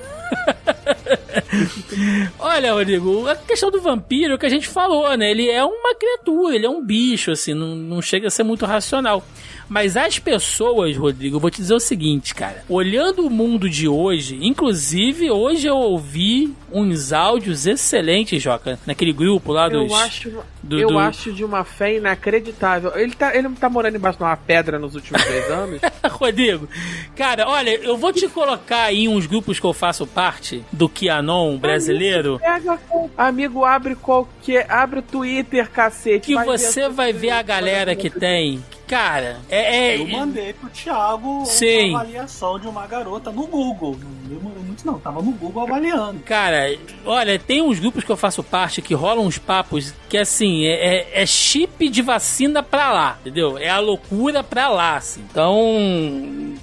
Olha, Rodrigo, a questão do vampiro é o que a gente falou, né? Ele é uma criatura, ele é um bicho, assim, não, não chega a ser muito racional. Mas as pessoas, Rodrigo, eu vou te dizer o seguinte, cara. Olhando o mundo de hoje, inclusive hoje eu ouvi uns áudios excelentes, Joca, naquele grupo lá dos. Eu acho, do- eu do- acho de uma fé inacreditável. Ele tá, ele tá morando embaixo de uma pedra nos últimos três [laughs] anos. Rodrigo, cara, olha, eu vou te colocar aí uns grupos que eu faço parte do Kianon brasileiro. Pega, amigo, abre qualquer. Abre o Twitter, cacete. Que vai ver você as vai ver a galera que tem. Cara, é. é- Eu mandei pro Thiago Sim. uma avaliação de uma garota no Google. Não demorou muito, não. Tava no Google avaliando. Cara, olha, tem uns grupos que eu faço parte que rolam uns papos que assim, é, é- é chip de vacina pra lá, entendeu? É a loucura pra lá, assim. Então.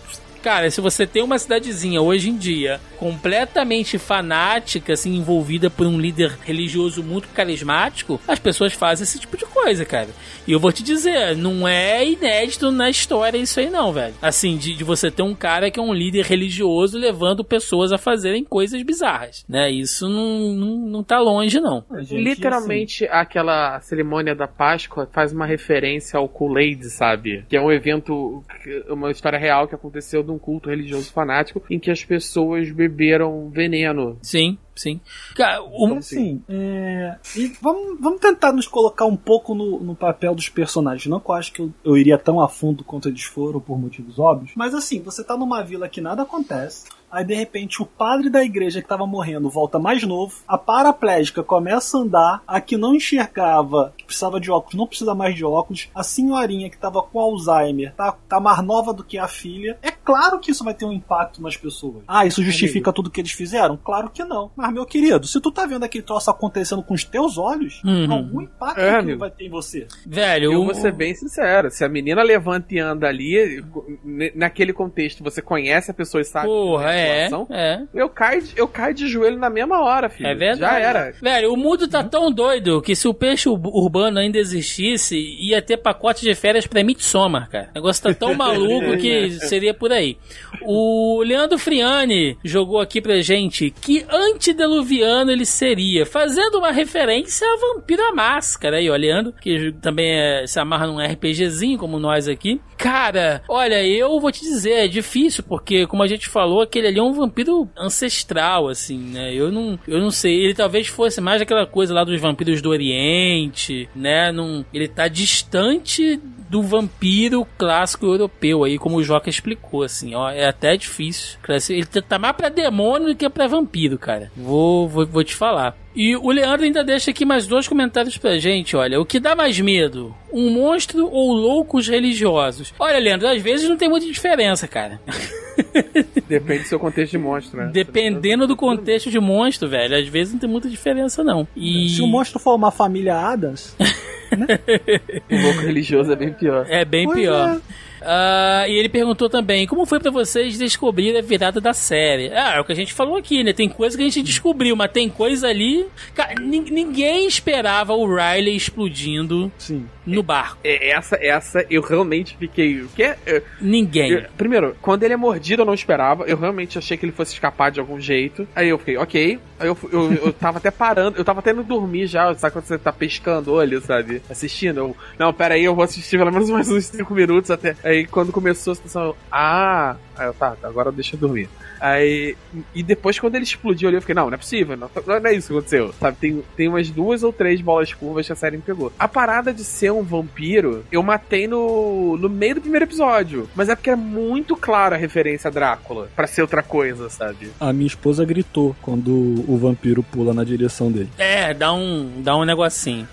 Cara, se você tem uma cidadezinha hoje em dia completamente fanática, assim, envolvida por um líder religioso muito carismático, as pessoas fazem esse tipo de coisa. cara. E eu vou te dizer, não é inédito na história isso aí não, velho. Assim, de, de você ter um cara que é um líder religioso levando pessoas a fazerem coisas bizarras, né? Isso não, não, não tá longe, não. Literalmente, aquela cerimônia da Páscoa faz uma referência ao Kool-Aid, sabe? Que é um evento, uma história real que aconteceu de um culto religioso fanático em que as pessoas beberam veneno. Sim, sim. Cara, o... Então, assim, é, e vamos, vamos tentar nos colocar um pouco no, no papel dos personagens. Não que eu acho que eu, eu iria tão a fundo quanto eles foram, por motivos óbvios. Mas assim, você tá numa vila que nada acontece. Aí de repente o padre da igreja que tava morrendo volta mais novo. A paraplégica começa a andar. A que não enxergava, que precisava de óculos, não precisa mais de óculos. A senhorinha que tava com Alzheimer tá, tá mais nova do que a filha. É claro que isso vai ter um impacto nas pessoas. Ah, isso justifica tudo que eles fizeram? Claro que não. Mas, meu querido, se tu tá vendo aquele troço acontecendo com os teus olhos, Uhum. algum impacto É, amigo. vai ter em você. Velho, Eu vou ser bem sincero, se a menina levanta e anda ali, naquele contexto, você conhece a pessoa e sabe Porra, a é, situação, é. eu caio, de- eu caio de joelho na mesma hora, filho. É verdade. Já era. Velho, o mundo tá tão doido que se o peixe ur- urbano ainda existisse, ia ter pacote de férias pra Midsommar, cara. O negócio tá tão [laughs] maluco que seria por aí. O Leandro Friani jogou aqui pra gente que antediluviano ele seria, fazendo uma referência a Vampiro Máscara. Aí, ó, Leandro, que também é- se amarra num RPGzinho como nós aqui. Cara, olha, eu vou te dizer, é difícil, porque, como a gente falou, aquele ali é um vampiro ancestral, assim, né? Eu não, eu não sei. Ele talvez fosse mais aquela coisa lá dos vampiros do Oriente, né? Não, ele tá distante do vampiro clássico europeu aí, como o Joca explicou, assim, ó, é até difícil. Ele tá mais pra demônio do que pra vampiro, cara. Vou, vou, vou te falar. E o Leandro ainda deixa aqui mais dois comentários pra gente, olha. O que dá mais medo? Um monstro ou loucos religiosos? Olha, Leandro, às vezes não tem muita diferença, cara. [laughs] Depende do seu contexto de monstro, né? Dependendo do contexto de monstro, velho, às vezes não tem muita diferença, não. E... Se o monstro for uma família Adams, [laughs] O louco religioso é bem pior. É bem Pois pior. é. Ah, e ele perguntou também, como foi pra vocês descobrir a virada da série? Ah, é o que a gente falou aqui, né? Tem coisa que a gente descobriu, mas tem coisa ali... Cara, nin- ninguém esperava o Riley explodindo sim. No barco. É, Essa, essa, eu realmente fiquei. O quê? Ninguém. eu- primeiro, quando ele é mordido, eu não esperava. Eu realmente achei que ele fosse escapar de algum jeito. Aí eu fiquei, ok. Aí eu, eu, eu tava até parando, eu tava até indo dormir já. Sabe quando você tá pescando o olho, sabe? Assistindo. Eu, não, pera aí, eu vou assistir pelo menos mais uns 5 minutos até. Aí quando começou a situação, eu, ah. Aí eu, tá, agora deixa eu dormir. Aí, e depois quando ele explodiu ali, eu fiquei, não, não é possível, não, não é isso que aconteceu, sabe? Tem, tem umas duas ou três bolas curvas que a série me pegou. A parada de ser um vampiro, eu matei no, no meio do primeiro episódio, mas é porque é muito clara a referência a Drácula, pra ser outra coisa, sabe? a minha esposa gritou quando o vampiro pula na direção dele. É, dá um, dá um negocinho.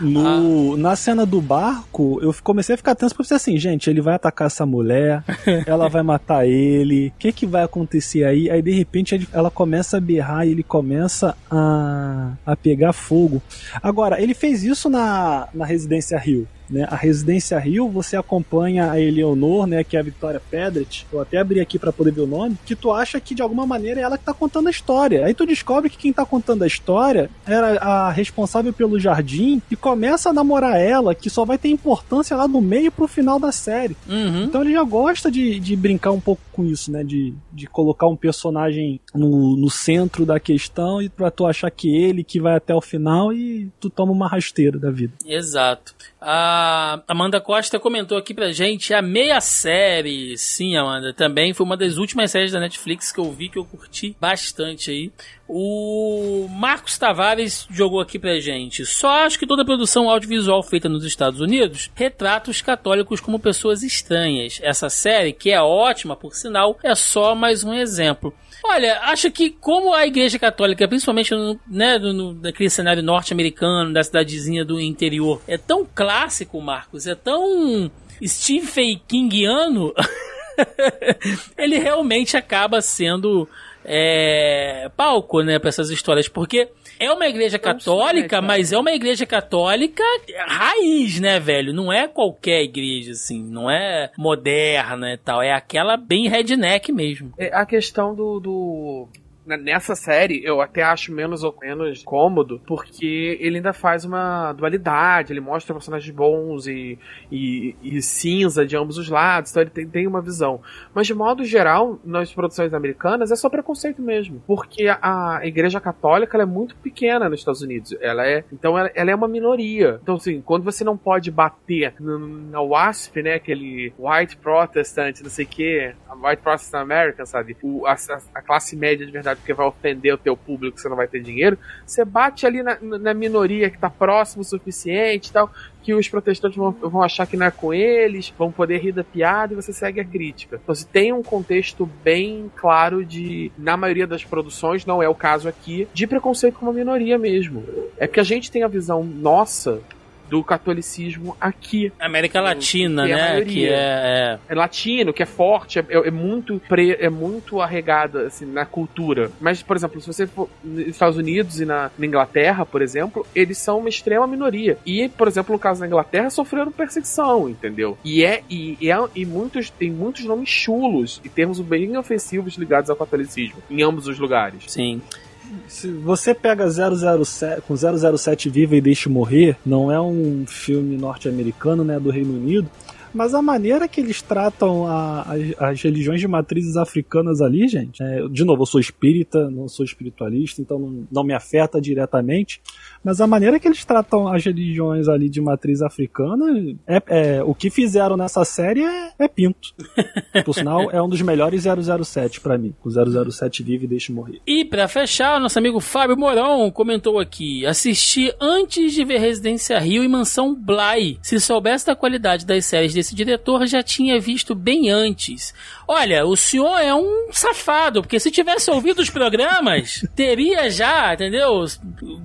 No, Na cena do barco, eu comecei a ficar tenso porque eu assim, gente, ele vai atacar essa mulher, [laughs] ela vai matar ele, o que que vai acontecer aí? Aí de repente ele- ela começa a berrar e ele começa a, a pegar fogo. Agora, ele fez isso na, na Residência Rio. Né? A Residência Rio, você acompanha a Eleonor, né, que é a Victoria Pedret. Eu até abri aqui pra poder ver o nome. Que tu acha que de alguma maneira é ela que tá contando a história. Aí tu descobre que quem tá contando a história era a responsável pelo jardim e começa a namorar ela, que só vai ter importância lá no meio pro final da série. Uhum. Então ele já gosta de, de brincar um pouco com isso, né? De, de colocar um personagem no, no centro da questão e pra tu achar que ele que vai até o final e tu toma uma rasteira da vida. Exato. A Amanda Costa comentou aqui pra gente a meia série. Sim, Amanda, também foi uma das últimas séries da Netflix que eu vi que eu curti bastante aí. O Marcos Tavares jogou aqui pra gente. Só acho que toda produção audiovisual feita nos Estados Unidos retrata os católicos como pessoas estranhas. Essa série, que é ótima por sinal, é só mais um exemplo. Olha, acho que como a Igreja Católica, principalmente no, né, no, naquele cenário norte-americano, da cidadezinha do interior, é tão clássico, Marcos, é tão Stephen Kingiano, [laughs] ele realmente acaba sendo é, palco, né, para essas histórias, porque é uma igreja católica, mas é uma igreja católica raiz, né, velho? Não é qualquer igreja, assim, não é moderna e tal, é aquela bem redneck mesmo. É a questão do, do, nessa série eu até acho menos ou menos cômodo, porque ele ainda faz uma dualidade, ele mostra personagens bons e, e, e cinza de ambos os lados, então ele tem, tem uma visão. Mas de modo geral, nas produções americanas é só preconceito mesmo, porque a, a igreja católica é muito pequena nos Estados Unidos, ela é, então ela, ela é uma minoria. Então assim, quando você não pode bater na WASP, né, aquele white protestant, não sei o que, white protestant American, sabe, o, a- a classe média de verdade, porque vai ofender o teu público, você não vai ter dinheiro, você bate ali na, na minoria que tá próximo o suficiente tal, que os protestantes vão, vão achar que não é com eles, vão poder rir da piada e você segue a crítica. Então, se tem um contexto bem claro de, na maioria das produções, não é o caso aqui, de preconceito com uma minoria mesmo. É porque a gente tem a visão nossa do catolicismo aqui. América Latina, que é né? Que é, É latino, que é forte, é, é muito pre- é muito arregado assim, na cultura. Mas, por exemplo, se você for nos Estados Unidos e na, na Inglaterra, por exemplo, eles são uma extrema minoria. E, por exemplo, no caso da Inglaterra, sofreram perseguição, entendeu? E é e, e, é, e muitos tem muitos nomes chulos e termos bem ofensivos ligados ao catolicismo em ambos os lugares. Sim. Se você pega 007, com 007 Viva e Deixe Morrer, não é um filme norte-americano, né, do Reino Unido, mas a maneira que eles tratam a- as, as religiões de matrizes africanas ali, gente, é, de novo, eu sou espírita, não sou espiritualista, então não, não me afeta diretamente, mas a maneira que eles tratam as religiões ali de matriz africana, é, é- o que fizeram nessa série é, é pinto. [laughs] Por sinal, é um dos melhores 007 pra mim. O 007 Vive e Deixe Morrer. E pra fechar, nosso amigo Fábio Mourão comentou aqui: assisti antes de ver Residência Rio e Mansão Bly. Se soubesse da qualidade das séries desse diretor, já tinha visto bem antes. Olha, o senhor é um safado, porque se tivesse ouvido os programas, teria já, entendeu?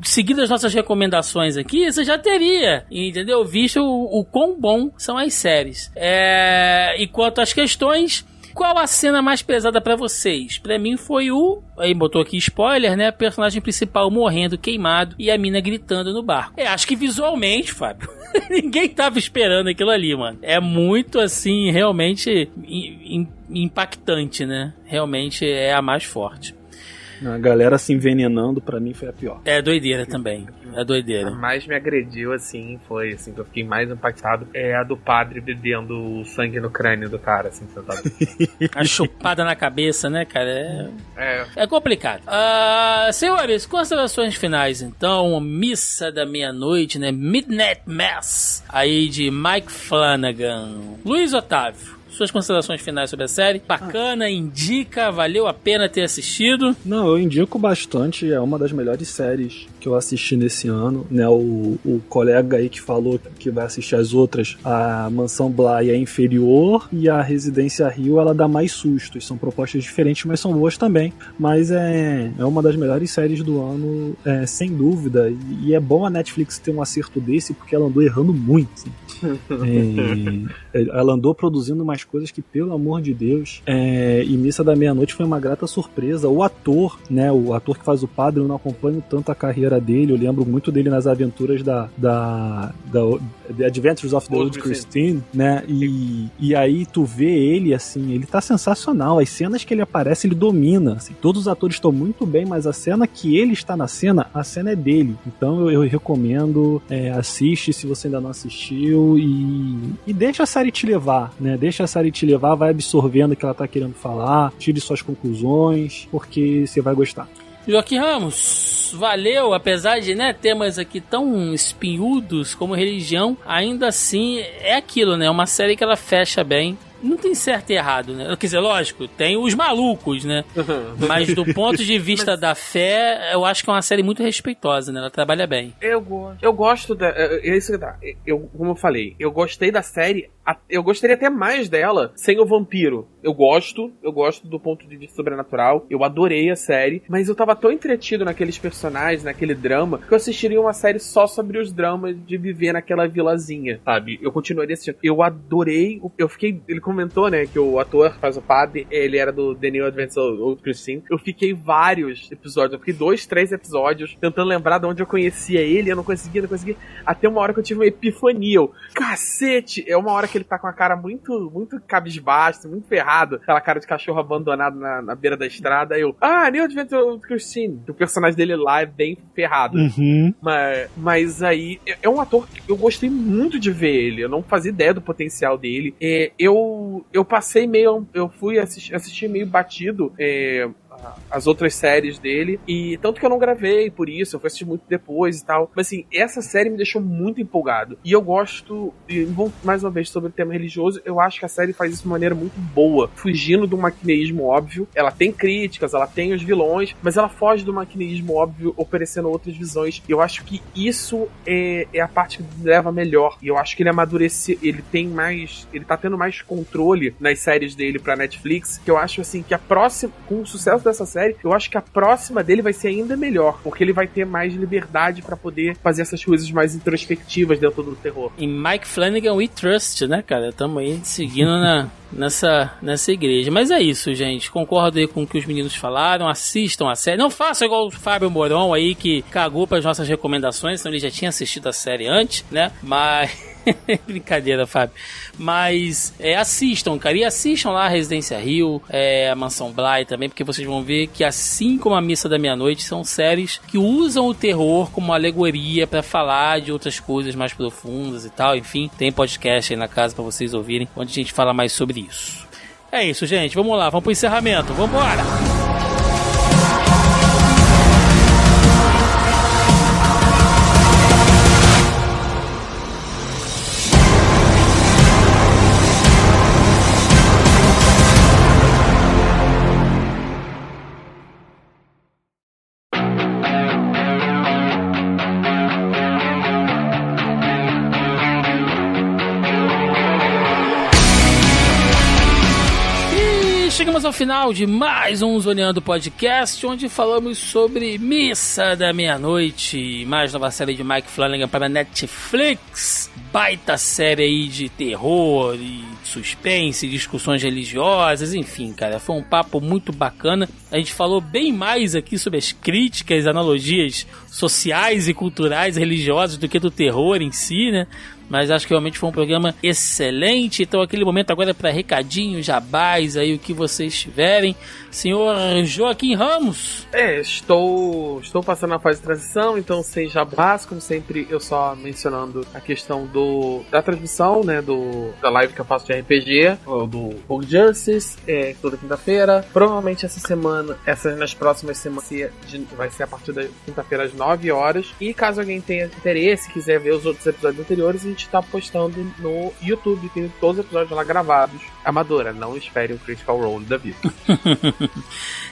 Seguido as nossas recomendações aqui, você já teria, entendeu? Visto o, o quão bom são as séries. É... E quanto às questões, qual a cena mais pesada pra vocês? Pra mim foi o. Aí botou aqui spoiler, né? Personagem principal morrendo, queimado e a mina gritando no barco. É, acho que visualmente, Fábio. [laughs] Ninguém tava esperando aquilo ali, mano. É muito assim, realmente im- im- impactante, né? Realmente é a mais forte. A galera se envenenando, pra mim, foi a pior. É doideira também. É A doideira. mais me agrediu, assim, foi assim, que eu fiquei mais impactado, é a do padre bebendo o sangue no crânio do cara, assim, sentado. [laughs] A chupada na cabeça, né, cara? É. É. É complicado. Ah, senhores, considerações finais, então. Missa da meia-noite, né? Midnight Mass. Aí de Mike Flanagan. Luiz Otávio. Suas considerações finais sobre a série. Bacana, indica, valeu a pena ter assistido. Não, eu indico bastante, é uma das melhores séries que eu assisti nesse ano, né? O, o colega aí que falou que vai assistir as outras, a Mansão Bly é inferior e a Residência Rio ela dá mais sustos. São propostas diferentes, mas são boas também. Mas é, é uma das melhores séries do ano, é, sem dúvida. E, e é bom a Netflix ter um acerto desse, porque ela andou errando muito. assim. É, ela andou produzindo umas coisas que, pelo amor de Deus, é, e Missa da Meia-Noite foi uma grata surpresa. O ator, né, o ator que faz o padre, eu não acompanho tanto a carreira dele, eu lembro muito dele nas aventuras da, da, da The Adventures of the Old Old Christine, né, e, e aí tu vê ele, assim, ele tá sensacional, as cenas que ele aparece, ele domina, assim, todos os atores estão muito bem, mas a cena que ele está na cena, a cena é dele, então eu, eu recomendo, é, assiste se você ainda não assistiu e, e deixa a série te levar, né, deixa a série te levar, vai absorvendo o que ela tá querendo falar, tire suas conclusões, porque você vai gostar. Joaquim Ramos, valeu, apesar de né, temas aqui tão espinhudos como religião, ainda assim é aquilo, né? Uma série que ela fecha bem. Não tem certo e errado, né? Quer dizer, lógico, tem os malucos, né? Mas do ponto de [laughs] vista da fé, eu acho que é uma série muito respeitosa, né? Ela trabalha bem. Eu gosto. Eu gosto da. É é isso. Eu, como eu falei, eu gostei da série. Eu gostaria até mais dela sem o vampiro. Eu gosto, eu gosto do ponto de vista sobrenatural. Eu adorei a série, mas eu tava tão entretido naqueles personagens, naquele drama, que eu assistiria uma série só sobre os dramas de viver naquela vilazinha, sabe? Eu continuaria assistindo. Eu adorei. Eu fiquei. Ele comentou, né, que o ator que faz o padre, ele era do The New Adventures of Old Christine. Eu fiquei vários episódios, eu fiquei dois, três episódios tentando lembrar de onde eu conhecia ele, eu não conseguia, não conseguia. Até uma hora que eu tive uma epifania. Eu, cacete! É uma hora que ele tá com a cara muito, muito cabisbaixo, muito ferrado, aquela cara de cachorro abandonado na, na beira da estrada. Aí eu, ah, Neil Adventure Christine. O personagem dele lá é bem ferrado. Uhum. Mas, mas aí, é- é um ator que eu gostei muito de ver ele. Eu não fazia ideia do potencial dele. É, eu, eu passei meio. Eu fui assistir, meio batido. é, as outras séries dele. E tanto que eu não gravei por isso, eu fui assistir muito depois e tal. Mas assim, essa série me deixou muito empolgado. E eu gosto, e mais uma vez sobre o tema religioso, eu acho que a série faz isso de maneira muito boa, fugindo do maquineísmo óbvio. Ela tem críticas, ela tem os vilões, mas ela foge do maquineísmo óbvio, oferecendo outras visões. E eu acho que isso é, é a parte que leva melhor. E eu acho que ele amadurece, ele tem mais, ele tá tendo mais controle nas séries dele pra Netflix, que eu acho assim que a próxima, com o sucesso dessa série, eu acho que a próxima dele vai ser ainda melhor, porque ele vai ter mais liberdade pra poder fazer essas coisas mais introspectivas dentro do terror. Em Mike Flanagan We Trust, né, cara? Tamo aí seguindo na, [laughs] nessa, nessa igreja. Mas é isso, gente. Concordo aí com o que os meninos falaram. Assistam a série. Não façam igual o Fábio Moron aí, que cagou pras nossas recomendações, senão ele já tinha assistido a série antes, né? Mas. [laughs] Brincadeira, Fábio. Mas é, assistam, cara. E assistam lá a Residência Rio, é, a Mansão Bly também, porque vocês vão ver que, assim como a Missa da Meia-Noite, são séries que usam o terror como alegoria pra falar de outras coisas mais profundas e tal. Enfim, tem podcast aí na casa pra vocês ouvirem, onde a gente fala mais sobre isso. É isso, gente. Vamos lá, vamos pro encerramento. Vambora! E final de mais um Zoneando Podcast, onde falamos sobre Missa da Meia-Noite, mais nova série de Mike Flanagan para Netflix. Baita série aí de terror e suspense, discussões religiosas, enfim, cara, foi um papo muito bacana. A gente falou bem mais aqui sobre as críticas, analogias sociais e culturais religiosas do que do terror em si, né? Mas acho que realmente foi um programa excelente. Então, aquele momento agora é para recadinhos, jabás, aí o que vocês tiverem. Senhor Joaquim Ramos. É, estou, estou passando na fase de transição, então sem jabás, como sempre, eu só mencionando a questão do da transmissão, né, do da live que eu faço de RPG, ou do Rogue Justice, é, toda quinta-feira. Provavelmente essa semana, essas nas próximas semanas de- vai ser a partir da quinta-feira às 9 horas. E caso alguém tenha interesse, quiser ver os outros episódios anteriores, a gente tá postando no YouTube, tem todos os episódios lá gravados. Amadora, não espere o Critical Role da vida. [laughs]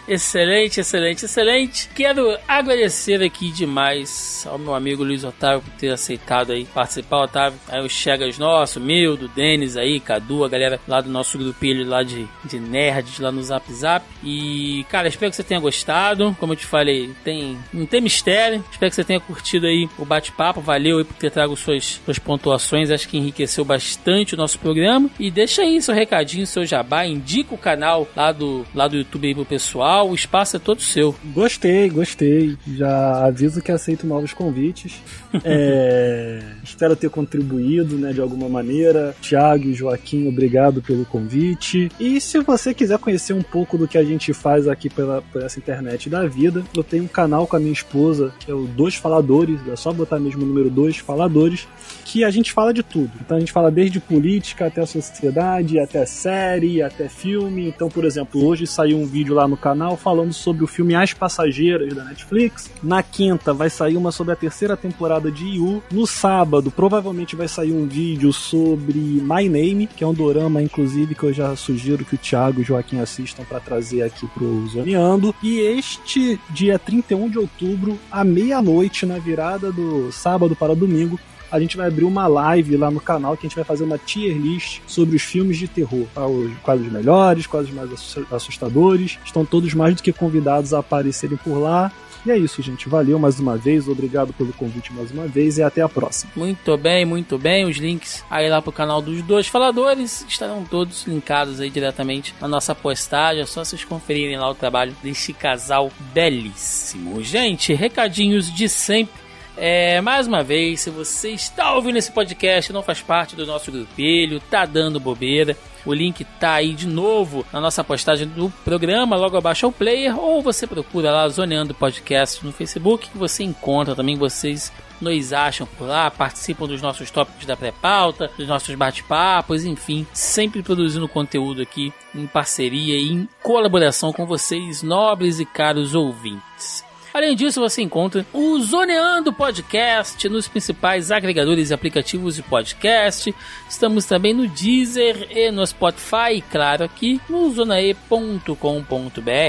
Excelente, excelente, excelente. Quero agradecer aqui demais ao meu amigo Luiz Otávio por ter aceitado aí participar, Otávio. Aí os Chegas nosso, meu, do Denis aí, Cadu, a galera lá do nosso grupelho lá de, de nerds lá no Zap Zap. E, cara, espero que você tenha gostado. Como eu te falei, tem, não tem mistério. Espero que você tenha curtido aí o bate-papo. Valeu aí por ter trago suas, suas pontuações. Acho que enriqueceu bastante o nosso programa. E deixa aí seu recadinho, seu jabá. Indica o canal lá do, lá do YouTube aí pro pessoal. O espaço é todo seu. Gostei, gostei. Já aviso que aceito novos convites. [laughs] É, espero ter contribuído, né, de alguma maneira. Tiago e Joaquim, obrigado pelo convite. E se você quiser conhecer um pouco do que a gente faz aqui pela, por essa internet da vida, eu tenho um canal com a minha esposa, que é o Dois Faladores, é só botar mesmo o número Dois Faladores, que a gente fala de tudo. Então a gente fala desde política até a sociedade, até série, até filme. Então, por exemplo, hoje saiu um vídeo lá no canal falando sobre o filme As Passageiras da Netflix. Na quinta vai sair uma sobre a terceira temporada de Yu. No sábado, provavelmente vai sair um vídeo sobre My Name, que é um dorama, inclusive, que eu já sugiro que o Thiago e o Joaquim assistam para trazer aqui pro Zoneando. E este dia 31 de outubro, à meia-noite, na virada do sábado para domingo, a gente vai abrir uma live lá no canal que a gente vai fazer uma tier list sobre os filmes de terror. Tá? Quais os melhores, quais os mais assu- assustadores. Estão todos mais do que convidados a aparecerem por lá. E é isso, gente. Valeu mais uma vez. Obrigado pelo convite mais uma vez e até a próxima. Muito bem, muito bem. Os links aí lá pro canal dos dois faladores estarão todos linkados aí diretamente na nossa postagem. É só vocês conferirem lá o trabalho deste casal belíssimo. Gente, recadinhos de sempre. É, mais uma vez, se você está ouvindo esse podcast não faz parte do nosso grupelho, tá dando bobeira, o link tá aí de novo na nossa postagem do programa, logo abaixo ao player, ou você procura lá Zoneando Podcast no Facebook, que você encontra também, vocês nos acham por lá, participam dos nossos tópicos da pré-pauta, dos nossos bate-papos, enfim, sempre produzindo conteúdo aqui em parceria e em colaboração com vocês, nobres e caros ouvintes. Além disso, você encontra o Zoneando Podcast nos principais agregadores e aplicativos de podcast. Estamos também no Deezer e no Spotify, e claro, aqui no zonae.com.br,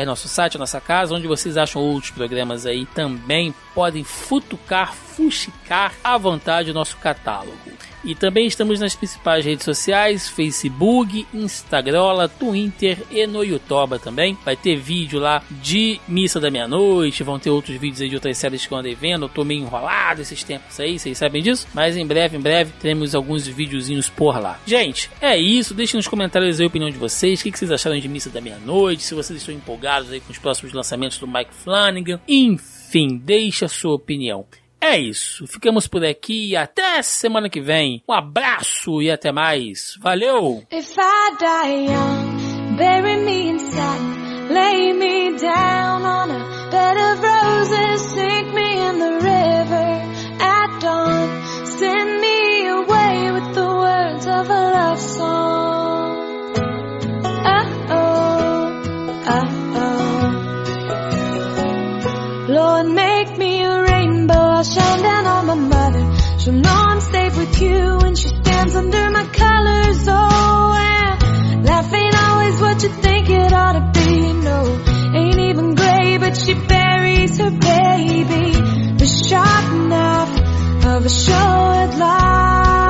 nosso site, nossa casa, onde vocês acham outros programas aí também. Podem futucar, fuxicar à vontade o nosso catálogo. E também estamos nas principais redes sociais: Facebook, Instagram, Twitter e no YouTube também. Vai ter vídeo lá de Missa da Meia-Noite, vão ter outros vídeos aí de outras séries que eu andei vendo. Eu tô meio enrolado esses tempos aí, vocês sabem disso. Mas em breve, em breve, teremos alguns videozinhos por lá. Gente, é isso. Deixem nos comentários a opinião de vocês. O que vocês acharam de Missa da Meia-Noite? Se vocês estão empolgados aí com os próximos lançamentos do Mike Flanagan. Enfim, deixe a sua opinião. É isso. Ficamos por aqui. Até semana que vem. Um abraço e até mais. Valeu! Bury me lay me down on a bed of roses, sink me in the She'll know I'm safe with you when she stands under my colors. Oh, and life ain't always what you think it ought to be. No, ain't even gray, but she buries her baby. The sharp knife of a short life.